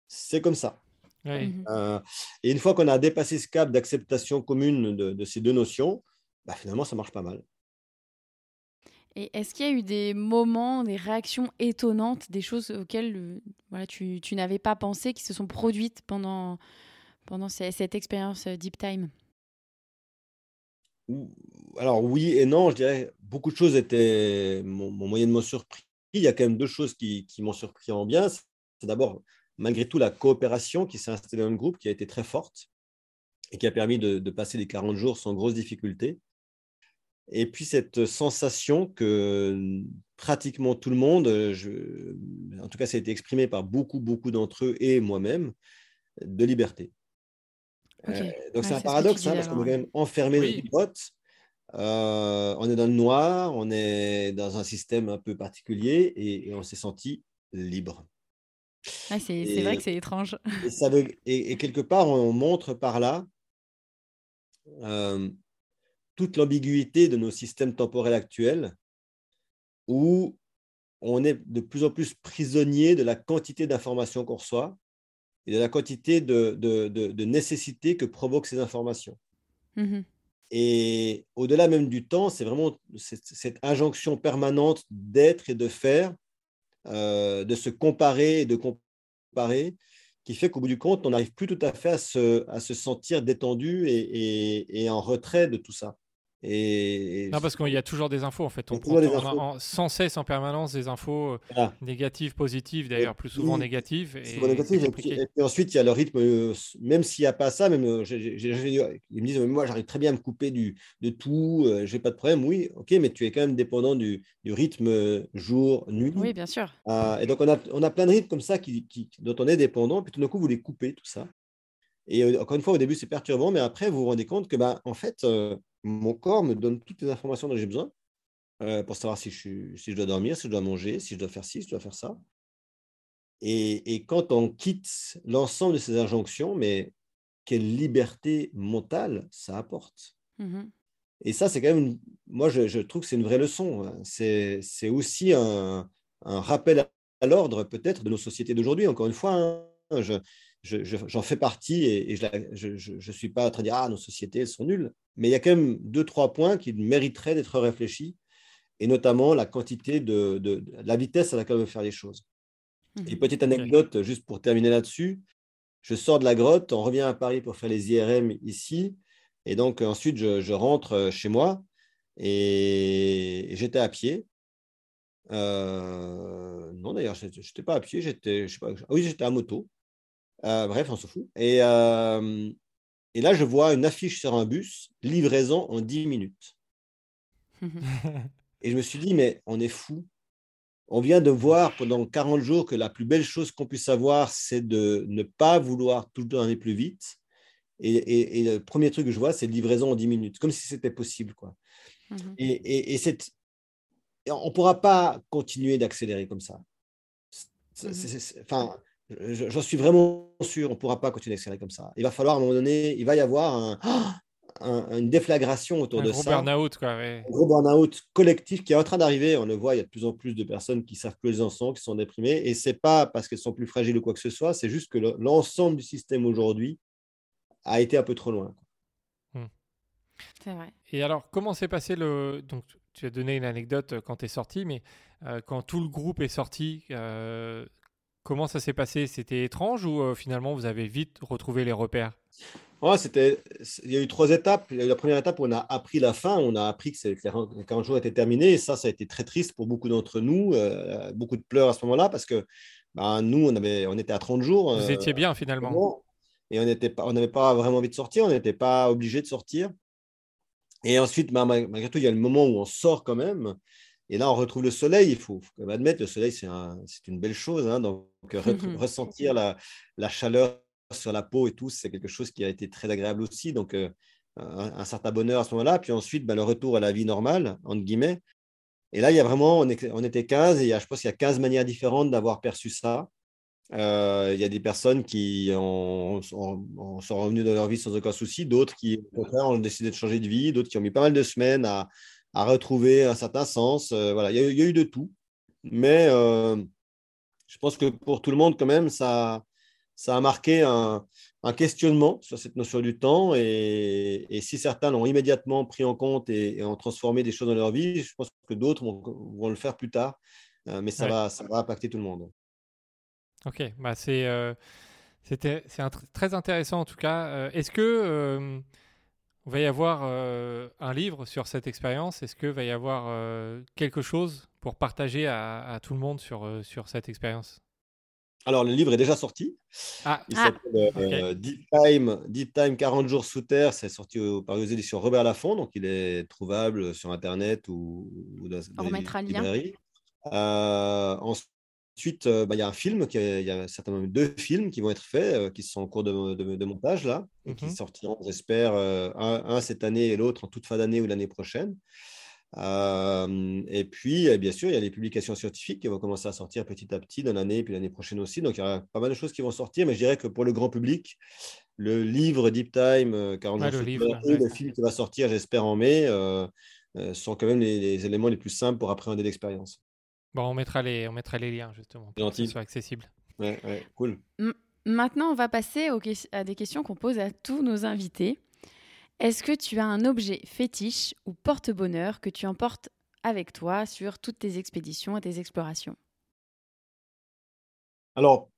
c'est comme ça. Mhm. Euh, et une fois qu'on a dépassé ce cap d'acceptation commune de, ces deux notions, ben, finalement, ça marche pas mal. Et est-ce qu'il y a eu des moments, des réactions étonnantes, des choses auxquelles euh, voilà, tu, tu n'avais pas pensé, qui se sont produites pendant, pendant cette expérience Deep Time? Alors oui et non, je dirais beaucoup de choses étaient mon, moyennement surpris. Il y a quand même deux choses qui, m'ont surpris en bien. C'est d'abord, malgré tout, la coopération qui s'est installée dans le groupe, qui a été très forte et qui a permis de, passer les 40 jours sans grosse difficulté. Et puis cette sensation que pratiquement tout le monde, en tout cas ça a été exprimé par beaucoup, beaucoup d'entre eux et moi-même, de liberté. Euh, donc c'est un paradoxe, hein, parce qu'on est quand même enfermé dans une grotte. Euh, on est dans le noir, on est dans un système un peu particulier et, on s'est senti libre. c'est vrai que c'est étrange. Et, ça veut, et, quelque part, on montre par là euh, toute l'ambiguïté de nos systèmes temporels actuels où on est de plus en plus prisonnier de la quantité d'informations qu'on reçoit et de la quantité de, de, de, nécessité que provoquent ces informations. Mmh et au-delà même du temps, c'est vraiment cette, injonction permanente d'être et de faire, euh, de se comparer et de comparer, qui fait qu'au bout du compte, on n'arrive plus tout à fait à se, à se sentir détendu et, et, et en retrait de tout ça. Et, non, parce qu'il y a toujours des infos en fait. On prend sans cesse en permanence des infos euh, négatives, positives, d'ailleurs plus souvent négatives. Et, et, ensuite, il y a le rythme, euh, même s'il n'y a pas ça, même, euh, ils me disent Moi, j'arrive très bien à me couper du, de tout, je j'ai pas de problème. Oui, ok, mais tu es quand même dépendant du, du rythme jour-nuit. Oui, bien sûr. et donc, on a, on a plein de rythmes comme ça qui, qui, dont on est dépendant, puis tout d'un coup, vous les coupez, tout ça. Et encore une fois, au début, c'est perturbant, mais après, vous vous rendez compte que, bah, en fait, mon corps me donne toutes les informations dont j'ai besoin euh, pour savoir si je, si je dois dormir, si je dois manger, si je dois faire ci, si je dois faire ça. Et, et quand on quitte l'ensemble de ces injonctions, mais quelle liberté mentale ça apporte. Mmh et ça, c'est quand même, moi, je, je, trouve que c'est une vraie leçon. C'est aussi un, un rappel à l'ordre, peut-être, de nos sociétés d'aujourd'hui. Encore une fois, hein, je, j'en fais partie et, je ne suis pas en train de dire ah nos sociétés sont nulles, mais il y a quand même deux trois points qui mériteraient d'être réfléchis et notamment la quantité de, la vitesse à laquelle on veut faire les choses. Mmh et petite anecdote juste pour terminer là-dessus, je sors de la grotte, on revient à Paris pour faire les IRM ici et donc ensuite je, rentre chez moi et, j'étais à pied. Euh, non d'ailleurs, je n'étais pas à pied, j'étais, je sais pas, ah oui, j'étais à moto. Euh, bref, on s'en fout. Et, euh, et là, je vois une affiche sur un bus, livraison en 10 minutes. [laughs] et je me suis dit, mais on est fou. On vient de voir pendant 40 jours que la plus belle chose qu'on puisse avoir, c'est de ne pas vouloir tout le temps aller plus vite Et, le premier truc que je vois, c'est livraison en 10 minutes, comme si c'était possible. Quoi. Mmh et, et, on ne pourra pas continuer d'accélérer comme ça. Mmh enfin, j'en suis vraiment sûr, on ne pourra pas continuer d'accélérer comme ça. Il va falloir, à un moment donné, il va y avoir un, [gasps] une déflagration autour de ça. Burn-out, quoi. Un gros burn-out collectif qui est en train d'arriver. On le voit, il y a de plus en plus de personnes qui savent plus les en sont, qui sont déprimées. Et ce n'est pas parce qu'elles sont plus fragiles ou quoi que ce soit, c'est juste que l'ensemble du système aujourd'hui a été un peu trop loin. Hmm. C'est vrai. Et alors, comment s'est passé le. Donc, tu as donné une anecdote euh, quand tu es sorti, mais euh, quand tout le groupe est sorti, euh, comment ça s'est passé? C'était étrange ou finalement vous avez vite retrouvé les repères? C'était, il y a eu trois étapes. Il y a eu la première étape où on a appris la fin, on a appris que les 40 jours étaient terminés. Et ça, ça a été très triste pour beaucoup d'entre nous. Euh, beaucoup de pleurs à ce moment-là parce que ben, nous, on, avait, on était à 30 jours. Vous étiez bien finalement. Et on n'avait pas, on pas vraiment envie de sortir, on n'était pas obligé de sortir. Et ensuite, ben, malgré tout, il y a le moment où on sort quand même. Et là, on retrouve le soleil. Il faut, faut admettre, le soleil, c'est, c'est une belle chose. Hein. Donc, ressentir la, la chaleur sur la peau et tout, c'est quelque chose qui a été très agréable aussi. Donc, euh, un, certain bonheur à ce moment-là. Puis ensuite, ben, le retour à la vie normale, entre guillemets. Et là, il y a vraiment, on, était 15 et je pense qu'il y a 15 manières différentes d'avoir perçu ça. Euh, il y a des personnes qui sont revenues dans leur vie sans aucun souci, d'autres qui, au contraire, ont décidé de changer de vie, d'autres qui ont mis pas mal de semaines à, retrouver un certain sens. Euh, voilà, il y, a, il y, a, eu de tout. Mais je pense que pour tout le monde, quand même, ça, ça a marqué un, questionnement sur cette notion du temps. Et, si certains l'ont immédiatement pris en compte et, ont transformé des choses dans leur vie, je pense que d'autres vont, le faire plus tard. Euh, mais ça, va, ça va impacter tout le monde. Ok, bah c'est euh, c'était c'est très intéressant en tout cas. Euh, est-ce que va y avoir un livre sur cette expérience? Est-ce que va y avoir quelque chose pour partager à, à, tout le monde sur, sur cette expérience? Alors, le livre est déjà sorti. Ah, il ah, s'appelle euh, Deep, Time, Deep Time 40 jours sous terre. C'est sorti par les éditions Robert Laffont. Donc, il est trouvable sur Internet ou, dans, On remettra le lien. Euh, ensuite, euh, bah, il y a un film, il y a certainement deux films qui vont être faits, qui sont en cours de, montage là, et qui mhm. sortiront, j'espère, un, cette année et l'autre en toute fin d'année ou l'année prochaine. Euh, et puis, bien sûr, il y a les publications scientifiques qui vont commencer à sortir petit à petit dans l'année et puis l'année prochaine aussi. Donc, il y aura pas mal de choses qui vont sortir. Mais je dirais que pour le grand public, le livre Deep Time, 40 euh, le, le film qui va sortir, j'espère, en mai, euh, sont quand même les, éléments les plus simples pour appréhender l'expérience. Bon, on mettra les, on mettra les liens justement pour que ce soit accessible. Ouais, cool. Maintenant, on va passer aux, à des questions qu'on pose à tous nos invités. Est-ce que tu as un objet fétiche ou porte-bonheur que tu emportes avec toi sur toutes tes expéditions et tes explorations? Alors,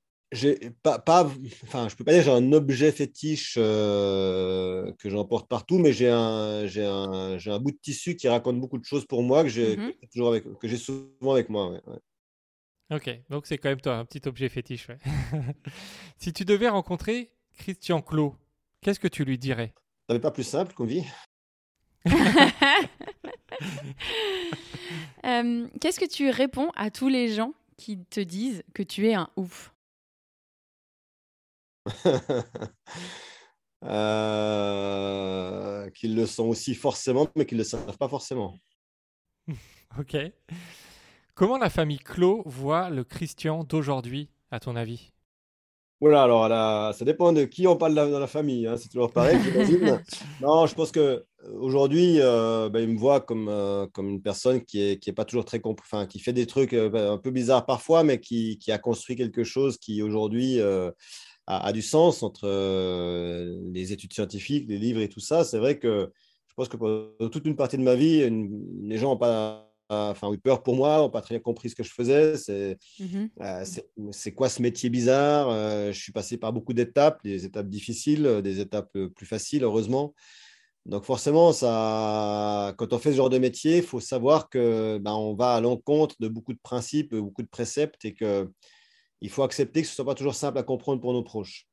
pas, pas, enfin, je peux pas dire j'ai un objet fétiche euh, que j'emporte partout, mais j'ai un, j'ai un, j'ai un bout de tissu qui raconte beaucoup de choses pour moi que j'ai mmh toujours avec, que j'ai souvent avec moi. Ok, donc c'est quand même toi un petit objet fétiche. [laughs] si tu devais rencontrer Christian Clot, qu'est-ce que tu lui dirais? N'avait pas plus simple qu'on vit [laughs] [laughs] euh, Qu'est-ce que tu réponds à tous les gens qui te disent que tu es un ouf? [laughs] euh, Qu'ils le sont aussi forcément, mais qu'ils ne le savent pas forcément. [laughs] ok. Comment la famille Clos voit le Christian d'aujourd'hui, à ton avis? Voilà, alors ça dépend de qui on parle dans la famille. Hein, c'est toujours pareil, j'imagine. [laughs] non, je pense que euh, aujourd'hui, euh, ben, il me voit comme, euh, comme une personne qui est, qui est pas toujours très enfin, qui fait des trucs un peu bizarres parfois, mais qui, qui a construit quelque chose qui aujourd'hui a, a, du sens entre les études scientifiques, les livres et tout ça. C'est vrai que je pense que pour toute une partie de ma vie, les gens n'ont pas enfin, eu peur pour moi, n'ont pas très bien compris ce que je faisais. C'est mmh c'est quoi ce métier bizarre euh, Je suis passé par beaucoup d'étapes, des étapes difficiles, euh, des étapes euh, plus faciles, heureusement. Donc forcément, ça, quand on fait ce genre de métier, il faut savoir que ben, on va à l'encontre de beaucoup de principes, beaucoup de préceptes, et qu'il faut accepter que ce ne soit pas toujours simple à comprendre pour nos proches.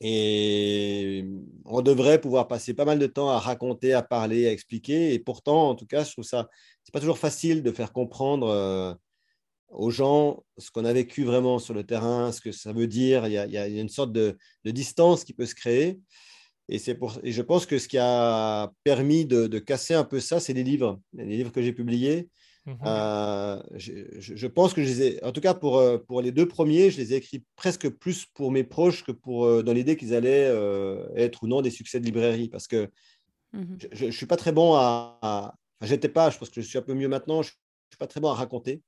Et on devrait pouvoir passer pas mal de temps à raconter, à parler, à expliquer. Et pourtant, en tout cas, je trouve ça, c'est pas toujours facile de faire comprendre euh, aux gens ce qu'on a vécu vraiment sur le terrain, ce que ça veut dire. Il y a, il y a une sorte de, distance qui peut se créer. Et, pour, et je pense que ce qui a permis de, de casser un peu ça, c'est les livres, les livres que j'ai publiés. Mhm. Euh, je, pense que je les ai, en tout cas pour, euh, pour les deux premiers, je les ai écrits presque plus pour mes proches que pour, euh, dans l'idée qu'ils allaient euh, être ou non des succès de librairie. Parce que Mhm. je ne suis pas très bon à. à j'étais pas, je pense que je suis un peu mieux maintenant, je ne suis pas très bon à raconter,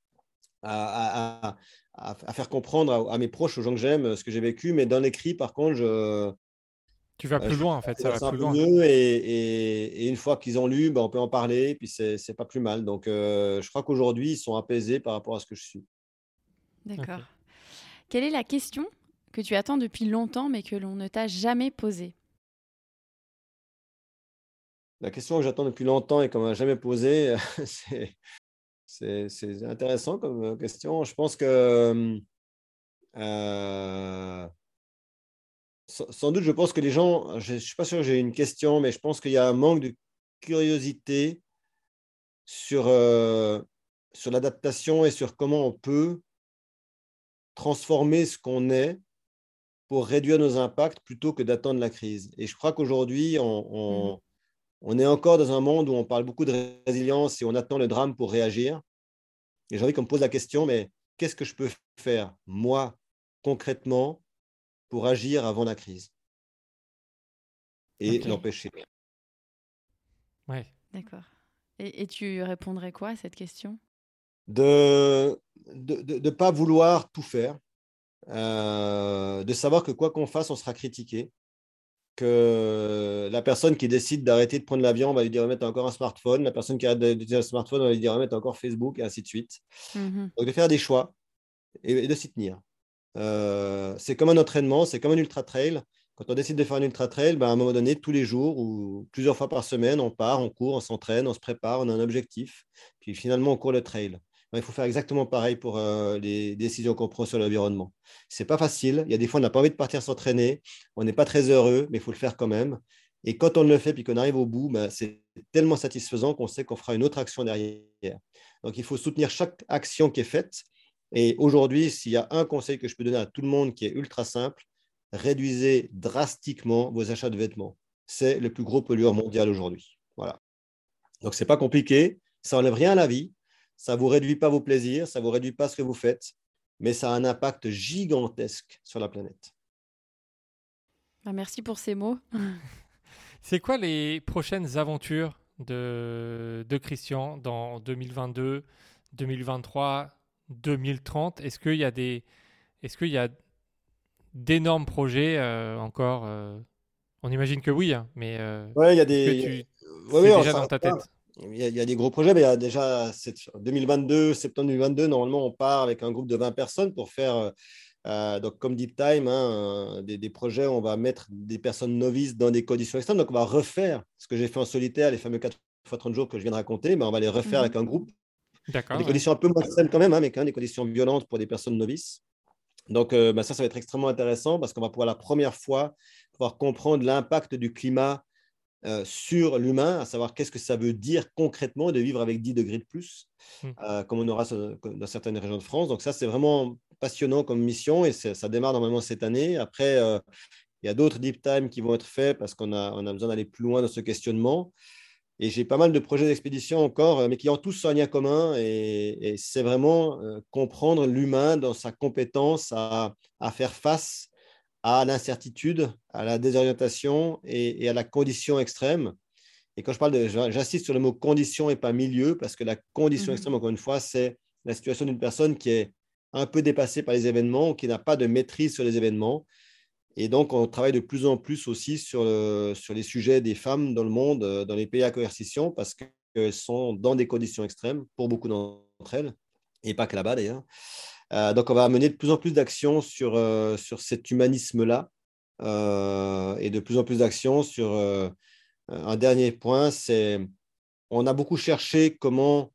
à, à- faire comprendre à mes proches, aux gens que j'aime, ce que j'ai vécu. Mais dans l'écrit, par contre, je. Tu vas plus loin, en fait. Ça c'est va un plus peu loin. mieux et, et- et une fois qu'ils ont lu, ben, on peut en parler, puis c'est pas plus mal. Donc, euh, je crois qu'aujourd'hui, ils sont apaisés par rapport à ce que je suis. D'accord. Quelle est la question que tu attends depuis longtemps mais que l'on ne t'a jamais posée? La question que j'attends depuis longtemps et qu'on m'a jamais posée, [laughs] c'est intéressant comme euh, question. Je pense que euh, sans, doute, je pense que les gens, je ne suis pas sûr que j'ai une question, mais je pense qu'il y a un manque de curiosité sur, euh, sur l'adaptation et sur comment on peut transformer ce qu'on est pour réduire nos impacts plutôt que d'attendre la crise. Et je crois qu'aujourd'hui, on, on- on est encore dans un monde où on parle beaucoup de résilience et on attend le drame pour réagir. Et j'ai envie qu'on me pose la question, mais qu'est-ce que je peux faire, moi, concrètement, pour agir avant la crise et l'empêcher Ouais. D'accord. Et, et tu répondrais quoi à cette question? De ne de, de pas vouloir tout faire, euh, de savoir que quoi qu'on fasse, on sera critiqué, que la personne qui décide d'arrêter de prendre l'avion, on va lui dire remettre encore un smartphone, la personne qui arrête d'utiliser un smartphone, on va lui dire remettre encore Facebook, et ainsi de suite. Mhm. Donc de faire des choix et, et de s'y tenir. Euh, c'est comme un entraînement, c'est comme un ultra trail. Quand on décide de faire un ultra trail, ben, à un moment donné, tous les jours ou plusieurs fois par semaine, on part, on court, on s'entraîne, on se prépare, on a un objectif. Puis finalement, on court le trail. Ben, il faut faire exactement pareil pour euh, les décisions qu'on prend sur l'environnement. C'est pas facile. Il y a des fois, on n'a pas envie de partir s'entraîner. On n'est pas très heureux, mais il faut le faire quand même. Et quand on le fait puis qu'on arrive au bout, ben, c'est tellement satisfaisant qu'on sait qu'on fera une autre action derrière. Donc, il faut soutenir chaque action qui est faite. Et aujourd'hui, s'il y a un conseil que je peux donner à tout le monde qui est ultra simple, réduisez drastiquement vos achats de vêtements. C'est le plus gros pollueur mondial aujourd'hui. Voilà. Donc, ce n'est pas compliqué. Ça n'enlève rien à la vie. Ça ne vous réduit pas vos plaisirs. Ça ne vous réduit pas ce que vous faites. Mais ça a un impact gigantesque sur la planète. Bah, Merci pour ces mots. [laughs] C'est quoi les prochaines aventures de, de Christian dans 2022, 2023, 2030 Est-ce qu'il y a des, est-ce qu'il y a d'énormes projets euh, encore euh, On imagine que oui, hein, mais euh, Ouais, il y a des. tu Ouais, ouais, déjà dans ta tête? Il y, a, il y a des gros projets, mais il y a déjà cette- 2022, septembre 2022, normalement, on part avec un groupe de 20 personnes pour faire, euh, donc comme Deep Time, hein, des, des projets où on va mettre des personnes novices dans des conditions extrêmes. Donc, on va refaire ce que j'ai fait en solitaire, les fameux 4 fois 30 jours que je viens de raconter, mais on va les refaire Mhm. avec un groupe Des conditions un peu moins extrêmes quand même, hein, mais quand même des conditions violentes pour des personnes novices. Donc, euh, bah, ça, ça va être extrêmement intéressant parce qu'on va pouvoir la première fois pouvoir comprendre l'impact du climat euh, sur l'humain, à savoir qu'est-ce que ça veut dire concrètement de vivre avec 10 degrés de plus, Mm. euh, comme on aura dans certaines régions de France. Donc, ça, c'est vraiment passionnant comme mission et ça démarre normalement cette année. Après, il y a d'autres deep time qui vont être faits parce qu'on a, on a besoin d'aller plus loin dans ce questionnement. Et j'ai pas mal de projets d'expédition encore, euh, mais qui ont tous un lien commun. Et, et c'est vraiment euh, comprendre l'humain dans sa compétence à, à faire face à l'incertitude, à la désorientation et, et à la condition extrême. Et quand je parle de, j'insiste sur le mot condition et pas milieu, parce que la condition Mhm. extrême, encore une fois, c'est la situation d'une personne qui est un peu dépassée par les événements, ou qui n'a pas de maîtrise sur les événements. Et donc, on travaille de plus en plus aussi sur, sur les sujets des femmes dans le monde, euh, dans les pays à coercition, parce qu'elles sont dans des conditions extrêmes, pour beaucoup d'entre elles, et pas que là-bas d'ailleurs. Euh, donc, on va mener de plus en plus d'actions sur, euh, sur cet humanisme-là, euh, et de plus en plus d'actions sur euh, un dernier point, c'est on a beaucoup cherché comment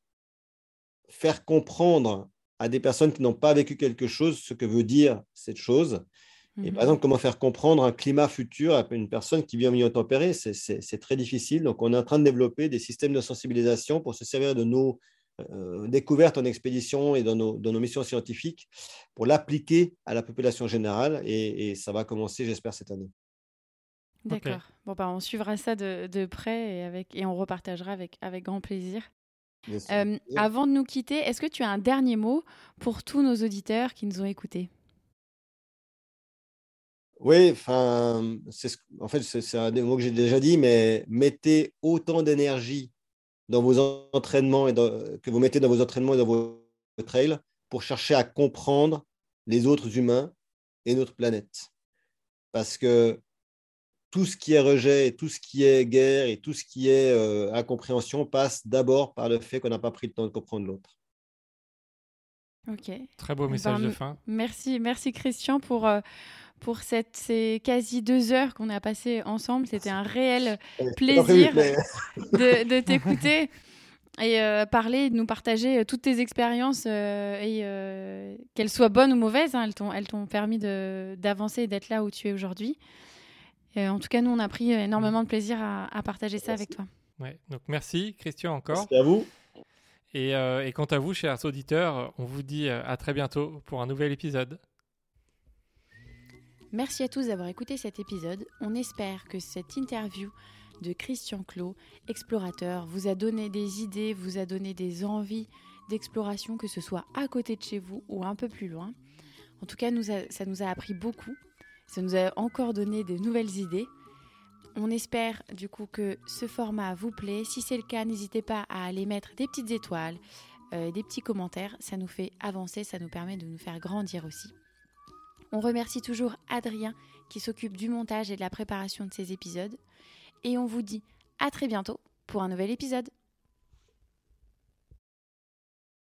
faire comprendre à des personnes qui n'ont pas vécu quelque chose ce que veut dire cette chose. Et Mhm. par exemple, comment faire comprendre un climat futur à une personne qui vit en milieu tempéré, c'est- très difficile. Donc, on est en train de développer des systèmes de sensibilisation pour se servir de nos euh, découvertes en expédition et dans nos, dans nos missions scientifiques pour l'appliquer à la population générale. Et, et ça va commencer, j'espère, cette année. D'accord. Bon, bah, on suivra ça de, de, près et, avec, et on repartagera avec, avec grand plaisir. Euh, avant de nous quitter, est-ce que tu as un dernier mot pour tous nos auditeurs qui nous ont écoutés? Oui, enfin, en fait, c'est un des mots que j'ai déjà dit, mais mettez autant d'énergie dans vos entraînements et que vous mettez dans vos entraînements et dans vos trails pour chercher à comprendre les autres humains et notre planète. Parce que tout ce qui est rejet, tout ce qui est guerre et tout ce qui est euh, incompréhension passe d'abord par le fait qu'on n'a pas pris le temps de comprendre l'autre. Ok. Très beau message de fin. Merci, merci Christian pour, euh, pour cette, ces quasi deux heures qu'on a passées ensemble. C'était un réel [laughs] plaisir de, de [laughs] t'écouter et euh, parler, de nous partager toutes tes expériences et qu'elles soient bonnes ou mauvaises, hein, elles t'ont permis d'avancer et d'être là où tu es aujourd'hui en tout cas, nous, on a pris énormément de plaisir à, partager ça avec toi. Ouais, donc merci Christian encore. Merci à vous. Et, euh, et, quant à vous, chers auditeurs, on vous dit euh, à très bientôt pour un nouvel épisode. Merci à tous d'avoir écouté cet épisode. On espère que cette interview de Christian Clot, explorateur, vous a donné des idées, vous a donné des envies d'exploration, que ce soit à côté de chez vous ou un peu plus loin. En tout cas, ça nous a appris beaucoup ça nous a encore donné de nouvelles idées. On espère du coup que ce format vous plaît. Si c'est le cas, n'hésitez pas à aller mettre des petites étoiles, euh, des petits commentaires. Ça nous fait avancer, ça nous permet de nous faire grandir aussi. On remercie toujours Adrien qui s'occupe du montage et de la préparation de ces épisodes. Et on vous dit à très bientôt pour un nouvel épisode.